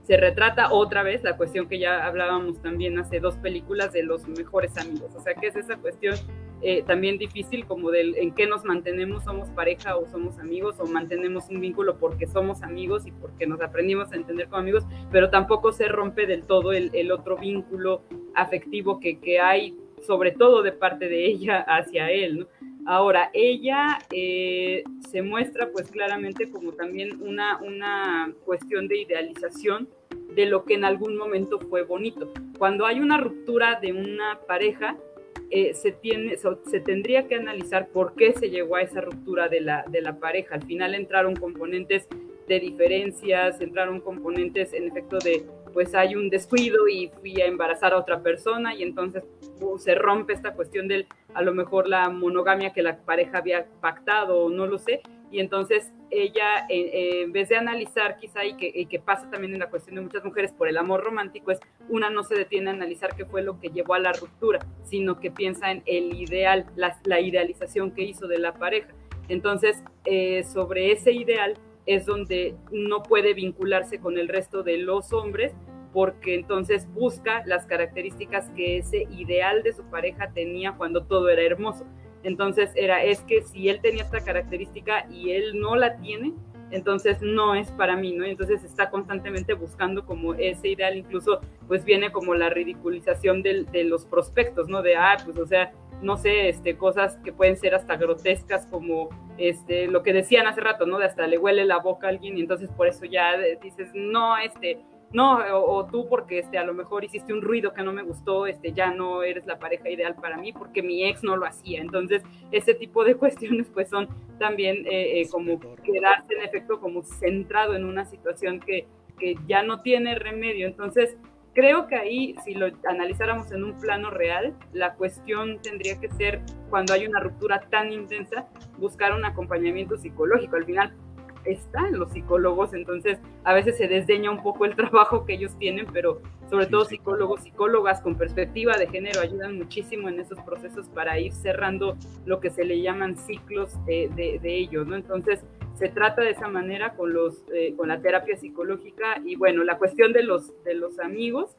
se retrata otra vez la cuestión que ya hablábamos también hace dos películas de los mejores amigos. O sea, que es esa cuestión eh, también difícil como del en qué nos mantenemos, somos pareja o somos amigos o mantenemos un vínculo porque somos amigos y porque nos aprendimos a entender como amigos, pero tampoco se rompe del todo el, el otro vínculo afectivo que, que hay, sobre todo de parte de ella hacia él. Ahora, ella eh, se muestra pues claramente como también una, una cuestión de idealización de lo que en algún momento fue bonito. Cuando hay una ruptura de una pareja, eh, se, tiene, se tendría que analizar por qué se llegó a esa ruptura de la, de la pareja. Al final entraron componentes de diferencias, entraron componentes en efecto de, pues hay un descuido y fui a embarazar a otra persona y entonces uh, se rompe esta cuestión del, a lo mejor la monogamia que la pareja había pactado o no lo sé, y entonces ella, eh, eh, en vez de analizar quizá, y que, pasa también en la cuestión de muchas mujeres por el amor romántico, es una no se detiene a analizar qué fue lo que llevó a la ruptura, sino que piensa en el ideal, la, la idealización que hizo de la pareja. Entonces, eh, sobre ese ideal es donde no puede vincularse con el resto de los hombres, porque entonces busca las características que ese ideal de su pareja tenía cuando todo era hermoso. Entonces era, es que si él tenía esta característica y él no la tiene, entonces no es para mí, ¿no? Entonces está constantemente buscando como ese ideal, incluso pues viene como la ridiculización de, los prospectos, ¿no? De, ah, pues o sea, no sé, este, cosas que pueden ser hasta grotescas como este, lo que decían hace rato, ¿no? De hasta le huele la boca a alguien y entonces por eso ya dices, no, este, no, o, o, tú porque este, a lo mejor hiciste un ruido que no me gustó, este, ya no eres la pareja ideal para mí porque mi ex no lo hacía. Entonces, ese tipo de cuestiones pues son también eh, eh, como quedarse en efecto como centrado en una situación que, que ya no tiene remedio. Entonces, creo que ahí, si lo analizáramos en un plano real, la cuestión tendría que ser, cuando hay una ruptura tan intensa, buscar un acompañamiento psicológico. Al final, están los psicólogos, entonces a veces se desdeña un poco el trabajo que ellos tienen, pero sobre sí, todo psicólogos, psicólogas con perspectiva de género ayudan muchísimo en esos procesos para ir cerrando lo que se le llaman ciclos de, de, de ellos, ¿no? Entonces se trata de esa manera con, los, eh, con la terapia psicológica y bueno, la cuestión de los, de los amigos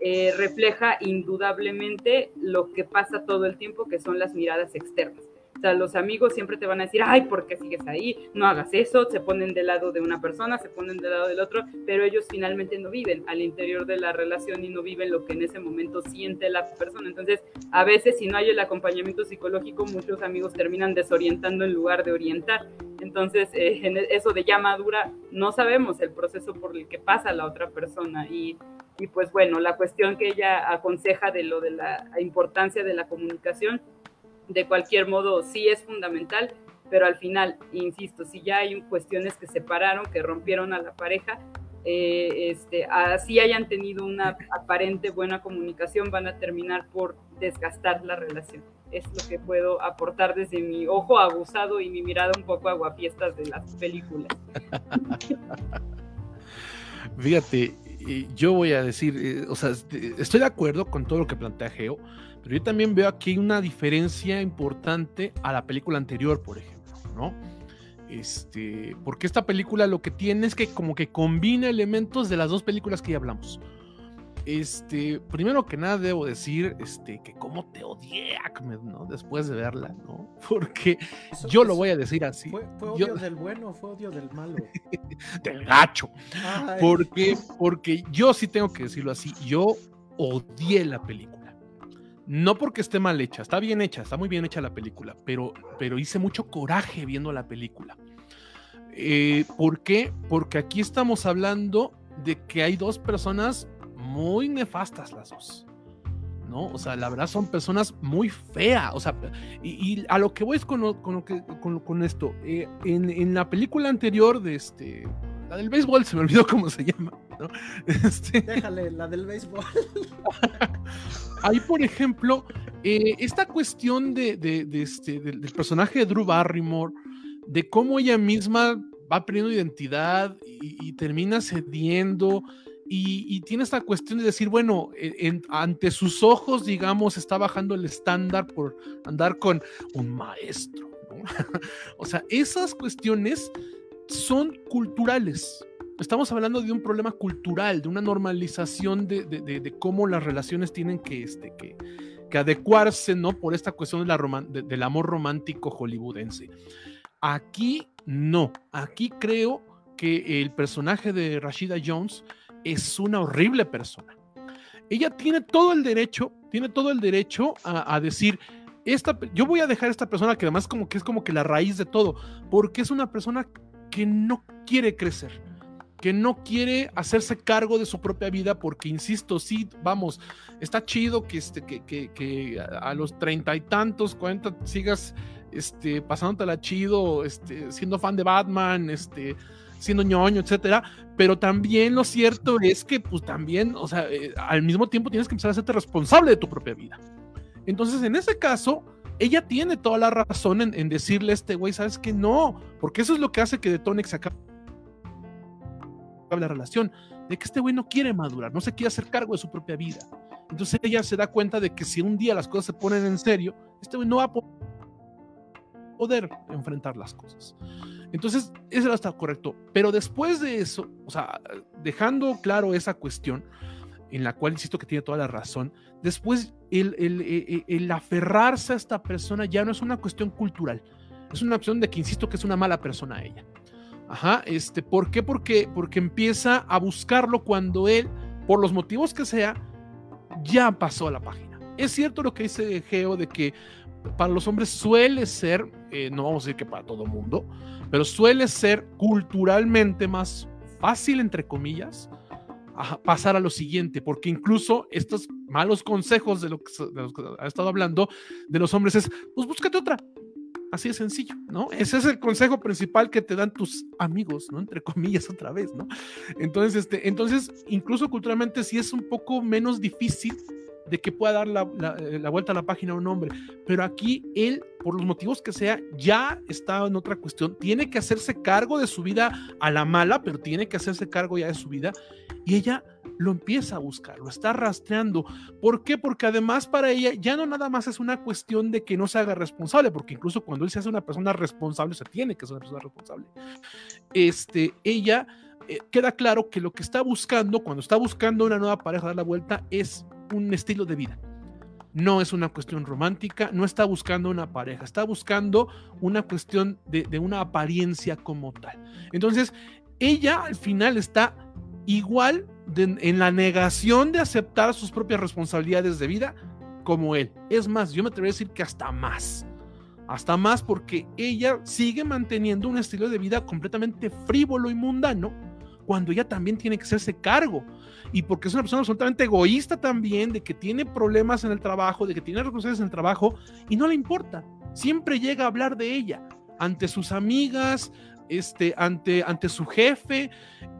eh, refleja indudablemente lo que pasa todo el tiempo, que son las miradas externas o sea, los amigos siempre te van a decir, ay, ¿por qué sigues ahí? No hagas eso, se ponen del lado de una persona, se ponen del lado del otro, pero ellos finalmente no viven al interior de la relación y no viven lo que en ese momento siente la persona. Entonces, a veces si no hay el acompañamiento psicológico, muchos amigos terminan desorientando en lugar de orientar. Entonces, eh, en eso de ya madura, no sabemos el proceso por el que pasa la otra persona y y pues bueno, la cuestión que ella aconseja de lo de la importancia de la comunicación de cualquier modo sí es fundamental, pero al final, insisto, si ya hay cuestiones que separaron, que rompieron a la pareja, eh, este, así hayan tenido una aparente buena comunicación, van a terminar por desgastar la relación. Es lo que puedo aportar desde mi ojo abusado y mi mirada un poco aguafiestas de las películas. Fíjate, yo voy a decir, eh, o sea, estoy de acuerdo con todo lo que plantea Geo, pero yo también veo aquí una diferencia importante a la película anterior, por ejemplo, ¿no? Este, porque esta película lo que tiene es que como que combina elementos de las dos películas que ya hablamos. Este, primero que nada debo decir, este, que como te odié, Ahmed, ¿no? Después de verla, ¿no? Porque eso, yo lo voy a decir así. ¿Fue, fue odio yo, del bueno fue odio del malo? del gacho. Ay. Porque, porque yo sí tengo que decirlo así, yo odié la película no porque esté mal hecha, está bien hecha, está muy bien hecha la película, pero, pero hice mucho coraje viendo la película. Eh, ¿Por qué? Porque aquí estamos hablando de que hay dos personas muy nefastas las dos. ¿no? O sea, la verdad son personas muy feas. O sea, y, a lo que voy es con, lo, con, lo con, con esto. Eh, en, en, la película anterior de este la del béisbol, se me olvidó cómo se llama, ¿no? Este... Déjale, la del béisbol. Ahí, por ejemplo, eh, esta cuestión de, de, este, del personaje de Drew Barrymore, de cómo ella misma va perdiendo identidad y, termina cediendo. Y, tiene esta cuestión de decir, bueno, ante sus ojos, digamos, está bajando el estándar por andar con un maestro. o sea, esas cuestiones son culturales. Estamos hablando de un problema cultural, de una normalización de, de, cómo las relaciones tienen que, este, que, que, adecuarse, ¿no? Por esta cuestión de la del amor romántico hollywoodense. Aquí no, aquí creo que el personaje de Rashida Jones es una horrible persona. Ella tiene todo el derecho, tiene todo el derecho a, a decir, esta, yo voy a dejar a esta persona que además como que es como que la raíz de todo, porque es una persona que no quiere crecer, que no quiere hacerse cargo de su propia vida, porque insisto, sí, vamos, está chido que, este, que, que, que a los treinta y tantos, cuarenta, sigas este, pasándotela chido, este, siendo fan de Batman, este, siendo ñoño, etcétera, pero también lo cierto es que, pues también, o sea, eh, al mismo tiempo tienes que empezar a hacerte responsable de tu propia vida. Entonces, en ese caso, ella tiene toda la razón en, decirle a este güey, ¿sabes que No, porque eso es lo que hace que de Tonex se acabe la relación, de que este güey no quiere madurar, no se quiere hacer cargo de su propia vida. Entonces ella se da cuenta de que si un día las cosas se ponen en serio, este güey no va a poder enfrentar las cosas. Entonces, eso está correcto. Pero después de eso, o sea, dejando claro esa cuestión, en la cual insisto que tiene toda la razón, después el, el, el, aferrarse a esta persona ya no es una cuestión cultural, es una cuestión de que insisto que es una mala persona ella. Ajá, este, ¿por qué? Porque, porque empieza a buscarlo cuando él, por los motivos que sea, ya pasó a la página. Es cierto lo que dice Geo de que para los hombres suele ser, eh, no vamos a decir que para todo mundo, pero suele ser culturalmente más fácil, entre comillas, pasar a lo siguiente, porque incluso estos malos consejos de, lo que, ha estado hablando de los hombres es, pues búscate otra. Así de sencillo, ¿no? Ese es el consejo principal que te dan tus amigos, ¿no? Entre comillas otra vez, ¿no? Entonces, este, entonces, incluso culturalmente sí es un poco menos difícil de que pueda dar la, eh, la, vuelta a la página a un hombre. Pero aquí él, por los motivos que sea, ya está en otra cuestión. Tiene que hacerse cargo de su vida a la mala, pero tiene que hacerse cargo ya de su vida. Y ella lo empieza a buscar, lo está rastreando. ¿Por qué? Porque además para ella ya no nada más es una cuestión de que no se haga responsable, porque incluso cuando él se hace una persona responsable, se tiene que ser una persona responsable. Este, ella eh, queda claro que lo que está buscando, cuando está buscando una nueva pareja dar la vuelta, es un estilo de vida. No es una cuestión romántica, no está buscando una pareja, está buscando una cuestión de, una apariencia como tal. Entonces, ella al final está igual en la negación de aceptar sus propias responsabilidades de vida como él. Es más, yo me atrevería a decir que hasta más. Hasta más porque ella sigue manteniendo un estilo de vida completamente frívolo y mundano cuando ella también tiene que hacerse cargo. Y porque es una persona absolutamente egoísta también, de que tiene problemas en el trabajo, de que tiene responsabilidades en el trabajo, y no le importa. Siempre llega a hablar de ella ante sus amigas, este, ante, ante su jefe.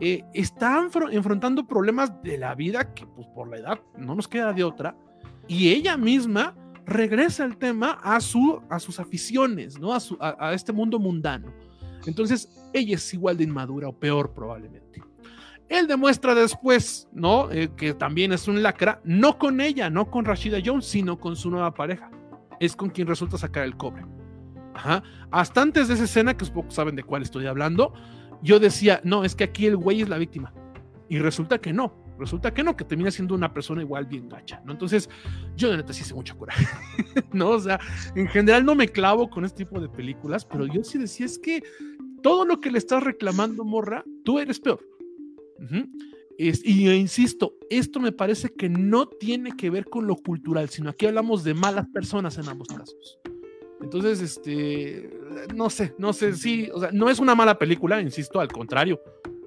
Eh, está enfrentando problemas de la vida que pues, por la edad no nos queda de otra. Y ella misma regresa el tema a, su, a sus aficiones, ¿no? a, su, a este mundo mundano. Entonces, ella es igual de inmadura o peor probablemente. Él demuestra después, ¿no? Eh, que también es un lacra, no con ella, no con Rashida Jones, sino con su nueva pareja. Es con quien resulta sacar el cobre. Ajá. Hasta antes de esa escena, que pocos saben de cuál estoy hablando, yo decía, no, es que aquí el güey es la víctima. Y resulta que no, resulta que no, que termina siendo una persona igual bien gacha, ¿no? Entonces, yo de neta sí hice mucho coraje, ¿no? O sea, en general no me clavo con este tipo de películas, pero yo sí decía, es que todo lo que le estás reclamando, morra, tú eres peor. y insisto, esto me parece que no tiene que ver con lo cultural, sino aquí hablamos de malas personas en ambos casos. Entonces, este, no sé, no sé si, o sea, no es una mala película, insisto, al contrario,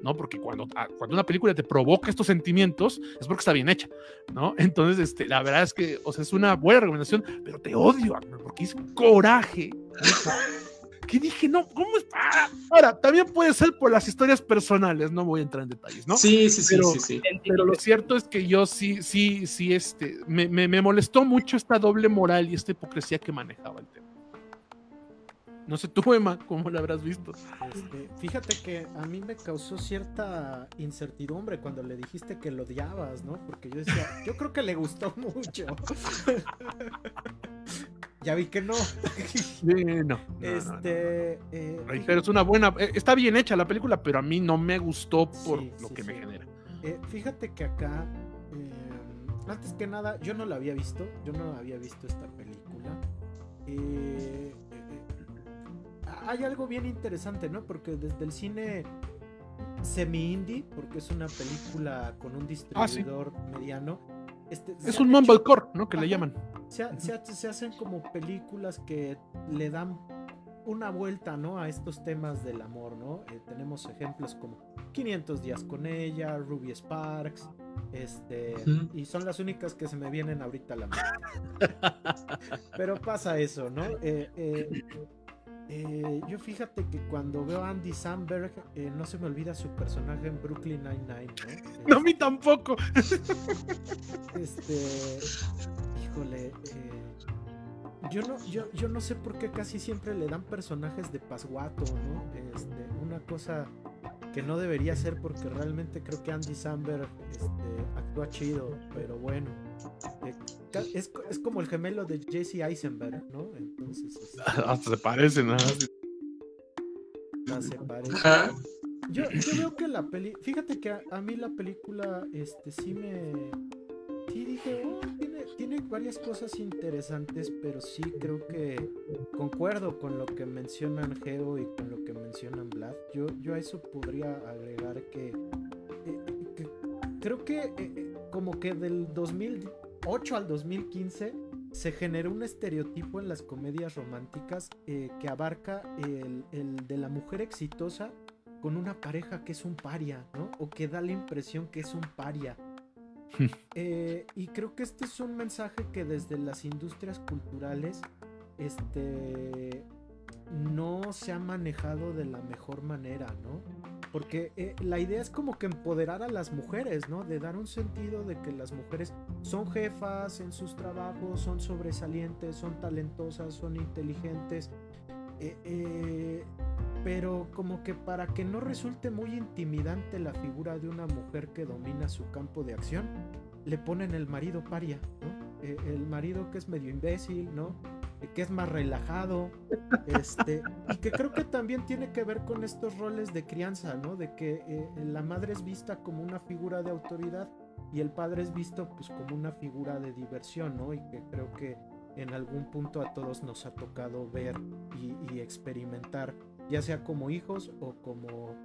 ¿no? Porque cuando, ah, cuando una película te provoca estos sentimientos, es porque está bien hecha, ¿no? Entonces, este, la verdad es que, o sea, es una buena recomendación, pero te odio, porque es coraje que dije, no, ¿cómo está? Ah, ahora, también puede ser por las historias personales, no voy a entrar en detalles, ¿no? Sí, sí, sí, sí, sí. Pero lo cierto es que yo sí, sí, sí, este, me, me, me molestó mucho esta doble moral y esta hipocresía que manejaba el tema. No sé tú, Emma, cómo lo habrás visto. Este, fíjate que a mí me causó cierta incertidumbre cuando le dijiste que lo odiabas, ¿no? Porque yo decía, yo creo que le gustó mucho. ya vi que no. no, este. Eh, es una buena. Eh, está bien hecha la película, pero a mí no me gustó por lo que me genera. Eh, fíjate que acá. antes que nada, yo no la había visto. Yo no había visto esta película. Eh hay algo bien interesante, ¿no? Porque desde el cine semi-indie, porque es una película con un distribuidor mediano. Este, es un mumblecore, ¿no? Que le llaman. Se, hacen como películas que le dan una vuelta, ¿no? A estos temas del amor, ¿no? Eh, tenemos ejemplos como 500 días con ella, Ruby Sparks, este, y son las únicas que se me vienen ahorita a la mente. Pero pasa eso, ¿no? Eh, eh, eh, yo fíjate que cuando veo a Andy Samberg, eh, no se me olvida su personaje en Brooklyn Nine-Nine. ¿no? a mí tampoco. Este. Híjole. Eh, yo, no, yo, yo no sé por qué casi siempre le dan personajes de pasguato, ¿no? Este, una cosa que no debería ser porque realmente creo que Andy Samberg este, actúa chido, pero bueno. Eh, es, es, como el gemelo de Jesse Eisenberg, ¿no? Entonces. Hasta se parecen, ¿no? se parecen. Yo, yo, veo que la peli. Fíjate que a, a, mí la película este sí me. Sí dije, oh, tiene varias cosas interesantes, pero sí creo que concuerdo con lo que mencionan Geo y con lo que mencionan Vlad. Yo, yo a eso podría agregar que, eh, creo que eh, eh, como que del 2008 al 2015 se generó un estereotipo en las comedias románticas que abarca el, el de la mujer exitosa con una pareja que es un paria, ¿no? O que da la impresión que es un paria Eh, y creo que este es un mensaje que desde las industrias culturales este, no se ha manejado de la mejor manera, ¿no? Porque eh, la idea es como que empoderar a las mujeres, ¿no? De dar un sentido de que las mujeres son jefas en sus trabajos, son sobresalientes, son talentosas, son inteligentes. Eh, pero como que para que no resulte muy intimidante la figura de una mujer que domina su campo de acción, le ponen el marido paria, ¿no? Eh, el marido que es medio imbécil, ¿no? Eh, que es más relajado, este, y que creo que también tiene que ver con estos roles de crianza, ¿no? De que eh, la madre es vista como una figura de autoridad y el padre es visto pues como una figura de diversión, ¿no? Y que creo que en algún punto a todos nos ha tocado ver y experimentar ya sea como hijos o como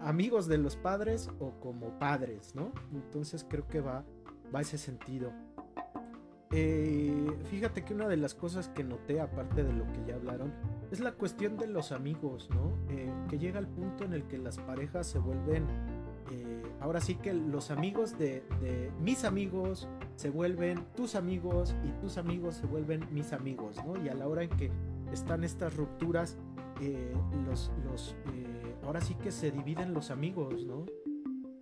amigos de los padres o como padres, ¿no? Entonces creo que va, va ese sentido. Eh, fíjate que una de las cosas que noté, aparte de lo que ya hablaron, es la cuestión de los amigos, ¿no? Eh, que llega al punto en el que las parejas se vuelven, eh, ahora sí que los amigos de, mis amigos se vuelven tus amigos y tus amigos se vuelven mis amigos, ¿no? Y a la hora en que están estas rupturas, eh, los, los ahora sí que se dividen los amigos, ¿no?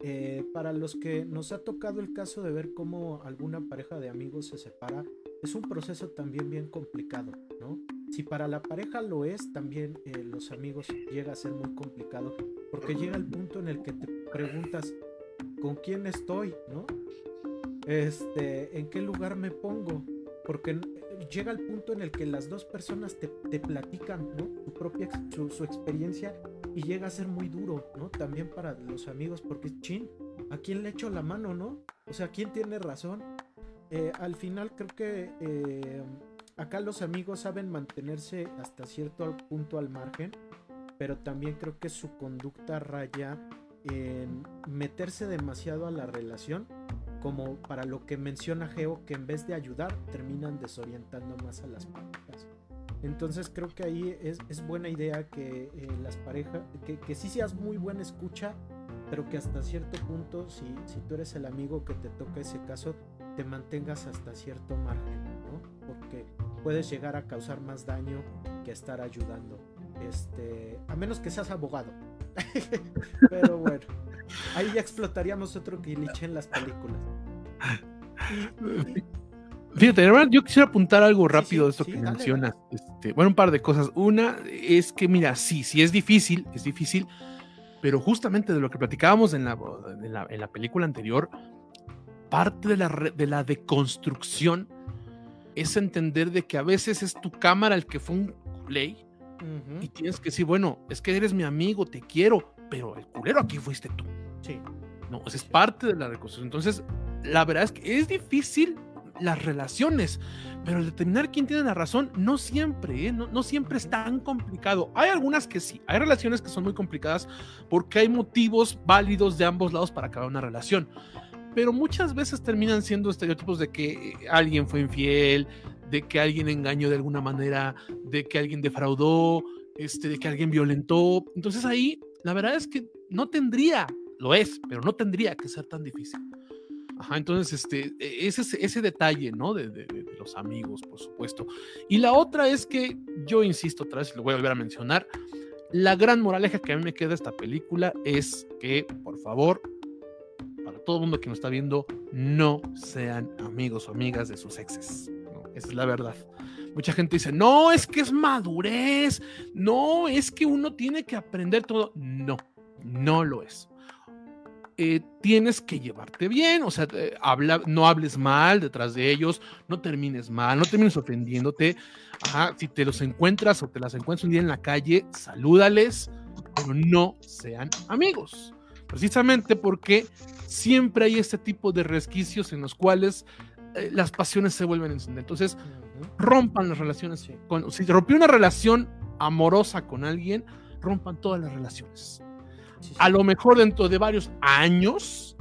Eh, para los que nos ha tocado el caso de ver cómo alguna pareja de amigos se separa, es un proceso también bien complicado, ¿no? Si para la pareja lo es, también los amigos llega a ser muy complicado, porque llega el punto en el que te preguntas, ¿con quién estoy? ¿No? Este, ¿en qué lugar me pongo? Porque llega el punto en el que las dos personas te, platican, ¿no? Su propia su, experiencia y llega a ser muy duro, ¿no? También para los amigos, porque chin, ¿a quién le echo la mano, no? O sea, ¿quién tiene razón? Eh, al final creo que eh, acá los amigos saben mantenerse hasta cierto punto al margen, pero también creo que su conducta raya en meterse demasiado a la relación como para lo que menciona Geo, que en vez de ayudar terminan desorientando más a las parejas. Entonces creo que ahí es, buena idea que eh, las parejas, que, que, sí seas muy buena escucha, pero que hasta cierto punto, si, si tú eres el amigo que te toca ese caso, te mantengas hasta cierto margen, ¿no? Porque puedes llegar a causar más daño que estar ayudando. Este, a menos que seas abogado. Pero bueno, ahí ya explotaríamos otro cliché en las películas. Fíjate, yo quisiera apuntar algo rápido de esto que mencionas. Este, bueno, un par de cosas. Una es que, mira, sí, sí es difícil, es difícil, pero justamente de lo que platicábamos en la, en la, película anterior, parte de la, de la deconstrucción es entender de que a veces es tu cámara el que fue un play y tienes que decir, bueno, es que eres mi amigo, te quiero, pero el culero aquí fuiste tú. Sí. No, es parte de la reconstrucción. Entonces, la verdad es que es difícil las relaciones, pero el determinar quién tiene la razón no siempre, ¿eh? no, siempre es tan complicado. Hay algunas que sí, hay relaciones que son muy complicadas porque hay motivos válidos de ambos lados para acabar una relación, pero muchas veces terminan siendo estereotipos de que alguien fue infiel, de que alguien engañó de alguna manera, de que alguien defraudó, este, de que alguien violentó. Entonces ahí, la verdad es que no tendría, lo es, pero no tendría que ser tan difícil. Ajá, entonces, este, e, ese, ese detalle, ¿no? De, de, los amigos, por supuesto. Y la otra es que, yo insisto otra vez, lo voy a volver a mencionar, la gran moraleja que a mí me queda de esta película es que, por favor, para todo el mundo que nos está viendo, no sean amigos o amigas de sus exes. Esa es la verdad. Mucha gente dice, no, es que es madurez, no, es que uno tiene que aprender todo. No, no lo es. Eh, tienes que llevarte bien, o sea, eh, habla, no hables mal detrás de ellos, no termines mal, no termines ofendiéndote. si te los encuentras o te las encuentras un día en la calle, salúdales, pero no sean amigos. Precisamente porque siempre hay este tipo de resquicios en los cuales eh, las pasiones se vuelven a encender. Entonces, rompan las relaciones. si rompió una relación amorosa con alguien, rompan todas las relaciones. A lo mejor dentro de varios años,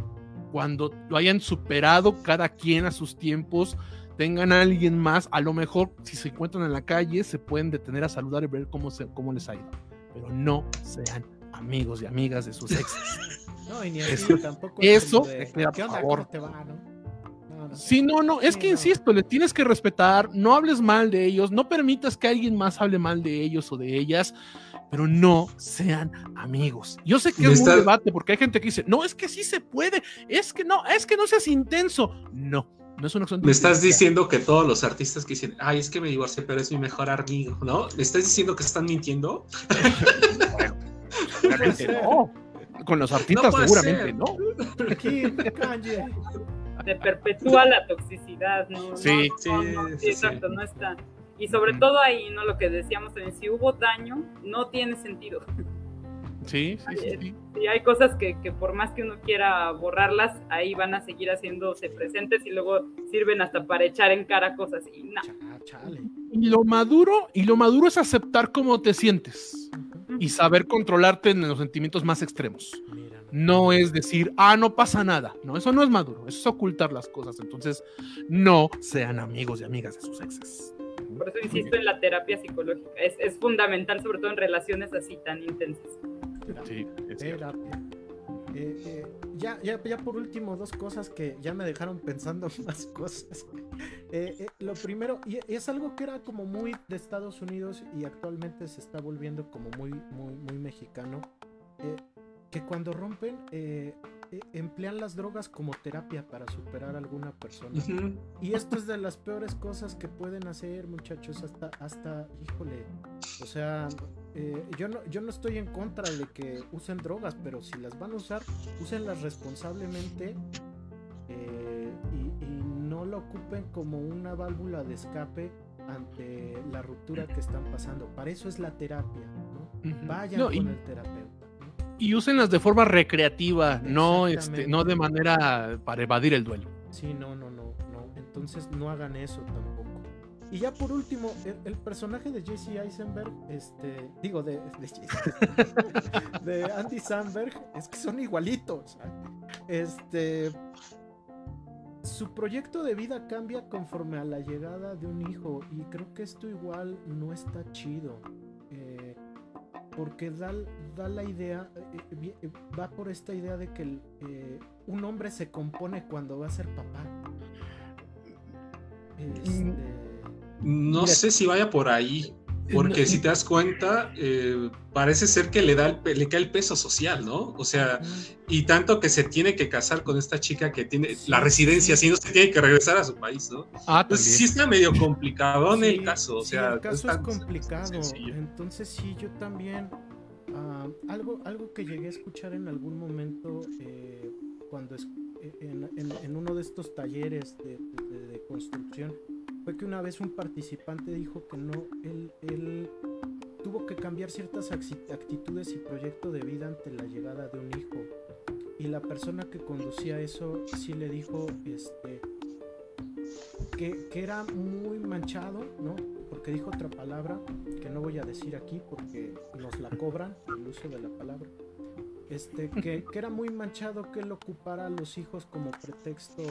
cuando lo hayan superado cada quien a sus tiempos, tengan a alguien más, a lo mejor si se encuentran en la calle, se pueden detener a saludar y ver cómo, se, cómo les ha ido. Pero no sean amigos y amigas de sus exes. No, y ni así, tampoco. Eso, por favor. Te va, no? Sí, no, no, es que insisto, le tienes que respetar, no hables mal de ellos, no permitas que alguien más hable mal de ellos o de ellas, pero no sean amigos. Yo sé que es un debate porque hay gente que dice, no, es que sí se puede, es que no, es que no seas intenso. No, no es una opción. Me estás diciendo que todos los artistas que dicen, ay, es que me divorcié, pero es mi mejor amigo, ¿no? ¿Me estás diciendo que están mintiendo? no. Con los artistas seguramente, ¿no? se perpetúa la toxicidad, ¿no? Sí, sí, exacto, no está. Y sobre todo ahí, ¿no? Lo que decíamos también, si hubo daño, no tiene sentido. Sí, sí, sí. Y hay cosas que, que, por más que uno quiera borrarlas, ahí van a seguir haciéndose presentes y luego sirven hasta para echar en cara cosas y nada. Y lo maduro, y lo maduro es aceptar cómo te sientes y saber controlarte en los sentimientos más extremos. No es decir, ah, no pasa nada. No, eso no es maduro, eso es ocultar las cosas. Entonces, no sean amigos y amigas de sus exes. Por eso insisto en la terapia psicológica. Es, fundamental, sobre todo en relaciones así tan intensas. Sí, terapia. Eh, eh, ya, ya, ya por último, dos cosas que ya me dejaron pensando más cosas. Eh, lo primero, y es algo que era como muy de Estados Unidos y actualmente se está volviendo como muy, muy, muy mexicano que cuando rompen emplean las drogas como terapia para superar a alguna persona. Y esto es de las peores cosas que pueden hacer, muchachos, hasta, hasta, híjole, o sea, eh, yo, no, yo no estoy en contra de que usen drogas, pero si las van a usar, úsenlas responsablemente y, no lo ocupen como una válvula de escape ante la ruptura que están pasando. Para eso es la terapia, ¿no? Vayan con el terapeuta y úsenlas de forma recreativa, no, este, no de manera para evadir el duelo. Sí, no, no, no, no. Entonces no hagan eso tampoco. Y ya por último, el, personaje de Jesse Eisenberg, este, digo, de, de, Andy Samberg, es que son igualitos. Este, su proyecto de vida cambia conforme a la llegada de un hijo y creo que esto igual no está chido. Eh, porque da, da la idea, eh, eh, va por esta idea de que eh, un hombre se compone cuando va a ser papá. Este, no sé si vaya por ahí. Porque si te das cuenta, eh, parece ser que le, da el, le cae el peso social, ¿no? O sea, y tanto que se tiene que casar con esta chica que tiene la residencia, si no se tiene que regresar a su país, ¿no? Ah, Pues sí está medio complicado en el caso, o sí, sea, el caso es tan complicado. Entonces sí, yo también ah, algo algo que llegué a escuchar en algún momento eh, cuando es, eh, en, en- en uno de estos talleres de, de- de construcción fue que una vez un participante dijo que no él, él tuvo que cambiar ciertas actitudes y proyecto de vida ante la llegada de un hijo y la persona que conducía eso sí le dijo este que, que era muy manchado, ¿no? Porque dijo otra palabra que no voy a decir aquí porque nos la cobran el uso de la palabra. Este, que, que era muy manchado que él ocupara a los hijos como pretexto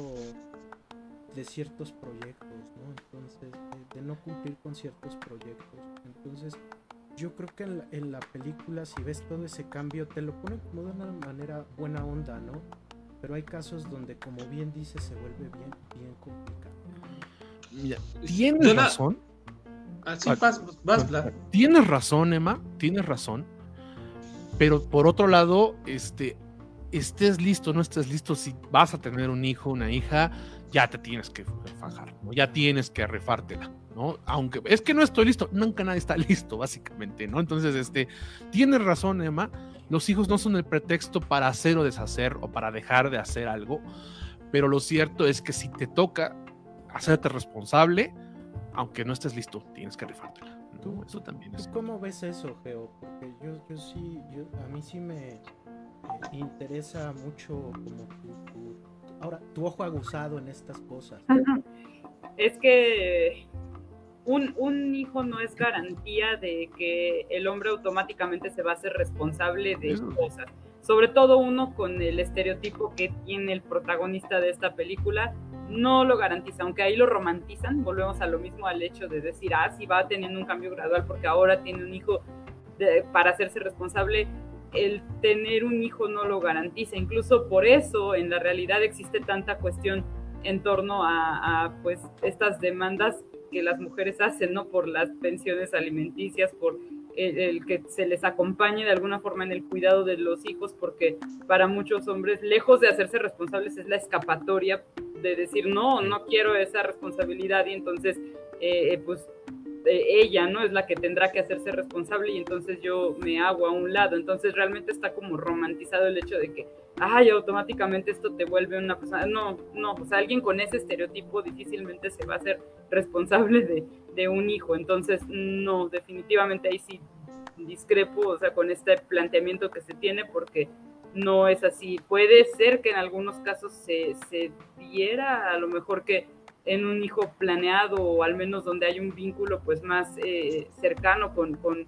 de ciertos proyectos, ¿no? Entonces, de, de no cumplir con ciertos proyectos. Entonces, yo creo que en la, en la película, si ves todo ese cambio, te lo ponen como de una manera buena onda, ¿no? Pero hay casos donde, como bien dice, se vuelve bien, bien complicado. Mira, tienes la- razón. Ah, sí, vas, vas. Tienes razón, Emma, tienes razón. Pero por otro lado, este, estés listo, no estés listo, si vas a tener un hijo, una hija, ya te tienes que fajar, ¿no? ya tienes que rifártela, ¿no? Aunque es que no estoy listo, nunca nadie está listo, básicamente, ¿no? Entonces, este, tienes razón, Emma, los hijos no son el pretexto para hacer o deshacer o para dejar de hacer algo, pero lo cierto es que si te toca hacerte responsable, aunque no estés listo, tienes que rifártela. ¿no? Eso también ¿Tú es. cómo ves eso, Geo? Porque yo, yo sí, yo, a mí sí me eh, interesa mucho como tu, tu- ahora, tu ojo aguzado en estas cosas. Es que un, un hijo no es garantía de que el hombre automáticamente se va a hacer responsable de Eso cosas. Sobre todo uno con el estereotipo que tiene el protagonista de esta película, no lo garantiza, aunque ahí lo romantizan, volvemos a lo mismo al hecho de decir, ah, sí va teniendo un cambio gradual porque ahora tiene un hijo de- para hacerse responsable, el tener un hijo no lo garantiza, incluso por eso en la realidad existe tanta cuestión en torno a, pues estas demandas que las mujeres hacen, ¿no? Por las pensiones alimenticias, por el, que se les acompañe de alguna forma en el cuidado de los hijos, porque para muchos hombres, lejos de hacerse responsables, es la escapatoria de decir, no, no quiero esa responsabilidad y entonces, eh, eh, pues ella, ¿no? Es la que tendrá que hacerse responsable y entonces yo me hago a un lado. Entonces realmente está como romantizado el hecho de que, ay, automáticamente esto te vuelve una persona. No, no, o sea, alguien con ese estereotipo difícilmente se va a hacer responsable de, de un hijo. Entonces, no, definitivamente ahí sí discrepo, o sea, con este planteamiento que se tiene porque no es así. Puede ser que en algunos casos se, se diera a lo mejor que en un hijo planeado o al menos donde hay un vínculo pues más eh, cercano con, con,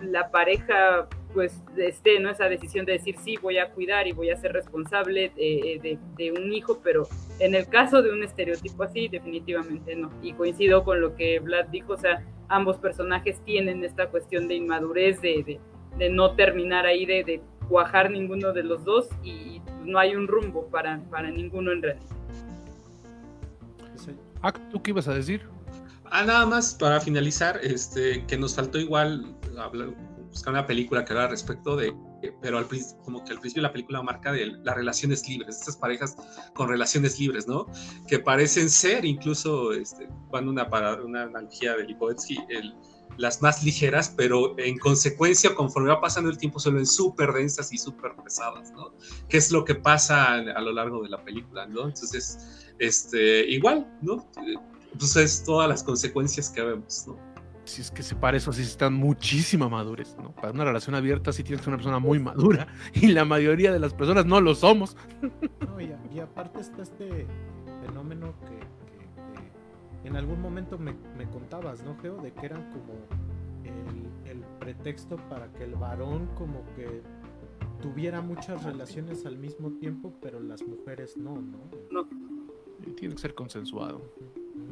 la pareja pues esté no esa decisión de decir sí voy a cuidar y voy a ser responsable de, de, de, un hijo pero en el caso de un estereotipo así definitivamente no. Y coincido con lo que Vlad dijo o sea ambos personajes tienen esta cuestión de inmadurez de, de no terminar ahí de, cuajar ninguno de los dos y no hay un rumbo para, para ninguno en realidad ¿tú qué ibas a decir? Ah, nada más para finalizar, este, que nos faltó igual buscar una película que habla respecto de, pero al como que al principio la película marca de las relaciones libres, estas parejas con relaciones libres, ¿no? Que parecen ser incluso, este, cuando una, una analogía de Lipovetsky, el, las más ligeras, pero en consecuencia, conforme va pasando el tiempo, se ven súper densas y súper pesadas, ¿no? Que es lo que pasa a lo largo de la película, ¿no? Entonces, este, igual, ¿no? Pues es todas las consecuencias que vemos, ¿no? Si es que se para eso, sí están muchísima madurez, ¿no? Para una relación abierta sí tienes que ser una persona muy madura y la mayoría de las personas no lo somos. No, y, y aparte está este fenómeno que en algún momento me, me, contabas, ¿no, Geo? De que eran como el, el pretexto para que el varón como que tuviera muchas relaciones al mismo tiempo, pero las mujeres no, ¿no? No. Tiene que ser consensuado.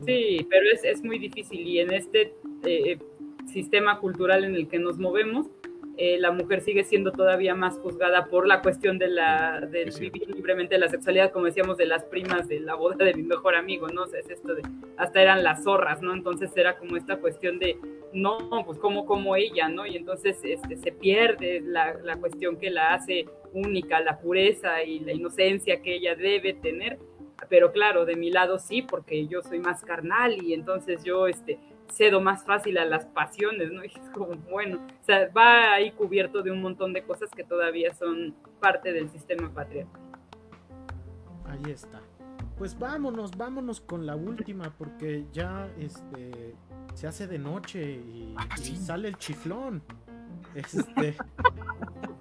Sí, pero es, es muy difícil y en este eh, sistema cultural en el que nos movemos, eh, la mujer sigue siendo todavía más juzgada por la cuestión de la de sí. vivir libremente la sexualidad, como decíamos, de las primas de la boda de mi mejor amigo, ¿no? O sea, es esto de, hasta eran las zorras, ¿no? Entonces era como esta cuestión de, no, pues como, como ella, ¿no? Y entonces este, se pierde la, la cuestión que la hace única, la pureza y la inocencia que ella debe tener. Pero claro, de mi lado sí, porque yo soy más carnal y entonces yo este, cedo más fácil a las pasiones, ¿no? Y es como, bueno, o sea, va ahí cubierto de un montón de cosas que todavía son parte del sistema patriarcal. Ahí está. Pues vámonos, vámonos con la última, porque ya este se hace de noche y, Ah, y sale el chiflón. Este.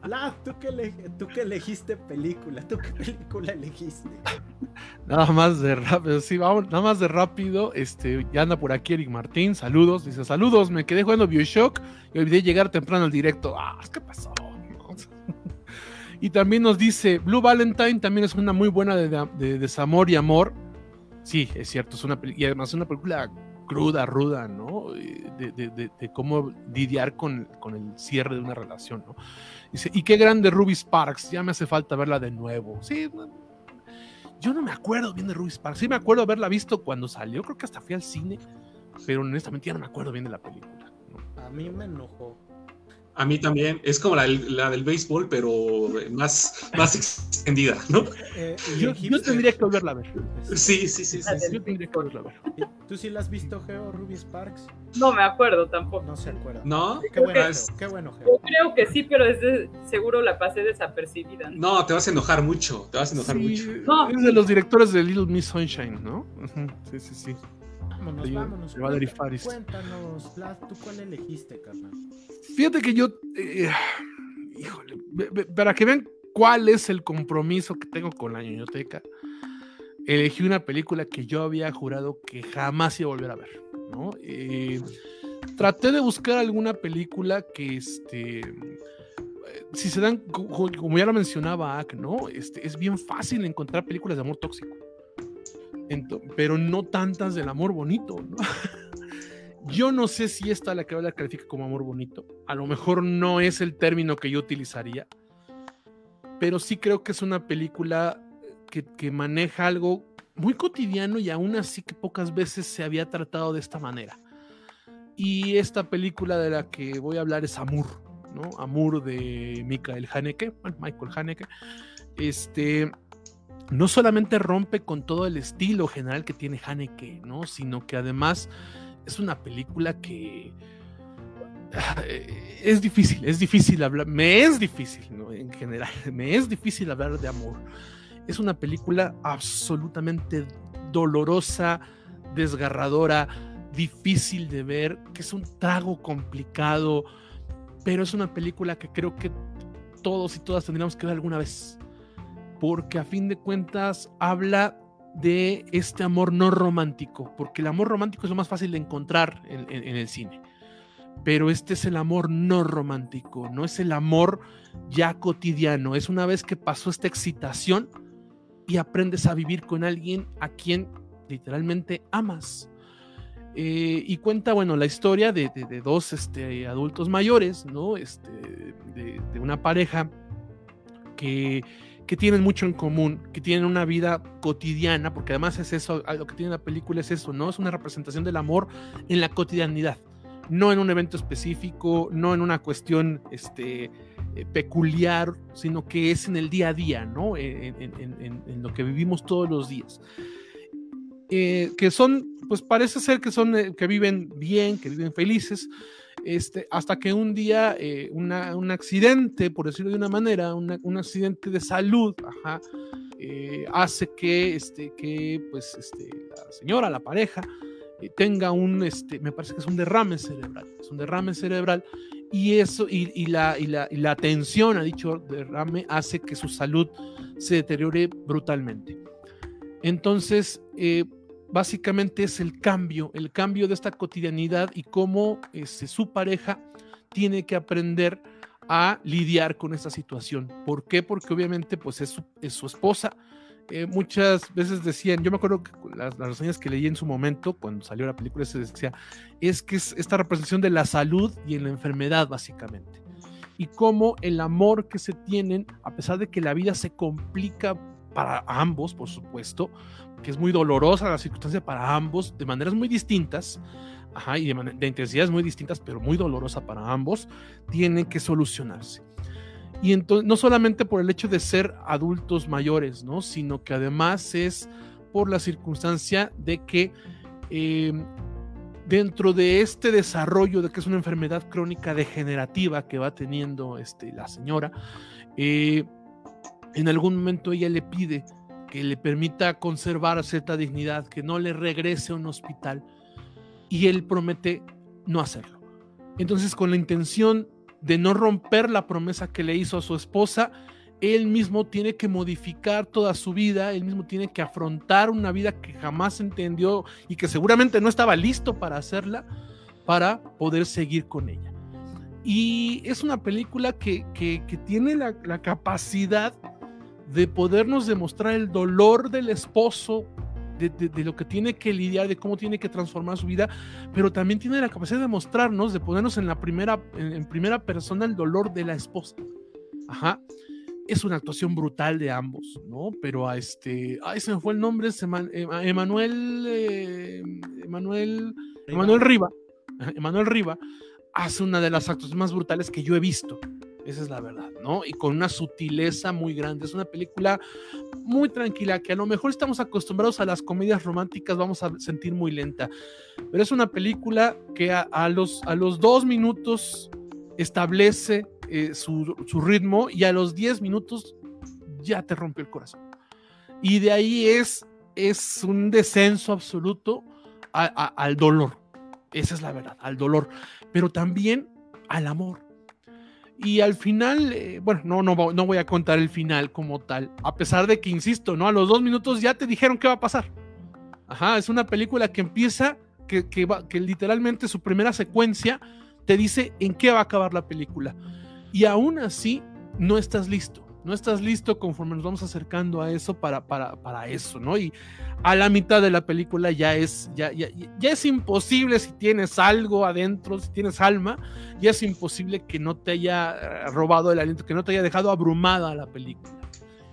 La, ¿tú que, tú que elegiste película, ¿tú qué película elegiste? Nada más de rápido, sí, vamos, nada más de rápido. Este, ya anda por aquí Eric Martín, saludos. Dice, saludos, me quedé jugando Bioshock y olvidé llegar temprano al directo. Ah, ¿qué pasó? Y también nos dice, Blue Valentine también es una muy buena de, de desamor y amor. Sí, es cierto, es una y además es una película cruda, ruda, ¿no? Eh, De, de- de- de cómo lidiar con, con el cierre de una relación, ¿no? Dice, y qué grande Ruby Sparks, ya me hace falta verla de nuevo. Sí, yo no me acuerdo bien de Ruby Sparks. Sí me acuerdo haberla visto cuando salió, creo que hasta fui al cine, pero honestamente ya no me acuerdo bien de la película. A mí me enojó. A mí también. Es como la, la del béisbol, pero más, más extendida, ¿no? Eh, Yo, yo tendría que volverla a ver. Sí, sí, sí, sí. sí. Yo tendría que volverla a ver. ¿Tú sí la has visto, Geo, Ruby Sparks? No me acuerdo tampoco. No se acuerda. ¿No? Qué bueno, Es- Geo, qué bueno, Geo. Yo creo que sí, pero es de- seguro la pasé desapercibida. ¿no? No, te vas a enojar mucho. Te vas a enojar Sí, mucho. No. Es de los directores de Little Miss Sunshine, ¿no? Sí, sí, sí. Vámonos, vámonos. Cuéntanos, Blas, ¿tú cuál elegiste, carnal? Fíjate que yo, eh, híjole, para que vean cuál es el compromiso que tengo con la ñoñoteca, elegí una película que yo había jurado que jamás iba a volver a ver, ¿no? Eh, traté de buscar alguna película que, este, si se dan, co- co- como ya lo mencionaba Ak, ¿no? Este, es bien fácil encontrar películas de amor tóxico, Ento- pero no tantas del amor bonito, ¿no? Yo no sé si esta la que la califica como amor bonito. A lo mejor no es el término que yo utilizaría. Pero sí creo que es una película que, que maneja algo muy cotidiano y aún así que pocas veces se había tratado de esta manera. Y esta película de la que voy a hablar es Amur, ¿no? Amur de Michael Haneke, bueno, Michael Haneke. Este, no solamente rompe con todo el estilo general que tiene Haneke, ¿no? Sino que además es una película que ah, es difícil, es difícil hablar, me es difícil, ¿no? En general, me es difícil hablar de amor. Es una película absolutamente dolorosa, desgarradora, difícil de ver, que es un trago complicado, pero es una película que creo que todos y todas tendríamos que ver alguna vez, porque a fin de cuentas habla de este amor no romántico, porque el amor romántico es lo más fácil de encontrar en, el cine. Pero este es el amor no romántico, no es el amor ya cotidiano, es una vez que pasó esta excitación y aprendes a vivir con alguien a quien literalmente amas. Eh, y cuenta, bueno, la historia de, de- dos este, adultos mayores, ¿no? Este, de una pareja que, que tienen mucho en común, que tienen una vida cotidiana, porque además es eso, lo que tiene la película es eso, ¿no? Es una representación del amor en la cotidianidad, no en un evento específico, no en una cuestión este, eh, peculiar, sino que es en el día a día, ¿no? En, lo que vivimos todos los días. Eh, que son, pues parece ser que son, eh, que viven bien, que viven felices, este, hasta que un día eh, un accidente, por decirlo de una manera, una- un accidente de salud, eh, hace que, este, que pues, este, la señora, la pareja, eh, tenga un, este, me parece que es un derrame cerebral, es un derrame cerebral, y eso, y, y la, y, la, y la atención a dicho derrame hace que su salud se deteriore brutalmente. Entonces, eh, básicamente es el cambio, el cambio de esta cotidianidad y cómo este, su pareja tiene que aprender a lidiar con esta situación. ¿Por qué? Porque obviamente pues es su, es su esposa. Eh, muchas veces decían, yo me acuerdo que las, las reseñas que leí en su momento, cuando salió la película, se decía, es que es esta representación de la salud y en la enfermedad básicamente. Y cómo el amor que se tienen, a pesar de que la vida se complica para ambos, por supuesto, que es muy dolorosa la circunstancia para ambos, de maneras muy distintas, y de, de intensidades muy distintas, pero muy dolorosa para ambos, tiene que solucionarse. Y entonces, no solamente por el hecho de ser adultos mayores, ¿no? Sino que además es por la circunstancia de que eh, dentro de este desarrollo de que es una enfermedad crónica degenerativa que va teniendo este, la señora, eh, en algún momento ella le pide que le permita conservar cierta dignidad, que no le regrese a un hospital, y él promete no hacerlo. Entonces, con la intención de no romper la promesa que le hizo a su esposa, él mismo tiene que modificar toda su vida, él mismo tiene que afrontar una vida que jamás entendió y que seguramente no estaba listo para hacerla, para poder seguir con ella. Y es una película que, tiene la, la, capacidad de podernos demostrar el dolor del esposo, de, de, lo que tiene que lidiar, de cómo tiene que transformar su vida, pero también tiene la capacidad de mostrarnos, de ponernos en la primera, en, en primera persona el dolor de la esposa. Ajá es una actuación brutal de ambos, ¿no? Pero a este, ay, se me fue el nombre, es Emanuel, eh, Emanuel, Emanuel Riva, Emanuel Riva hace una de las actuaciones más brutales que yo he visto. Esa es la verdad, ¿no? Y con una sutileza muy grande. Es una película muy tranquila que a lo mejor estamos acostumbrados a las comedias románticas, vamos a sentir muy lenta. Pero es una película que a, los, a los dos minutos establece eh, su, ritmo y a los 10 minutos ya te rompió el corazón. Y de ahí es, es un descenso absoluto al dolor. Esa es la verdad, al dolor, pero también al amor. Y al final, eh, bueno, no, no, no voy a contar el final como tal, a pesar de que, insisto, ¿no? A los dos minutos ya te dijeron qué va a pasar. Ajá, es una película que empieza, que, que, va, que literalmente su primera secuencia te dice en qué va a acabar la película y aún así no estás listo. No estás listo conforme nos vamos acercando a eso para, para, para eso, ¿no? Y a la mitad de la película ya es, ya, ya, ya, es imposible si tienes algo adentro, si tienes alma, ya es imposible que no te haya eh, robado el aliento, que no te haya dejado abrumada la película.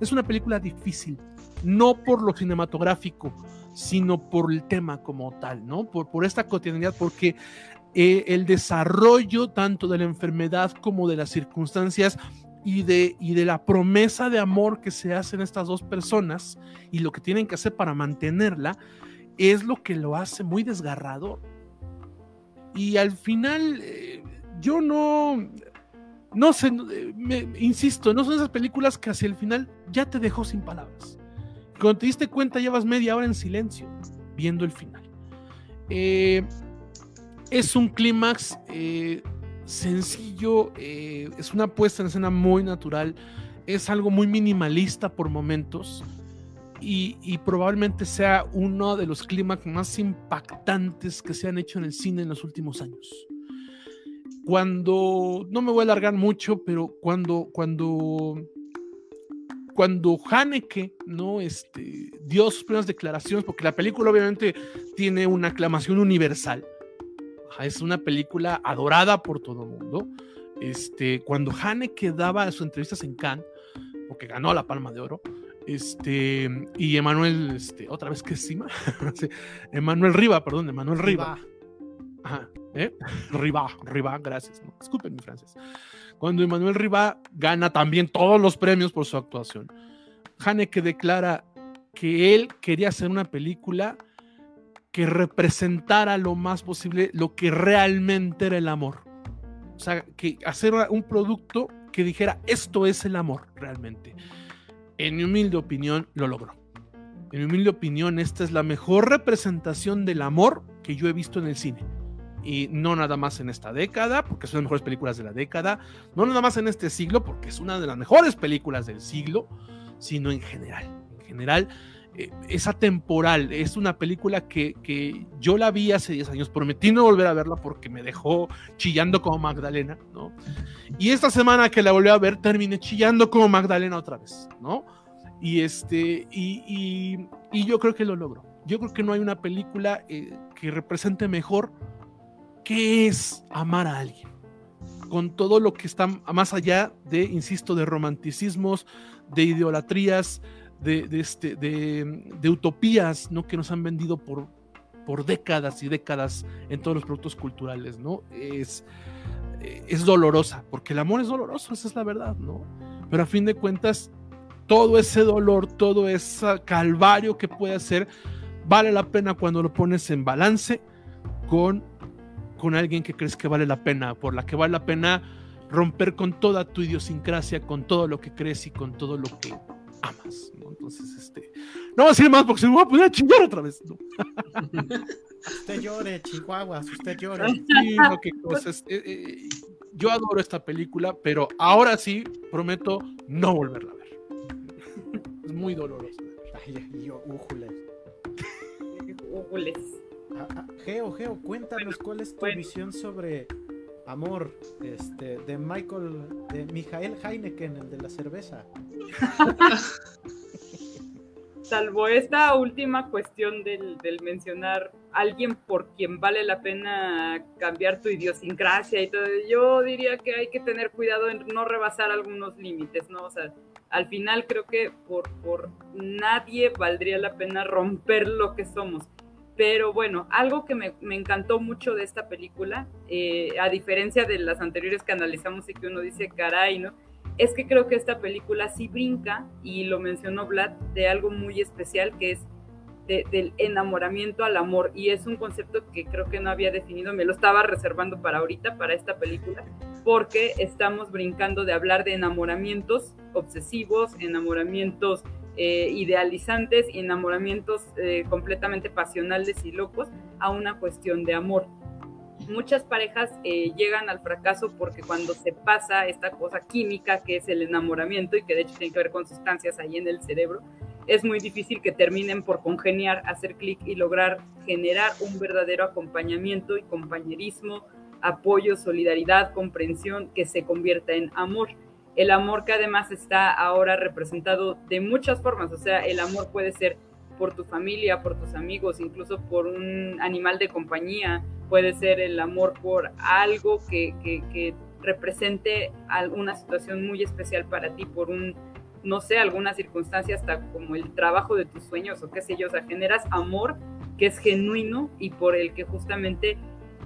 Es una película difícil, no por lo cinematográfico, sino por el tema como tal, ¿no? Por, por esta cotidianidad, porque eh, el desarrollo tanto de la enfermedad como de las circunstancias y de, y de la promesa de amor que se hacen estas dos personas y lo que tienen que hacer para mantenerla, es lo que lo hace muy desgarrador. Y al final, eh, yo no, no sé, me, insisto, no son esas películas que hacia el final ya te dejó sin palabras. Cuando te diste cuenta, llevas media hora en silencio viendo el final. Eh, es un clímax eh, sencillo, eh, es una puesta en escena muy natural, es algo muy minimalista por momentos y, probablemente sea uno de los clímax más impactantes que se han hecho en el cine en los últimos años. Cuando, no me voy a alargar mucho, pero cuando, cuando, cuando Haneke, ¿no? Este, dio sus primeras declaraciones, porque la película obviamente tiene una aclamación universal, es una película adorada por todo el mundo. Este, cuando Haneke daba sus entrevistas en Cannes, porque ganó la Palma de Oro, este, y Emanuel, este, otra vez que encima, Emanuel Riva, perdón, Emanuel Riva. Ajá, ¿eh? Riva, Riva, gracias. disculpen mi francés. Cuando Emanuel Riva gana también todos los premios por su actuación, Haneke declara que él quería hacer una película que representara lo más posible lo que realmente era el amor. O sea, que hacer un producto que dijera esto es el amor realmente. En mi humilde opinión, lo logró. En mi humilde opinión, esta es la mejor representación del amor que yo he visto en el cine. Y no nada más en esta década, porque son las mejores películas de la década. No nada más en este siglo, porque es una de las mejores películas del siglo, sino en general. En general, es atemporal, es una película que, yo la vi hace 10 años, prometí no volver a verla porque me dejó chillando como Magdalena, ¿no? Y esta semana que la volví a ver, terminé chillando como Magdalena otra vez, ¿no? Y, este, y, yo creo que lo logro. Yo creo que no hay una película eh, que represente mejor qué es amar a alguien, con todo lo que está más allá de, insisto, de romanticismos, de idolatrías, de, este, de, utopías ¿no? que nos han vendido por, por décadas y décadas en todos los productos culturales, ¿no? Es, es dolorosa, porque el amor es doloroso, esa es la verdad, ¿no? Pero a fin de cuentas, todo ese dolor, todo ese calvario que puede hacer, vale la pena cuando lo pones en balance con, con alguien que crees que vale la pena, por la que vale la pena romper con toda tu idiosincrasia, con todo lo que crees y con todo lo que amas. Entonces, este, no voy a decir más porque se me va a poner a chingar otra vez. Usted llore, Chihuahuas, usted llore. Sí, qué cosas. Eh, eh, yo adoro esta película, pero ahora sí prometo no volverla a ver. Es muy doloroso. Ay, yo, újules. Újules. Ah, ah, Geo, Geo, cuéntanos cuál es tu visión sobre amor este, de Michael, de Michael Heineken, el de la cerveza. salvo esta última cuestión del, mencionar alguien por quien vale la pena cambiar tu idiosincrasia y todo, yo diría que hay que tener cuidado en no rebasar algunos límites, ¿no? O sea, al final creo que por, nadie valdría la pena romper lo que somos. Pero bueno, algo que me, encantó mucho de esta película, eh, a diferencia de las anteriores que analizamos y que uno dice, caray, ¿no? Es que creo que esta película sí brinca, y lo mencionó Vlad, de algo muy especial que es del enamoramiento al amor. Y es un concepto que creo que no había definido, me lo estaba reservando para ahorita, para esta película, porque estamos brincando de hablar de enamoramientos obsesivos, enamoramientos eh, idealizantes y enamoramientos eh, completamente pasionales y locos a una cuestión de amor muchas parejas eh, llegan al fracaso porque cuando se pasa esta cosa química que es el enamoramiento y que de hecho tiene que ver con sustancias ahí en el cerebro, es muy difícil que terminen por congeniar, hacer clic y lograr generar un verdadero acompañamiento y compañerismo, apoyo, solidaridad, comprensión que se convierta en amor. El amor que además está ahora representado de muchas formas, o sea, el amor puede ser por tu familia, por tus amigos, incluso por un animal de compañía, puede ser el amor por algo que, que, represente alguna situación muy especial para ti, por un, no sé, alguna circunstancia hasta como el trabajo de tus sueños o qué sé yo, o sea, generas amor que es genuino y por el que justamente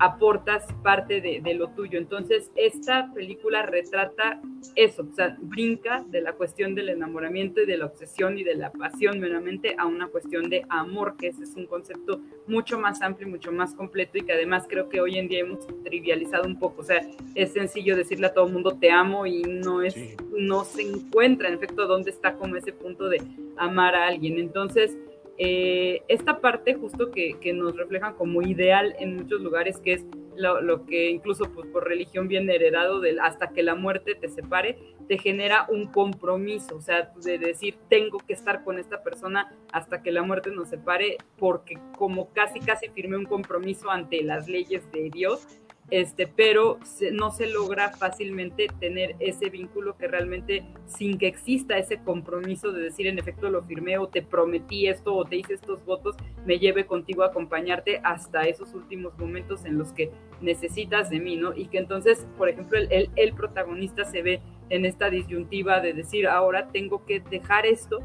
aportas parte de, lo tuyo. Entonces, esta película retrata eso, o sea, brinca de la cuestión del enamoramiento y de la obsesión y de la pasión meramente a una cuestión de amor, que ese es un concepto mucho más amplio y mucho más completo y que además creo que hoy en día hemos trivializado un poco. O sea, es sencillo decirle a todo el mundo te amo y no es, no se encuentra en efecto dónde está como ese punto de amar a alguien. Entonces, eh, esta parte justo que, nos reflejan como ideal en muchos lugares, que es lo, que incluso pues, por religión viene heredado del hasta que la muerte te separe, te genera un compromiso, o sea, de decir, tengo que estar con esta persona hasta que la muerte nos separe, porque como casi, casi firmé un compromiso ante las leyes de Dios, este, pero no se logra fácilmente tener ese vínculo que realmente sin que exista ese compromiso de decir en efecto lo firmé o te prometí esto o te hice estos votos, me lleve contigo a acompañarte hasta esos últimos momentos en los que necesitas de mí, ¿no? Y que entonces, por ejemplo, el, el protagonista se ve en esta disyuntiva de decir, ahora tengo que dejar esto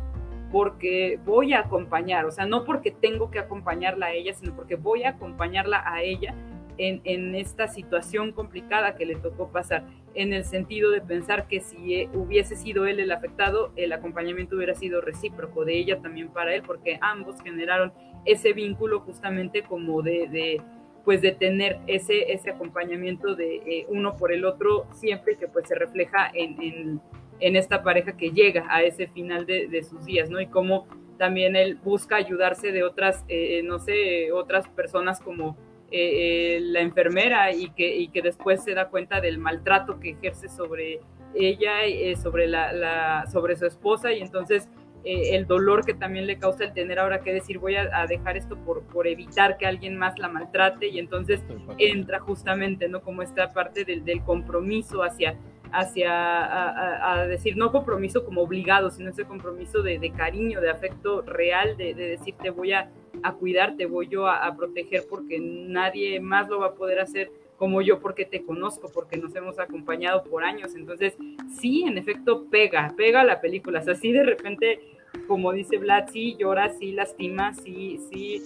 porque voy a acompañar, o sea, no porque tengo que acompañarla a ella, sino porque voy a acompañarla a ella en, esta situación complicada que le tocó pasar, en el sentido de pensar que si eh, hubiese sido él el afectado, el acompañamiento hubiera sido recíproco de ella también para él, porque ambos generaron ese vínculo justamente como de, pues de tener ese, ese acompañamiento de eh, uno por el otro siempre que pues se refleja en, esta pareja que llega a ese final de, sus días, ¿no? Y cómo también él busca ayudarse de otras, eh, no sé, otras personas como eh, eh, la enfermera y que, y que después se da cuenta del maltrato que ejerce sobre ella, eh, sobre, la, sobre su esposa y entonces el dolor que también le causa el tener ahora que decir voy a, dejar esto por, por evitar que alguien más la maltrate y entonces entra justamente, ¿no? Como esta parte del, del compromiso hacia, hacia a, decir, no compromiso como obligado, sino ese compromiso de, de cariño, de afecto real, de, de decir te voy a, a cuidarte, voy yo a, proteger porque nadie más lo va a poder hacer como yo porque te conozco, porque nos hemos acompañado por años. Entonces, sí, en efecto, pega, pega la película. O sea, sí, de repente como dice Vlad, sí llora, sí lastima, sí, sí,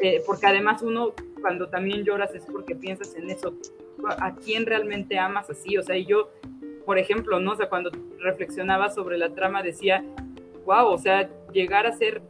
eh, porque además uno cuando también lloras es porque piensas en eso, a quién realmente amas así, o sea, y yo, por ejemplo, no o sea, cuando reflexionaba sobre la trama decía, wow, o sea, llegar a ser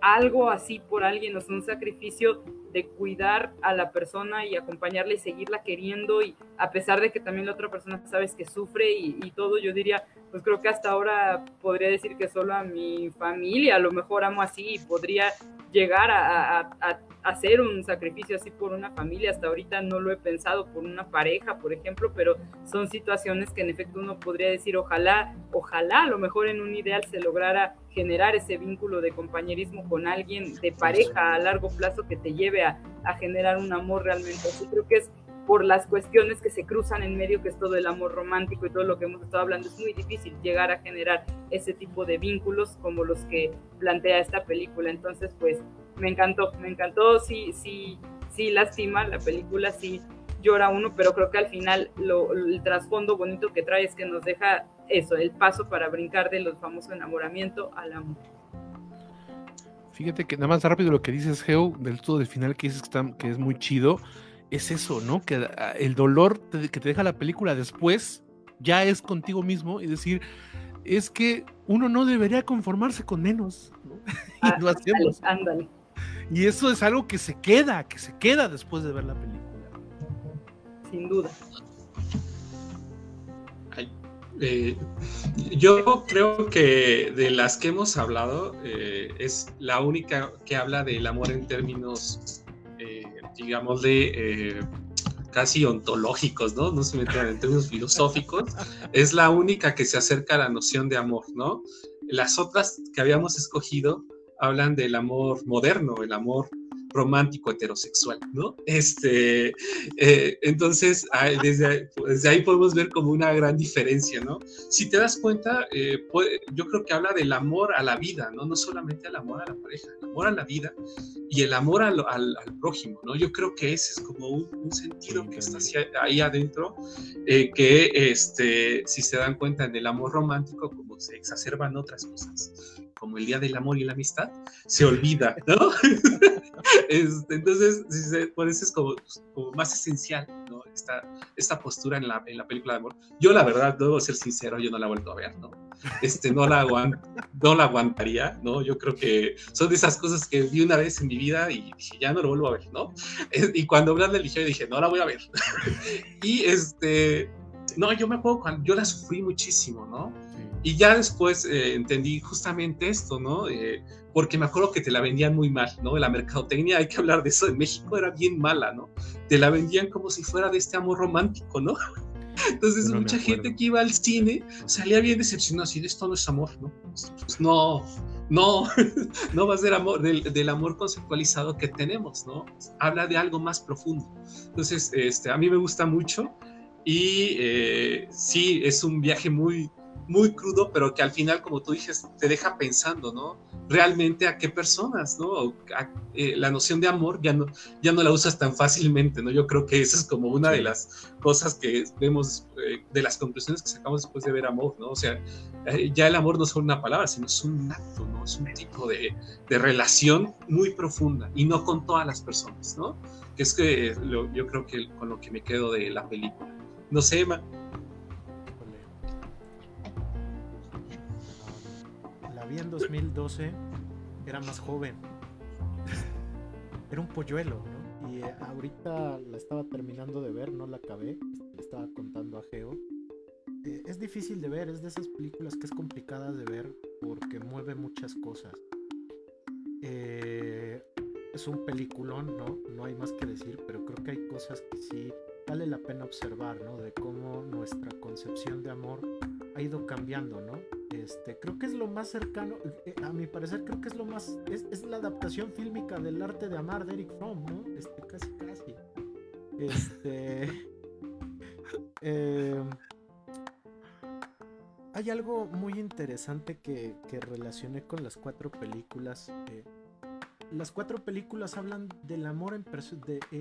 algo así por alguien, o sea, un sacrificio de cuidar a la persona y acompañarla y seguirla queriendo y a pesar de que también la otra persona sabes que sufre y, todo, yo diría, pues creo que hasta ahora podría decir que solo a mi familia a lo mejor amo así y podría llegar a, a, a, hacer un sacrificio así por una familia. Hasta ahorita no lo he pensado por una pareja, por ejemplo, pero son situaciones que en efecto uno podría decir, ojalá, ojalá a lo mejor en un ideal se lograra generar ese vínculo de compañerismo con alguien de pareja a largo plazo que te lleve a, generar un amor realmente. Así creo que es por las cuestiones que se cruzan en medio, que es todo el amor romántico y todo lo que hemos estado hablando, es muy difícil llegar a generar ese tipo de vínculos como los que plantea esta película. Entonces, pues me encantó, me encantó, sí, sí, sí lastima la película, sí llora uno, pero creo que al final lo, el trasfondo bonito que trae es que nos deja eso, el paso para brincar de los famosos enamoramiento al amor. Fíjate que nada más rápido lo que dices, Geo, del todo del final que dices que, está, que es muy chido es eso, ¿no? Que el dolor te, que te deja la película después ya es contigo mismo y decir, es que uno no debería conformarse con menos. ¿no? Ah, y lo hacemos. Ándale, ándale. Y eso es algo que se queda, que se queda después de ver la película. Sin duda. Ay, eh, yo creo que de las que hemos hablado eh, es la única que habla del amor en términos eh, digamos, de eh, casi ontológicos, ¿no? No se metan en términos filosóficos, es la única que se acerca a la noción de amor, ¿no? Las otras que habíamos escogido hablan del amor moderno, el amor romántico heterosexual, ¿no? Este, eh, entonces, desde ahí, desde ahí, podemos ver como una gran diferencia, ¿no? Si te das cuenta, eh, puede, yo creo que habla del amor a la vida, ¿no? No solamente al amor a la pareja, el amor a la vida y el amor al, al, al prójimo, ¿no? Yo creo que ese es como un, un sentido sí, que está ahí adentro, eh, que este, si se dan cuenta en el amor romántico, como se exacerban otras cosas como el Día del Amor y la Amistad, se olvida, ¿no? este, entonces, por eso es como, como, más esencial, ¿no? Esta, esta postura en la, en la, película de amor. Yo, la verdad, debo ser sincero, yo no la he vuelto a ver, ¿no? Este, no, la no la aguantaría, ¿no? Yo creo que son de esas cosas que vi una vez en mi vida y dije, ya no lo vuelvo a ver, ¿no? Y cuando Brad la eligió, dije, no la voy a ver. y este, no, yo me acuerdo cuando yo la sufrí muchísimo, ¿no? Y ya después eh, entendí justamente esto, ¿no? Eh, porque me acuerdo que te la vendían muy mal, ¿no? La mercadotecnia, hay que hablar de eso, en México era bien mala, ¿no? Te la vendían como si fuera de este amor romántico, ¿no? Entonces no mucha gente que iba al cine salía bien decepcionada, así de esto no es amor, ¿no? Pues no, no, no va a ser amor, del, del, amor conceptualizado que tenemos, ¿no? Habla de algo más profundo. Entonces, este, a mí me gusta mucho y eh, sí, es un viaje muy, muy crudo, pero que al final, como tú dices, te deja pensando, ¿no? Realmente a qué personas, ¿no? A, eh, la noción de amor ya no, ya no la usas tan fácilmente, ¿no? Yo creo que esa es como una de las cosas que vemos, eh, de las conclusiones que sacamos después de ver amor, ¿no? O sea, eh, ya el amor no es una palabra, sino es un acto, ¿no? Es un tipo de, de relación muy profunda y no con todas las personas, ¿no? Que es que lo, yo creo que con lo que me quedo de la película. No sé, Emma. Vi en 2012, era más joven. Era un polluelo, ¿no? Y eh, ahorita la estaba terminando de ver, no la acabé. Le estaba contando a Geo. Eh, es difícil de ver, es de esas películas que es complicada de ver porque mueve muchas cosas. Eh, es un peliculón, ¿no? No hay más que decir, pero creo que hay cosas que sí vale la pena observar, ¿no? De cómo nuestra concepción de amor ha ido cambiando, ¿no? Este, creo que es lo más cercano, eh, a mi parecer creo que es lo más, es, la adaptación fílmica del arte de amar de Eric Fromm, ¿no? Este, casi, casi. Este... eh, hay algo muy interesante que, que, relacioné con las cuatro películas. Eh, las cuatro películas hablan del amor en eh,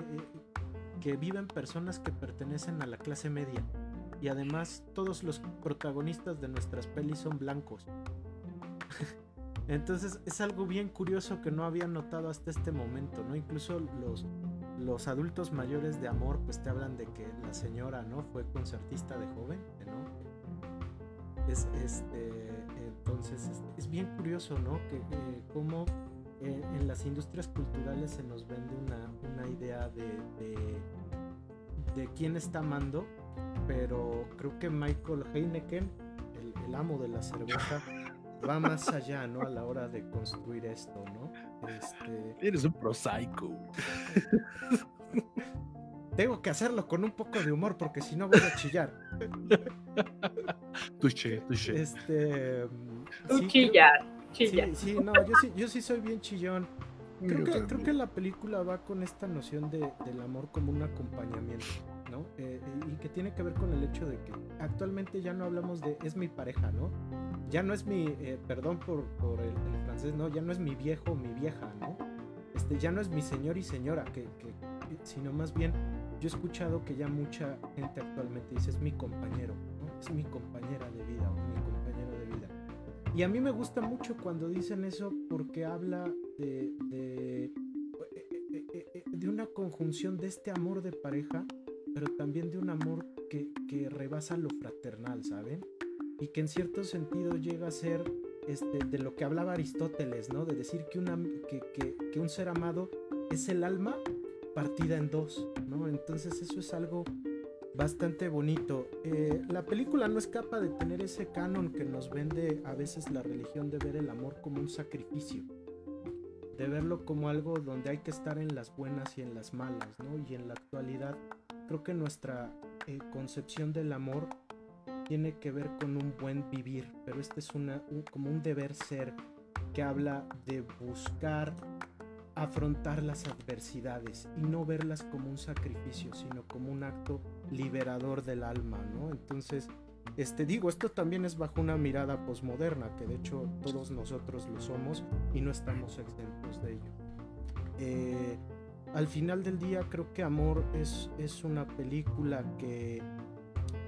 que viven personas que pertenecen a la clase media y además todos los protagonistas de nuestras pelis son blancos. Entonces es algo bien curioso que no había notado hasta este momento, ¿no? Incluso los, los adultos mayores de amor pues te hablan de que la señora, ¿no? Fue concertista de joven, ¿no? Es, este, entonces es, bien curioso, ¿no? Que como eh, en las industrias culturales se nos vende una, una idea de, de, de, quién está amando, pero creo que Michael Heineken, el, el amo de la cerveza, va más allá, ¿no? A la hora de construir esto, ¿no? Este... Eres un prosaico. Tengo que hacerlo con un poco de humor porque si no voy a chillar. Tuche, tuche. Este. Sí, chillar, chillar. Sí, sí, no, yo sí, yo sí soy bien chillón. Creo que, creo que, la película va con esta noción de, del amor como un acompañamiento, ¿no? Eh, y que tiene que ver con el hecho de que actualmente ya no hablamos de es mi pareja, ¿no? Ya no es mi, eh, perdón por, por el, francés, ¿no? Ya no es mi viejo mi vieja, ¿no? Este, ya no es mi señor y señora, que, sino más bien yo he escuchado que ya mucha gente actualmente dice es mi compañero. Es mi compañera de vida o mi compañero de vida. Y a mí me gusta mucho cuando dicen eso porque habla de, de, de una conjunción de este amor de pareja, pero también de un amor que, que rebasa lo fraternal, ¿saben? Y que en cierto sentido llega a ser este, de lo que hablaba Aristóteles, ¿no? De decir que, una, que, que, un ser amado es el alma partida en dos, ¿no? Entonces eso es algo bastante bonito. Eh, la película no escapa de tener ese canon que nos vende a veces la religión de ver el amor como un sacrificio, de verlo como algo donde hay que estar en las buenas y en las malas, ¿no? Y en la actualidad creo que nuestra eh, concepción del amor tiene que ver con un buen vivir, pero este es una, como un deber ser que habla de buscar afrontar las adversidades y no verlas como un sacrificio, sino como un acto liberador del alma, ¿no? Entonces, este digo, esto también es bajo una mirada posmoderna, que de hecho todos nosotros lo somos y no estamos exentos de ello. Eh, al final del día creo que Amor es, es una película que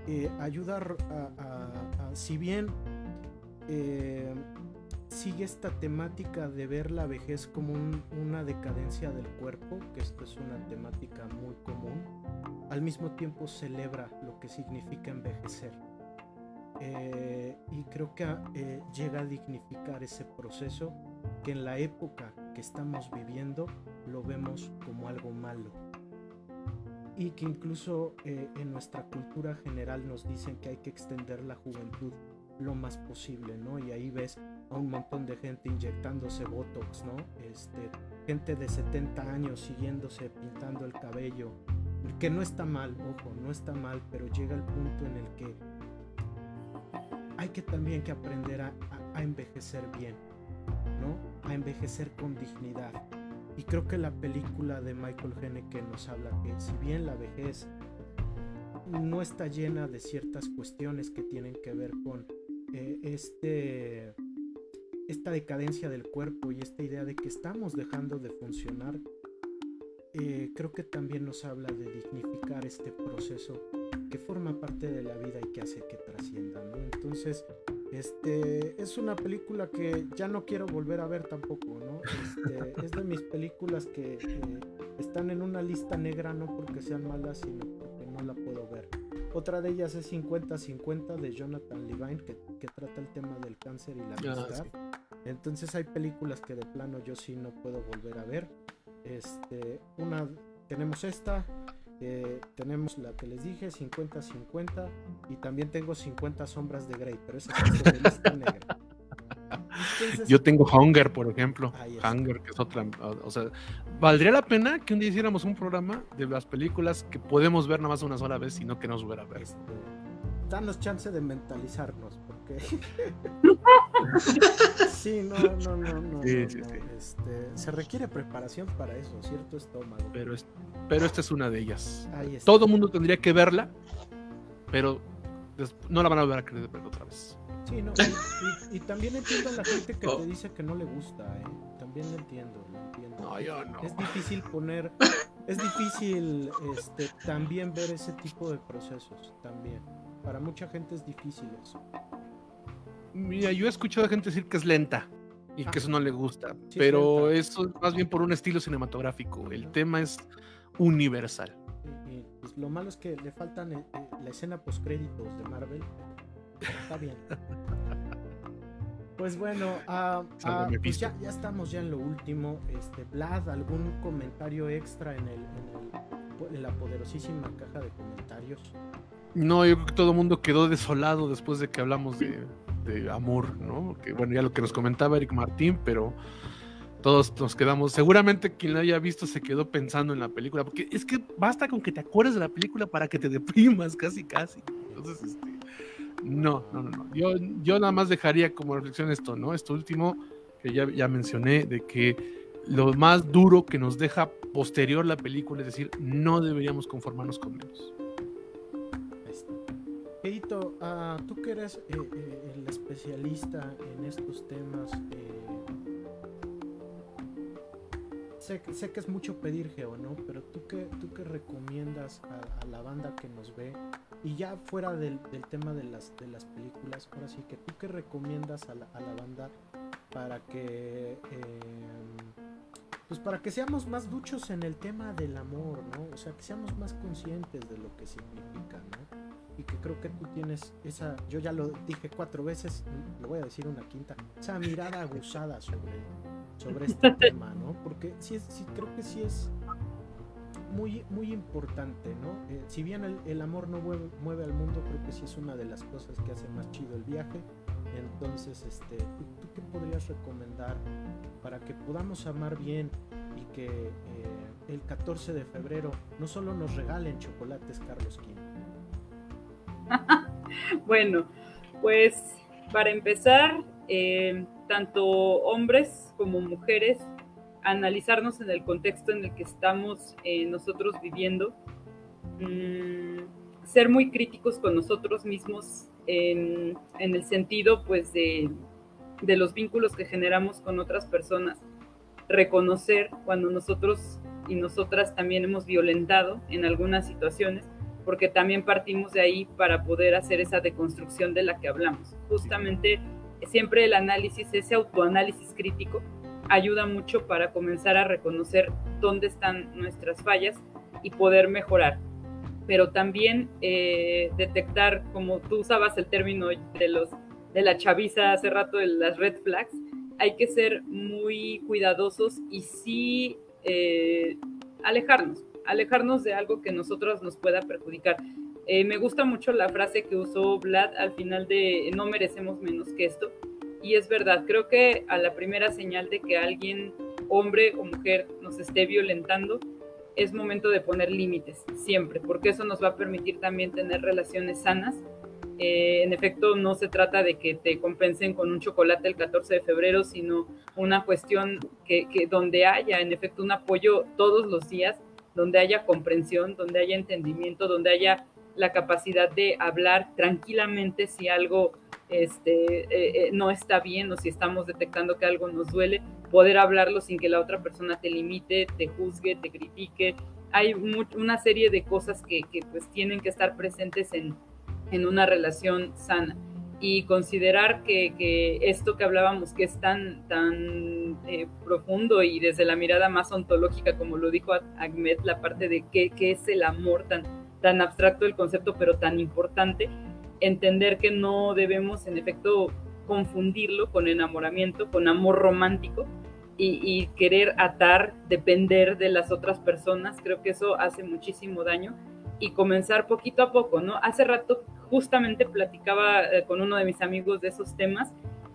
eh, ayuda a, si bien eh, sigue esta temática de ver la vejez como una decadencia del cuerpo, que esto es una temática muy común, al mismo tiempo celebra lo que significa envejecer. Eh, y creo que eh, llega a dignificar ese proceso que en la época que estamos viviendo lo vemos como algo malo. Y que incluso eh, en nuestra cultura general nos dicen que hay que extender la juventud lo más posible, ¿no? Y ahí ves a un montón de gente inyectándose Botox, ¿no? Este, gente de 70 años siguiéndose pintando el cabello, que no está mal, ojo, no está mal, pero llega el punto en el que hay que también que aprender a, a envejecer bien, ¿no? A envejecer con dignidad. Y creo que la película de Michael Haneke nos habla que si bien la vejez no está llena de ciertas cuestiones que tienen que ver con eh, este, esta decadencia del cuerpo y esta idea de que estamos dejando de funcionar, eh, creo que también nos habla de dignificar este proceso que forma parte de la vida y que hace que trascienda. Entonces, este, es una película que ya no quiero volver a ver tampoco, ¿no? Este, es de mis películas que eh, están en una lista negra no porque sean malas, sino porque no la puedo ver. Otra de ellas es 50-50 de Jonathan Levine, que, que, trata el tema del cáncer y la ah, amistad. Entonces hay películas que de plano yo sí no puedo volver a ver. Este, una, tenemos esta, eh, tenemos la que les dije, 50-50, y también tengo 50 sombras de Grey, pero esa es de lista negra. Yo tengo Hunger, por ejemplo. Hunger, que es otra. O sea, valdría la pena que un día hiciéramos un programa de las películas que podemos ver nada más una sola vez y no queremos volver a ver. Este, danos chance de mentalizarnos, porque. sí, no, no, no, no. Este, se requiere preparación para eso, cierto estómago. Pero, es, pero esta es una de ellas. Todo el mundo tendría que verla, pero no la van a volver a querer ver otra vez. Sí, no, y, también entiendo a la gente que te oh. dice que no le gusta, ¿eh? También lo entiendo, lo entiendo. No, yo no. Es difícil poner, es difícil este, también ver ese tipo de procesos, también. Para mucha gente es difícil eso. Mira, yo he escuchado a gente decir que es lenta. y Ah. que eso no le gusta. Sí, pero eso es más bien por un estilo cinematográfico. El tema es universal. Pues, lo malo es que le faltan eh, eh, la escena post créditos de Marvel. Pero Está bien. Pues bueno, ah, ah, pues ya, ya estamos ya en lo último. Este, Vlad, ¿algún comentario extra en, el, en, el- en la poderosísima caja de comentarios? No, yo creo que todo el mundo quedó desolado después de que hablamos de, de amor, ¿no? Que bueno, ya lo que nos comentaba Eric Martín, pero todos nos quedamos. Seguramente quien la haya visto se quedó pensando en la película, porque es que basta con que te acuerdes de la película para que te deprimas, casi, casi. Entonces, este, no, no, no, no. Yo, yo nada más dejaría como reflexión esto, ¿no? Esto último que ya, ya mencioné, de que lo más duro que nos deja posterior la película, es decir, no deberíamos conformarnos con menos. Está. Keito, ah, tú que eres eh, eh, el especialista en estos temas, eh, sé, que- es mucho pedir, Geo, ¿no? Pero tú qué, tú qué recomiendas a, la banda que nos ve, y ya fuera del, tema de las, de las películas, ahora sí que tú qué recomiendas a la, a la banda para que... pues para que seamos más duchos en el tema del amor, ¿no? O sea, que seamos más conscientes de lo que significa, ¿no? Y que creo que tú tienes esa, yo ya lo dije cuatro veces, lo voy a decir una quinta, esa mirada aguzada sobre, sobre este tema, ¿no? Porque sí, es, sí creo que sí es muy, muy importante, ¿no? Eh, si bien el, el amor no mueve, mueve, al mundo, creo que sí es una de las cosas que hace más chido el viaje. Entonces, este, ¿tú, tú qué podrías recomendar para que podamos amar bien y que eh, el 14 de febrero no solo nos regalen chocolates Carlos Kim? bueno, pues para empezar, eh, tanto hombres como mujeres, analizarnos en el contexto en el que estamos eh, nosotros viviendo, mmm, ser muy críticos con nosotros mismos en, en el sentido pues de, de, los vínculos que generamos con otras personas, reconocer cuando nosotros y nosotras también hemos violentado en algunas situaciones porque también partimos de ahí para poder hacer esa deconstrucción de la que hablamos. Justamente siempre el análisis, ese autoanálisis crítico, ayuda mucho para comenzar a reconocer dónde están nuestras fallas y poder mejorar. Pero también eh, detectar, como tú usabas el término de, los, de la chaviza hace rato, de las red flags, hay que ser muy cuidadosos y sí eh, alejarnos, alejarnos de algo que nosotros nos pueda perjudicar. Eh, me gusta mucho la frase que usó Vlad al final de no merecemos menos que esto. Y es verdad, creo que a la primera señal de que alguien, hombre o mujer, nos esté violentando, es momento de poner límites, siempre, porque eso nos va a permitir también tener relaciones sanas. Eh, en efecto, no se trata de que te compensen con un chocolate el 14 de febrero, sino una cuestión que, que donde haya, en efecto, un apoyo todos los días donde haya comprensión, donde haya entendimiento, donde haya la capacidad de hablar tranquilamente si algo este, eh, eh, no está bien o si estamos detectando que algo nos duele, poder hablarlo sin que la otra persona te limite, te juzgue, te critique. Hay una serie de cosas que, que, pues tienen que estar presentes en, en una relación sana y considerar que, que, esto que hablábamos, que es tan, tan eh, profundo y desde la mirada más ontológica, como lo dijo Ahmed, la parte de qué, qué es el amor, tan, tan abstracto el concepto, pero tan importante, entender que no debemos, en efecto, confundirlo con enamoramiento, con amor romántico. Y, y querer atar, depender de las otras personas, creo que eso hace muchísimo daño y comenzar poquito a poco, ¿no? Hace rato justamente platicaba eh, con uno de mis amigos de esos temas,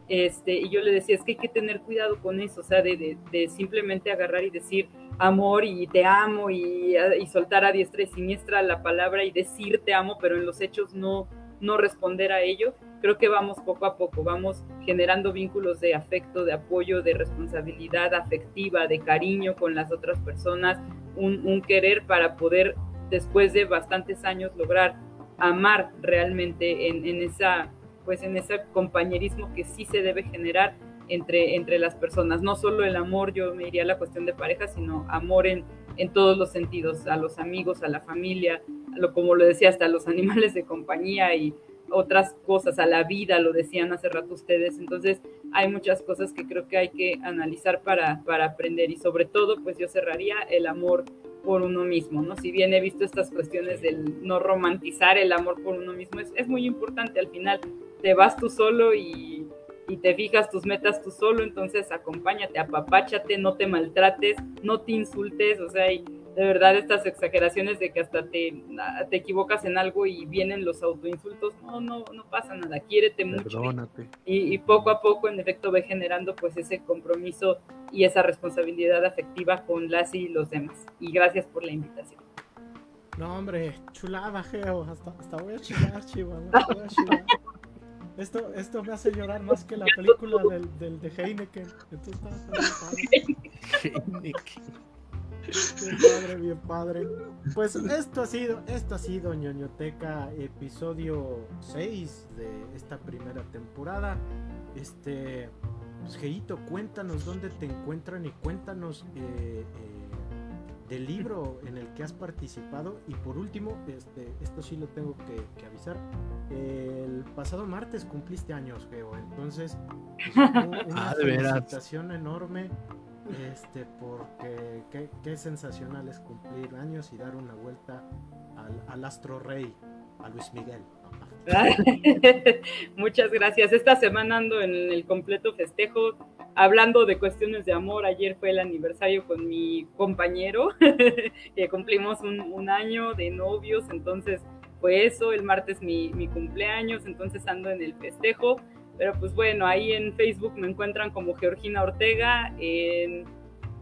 este, y yo le decía, es que hay que tener cuidado con eso, o sea, de, de, simplemente agarrar y decir amor y te amo y, y, soltar a diestra y siniestra la palabra y decir te amo, pero en los hechos no, no responder a ello. Creo que vamos poco a poco, vamos generando vínculos de afecto, de apoyo, de responsabilidad afectiva, de cariño con las otras personas, un querer para poder después de bastantes años lograr amar realmente en, en, esa pues en ese compañerismo que sí se debe generar entre, entre las personas, no solo el amor, yo me iría a la cuestión de pareja, sino amor en, en todos los sentidos, a los amigos, a la familia, a lo, como lo decía, hasta a los animales de compañía y otras cosas, a la vida, lo decían hace rato ustedes. Entonces, hay muchas cosas que creo que hay que analizar para, para aprender y sobre todo, pues yo cerraría el amor por uno mismo, ¿no? Si bien he visto estas cuestiones del no romantizar el amor por uno mismo, es, es muy importante al final. Te vas tú solo y, y, te fijas tus metas tú solo, entonces acompáñate, apapáchate, no te maltrates, no te insultes, o sea, y, de verdad estas exageraciones de que hasta te, te equivocas en algo y vienen los autoinsultos, no, no, no pasa nada, quiérete mucho. Y, y, poco a poco en efecto ve generando pues ese compromiso y esa responsabilidad afectiva con las y los demás. Y gracias por la invitación. No, hombre, chulada, Geo, hasta, hasta voy a chillar, chihuahua, voy a chillar. Esto, esto me hace llorar más que la película del, del de Heineken. Heineken. Bien padre, bien padre. Pues esto ha sido, esto ha sido ñoñoteca episodio 6 de esta primera temporada. Este, pues Geito, cuéntanos dónde te encuentran y cuéntanos eh, eh, del libro en el que has participado. Y por último, este, esto sí lo tengo que, avisar. El pasado martes cumpliste años, Geo. Entonces, pues, una ah, felicitación enorme este, porque qué, sensacional es cumplir años y dar una vuelta al, astro rey, a Luis Miguel. Muchas gracias. Esta semana ando en el completo festejo, hablando de cuestiones de amor. Ayer fue el aniversario con mi compañero, que cumplimos un, año de novios, entonces fue eso. El martes mi, mi cumpleaños, entonces ando en el festejo. Pero pues bueno, ahí en Facebook me encuentran como Georgina Ortega, eh,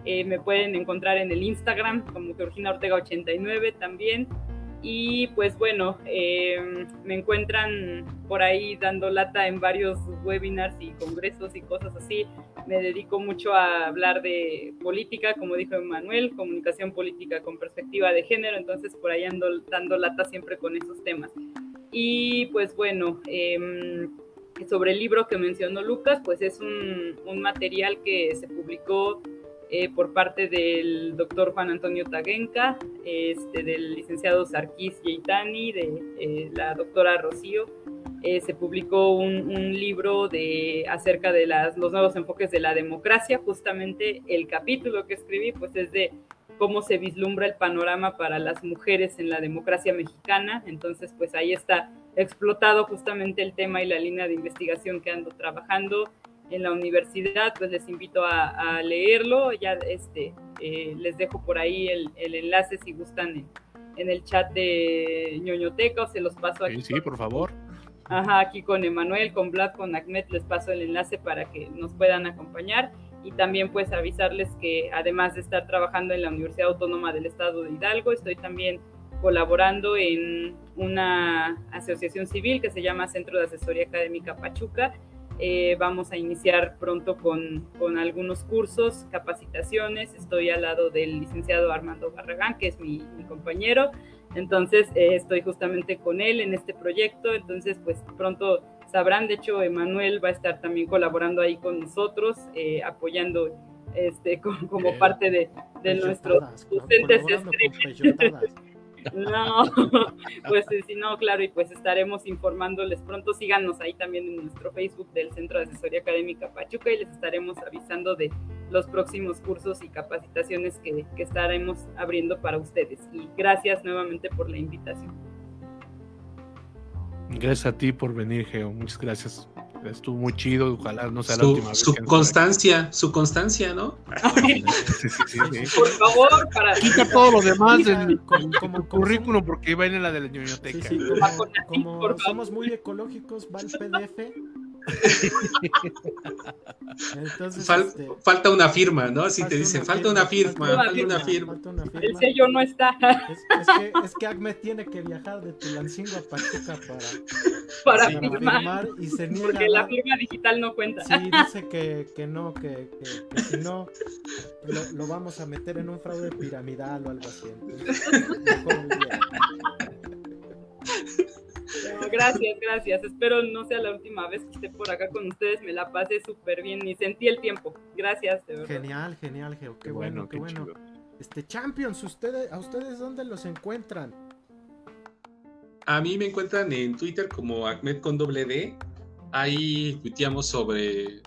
me pueden encontrar en el Instagram como Georgina Ortega 89 también. Y pues bueno, em, me encuentran por ahí dando lata en varios webinars y congresos y cosas así. Me dedico mucho a hablar de política, como dijo Emanuel, comunicación política con perspectiva de género, entonces por ahí ando dando lata siempre con esos temas. Y pues bueno, eh, sobre el libro que mencionó Lucas, pues es un, un material que se publicó eh, por parte del doctor Juan Antonio Taguenca, este, del licenciado Sarkis Yeitani, de eh, la doctora Rocío. Eh, se publicó un, un, libro de, acerca de las, los nuevos enfoques de la democracia. Justamente el capítulo que escribí pues es de cómo se vislumbra el panorama para las mujeres en la democracia mexicana. Entonces, pues ahí está explotado justamente el tema y la línea de investigación que ando trabajando en la universidad, pues les invito a, leerlo. Ya este, eh, les dejo por ahí el, el enlace si gustan en, el chat de ñoñoteca o se los paso aquí. Sí, sí, por favor. Ajá, aquí con Emanuel, con Vlad, con Ahmed, les paso el enlace para que nos puedan acompañar y también pues avisarles que además de estar trabajando en la Universidad Autónoma del Estado de Hidalgo, estoy también colaborando en una asociación civil que se llama Centro de Asesoría Académica Pachuca. Eh, vamos a iniciar pronto con, con, algunos cursos, capacitaciones. Estoy al lado del licenciado Armando Barragán, que es mi, compañero. Entonces, eh, estoy justamente con él en este proyecto. Entonces, pues pronto sabrán. De hecho, Emanuel va a estar también colaborando ahí con nosotros, eh, apoyando este, como, parte de, de nuestros docentes No, pues sí, no, claro, y pues estaremos informándoles pronto. Síganos ahí también en nuestro Facebook del Centro de Asesoría Académica Pachuca y les estaremos avisando de los próximos cursos y capacitaciones que, que estaremos abriendo para ustedes. Y gracias nuevamente por la invitación. Gracias a ti por venir, Geo. Muchas gracias. Estuvo muy chido, ojalá no sea la última vez. Su constancia, su constancia, ¿no? Por favor, para. Quita todo lo demás del como, currículum porque iba en la de la biblioteca. como, como somos muy ecológicos, va el PDF Entonces, este, Falta una firma, ¿no? Si te dicen, falta, una, firma, falta, una firma, El sello no está. Es, que, es que Ahmed tiene que viajar de Tulancingo a Pachuca para, para, firmar, y se niega. Porque la firma digital no cuenta. Sí, dice que, que no, que, que, si no lo, lo, vamos a meter en un fraude piramidal o algo así. Gracias, gracias. Espero no sea la última vez que esté por acá con ustedes. Me la pasé súper bien y sentí el tiempo. Gracias, Genial, genial, Geo. Qué, bueno, qué, bueno. Este Champions, ustedes, ¿a ustedes dónde los encuentran? A mí me encuentran en Twitter como Ahmed con doble D. Ahí tuiteamos sobre,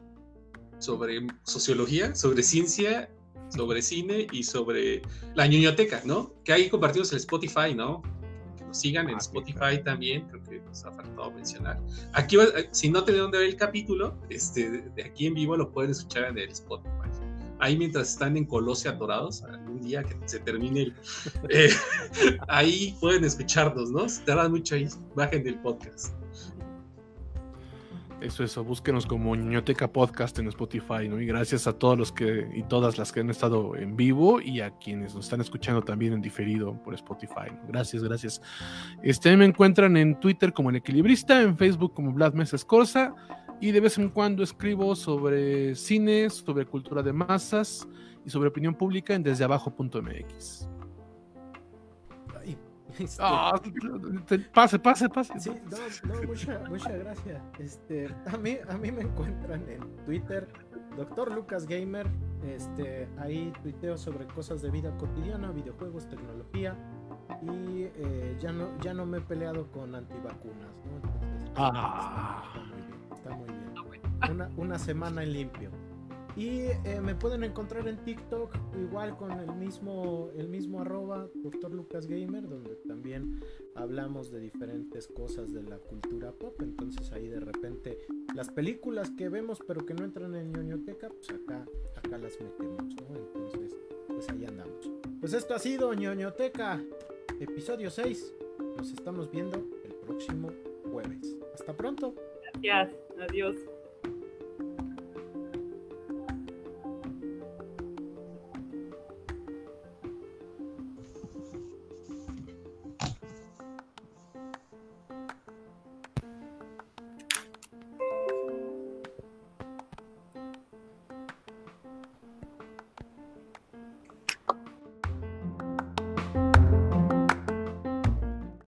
sobre sociología, sobre ciencia, sobre cine y sobre la ñoñoteca, ¿no? Que ahí compartimos el Spotify, ¿no? Sigan en Ah, Spotify claro. también, creo que nos ha faltado mencionar. Aquí, va- si no tienen dónde ver el capítulo, este, de- de aquí en vivo lo pueden escuchar en el Spotify. Ahí mientras están en Colosio atorados, algún día que se termine el... eh, ahí pueden escucharnos, ¿no? Si tardan mucho ahí, bajen del podcast. Eso, eso, búsquenos como Ñoñoteca Podcast en Spotify, ¿no? Y gracias a todos los que y todas las que han estado en vivo y a quienes nos están escuchando también en diferido por Spotify. Gracias, gracias. Este me encuentran en Twitter como el equilibrista, en Facebook como Vlad Mesa Escorza, y de vez en cuando escribo sobre cine, sobre cultura de masas y sobre opinión pública en desdeabajo.mx. Este, Ah, pase, pase, pase. Sí, no, no, muchas mucha gracias. Este, a mí, a mí me encuentran en Twitter, Doctor Lucas Gamer. Este, ahí tuiteo sobre cosas de vida cotidiana, videojuegos, tecnología. Y eh, ya no, ya no me he peleado con antivacunas, ¿no? Entonces, Ah. está, muy bien, está muy bien. Una, una semana en limpio. Y eh, me pueden encontrar en TikTok igual con el mismo, el mismo arroba, Doctor Lucas donde también hablamos de diferentes cosas de la cultura pop. Entonces ahí de repente las películas que vemos pero que no entran en ñoñoteca, pues acá, acá las metemos, ¿no? Entonces, pues ahí andamos. Pues esto ha sido ñoñoteca, episodio 6. Nos estamos viendo el próximo jueves. Hasta pronto. Gracias. Adiós.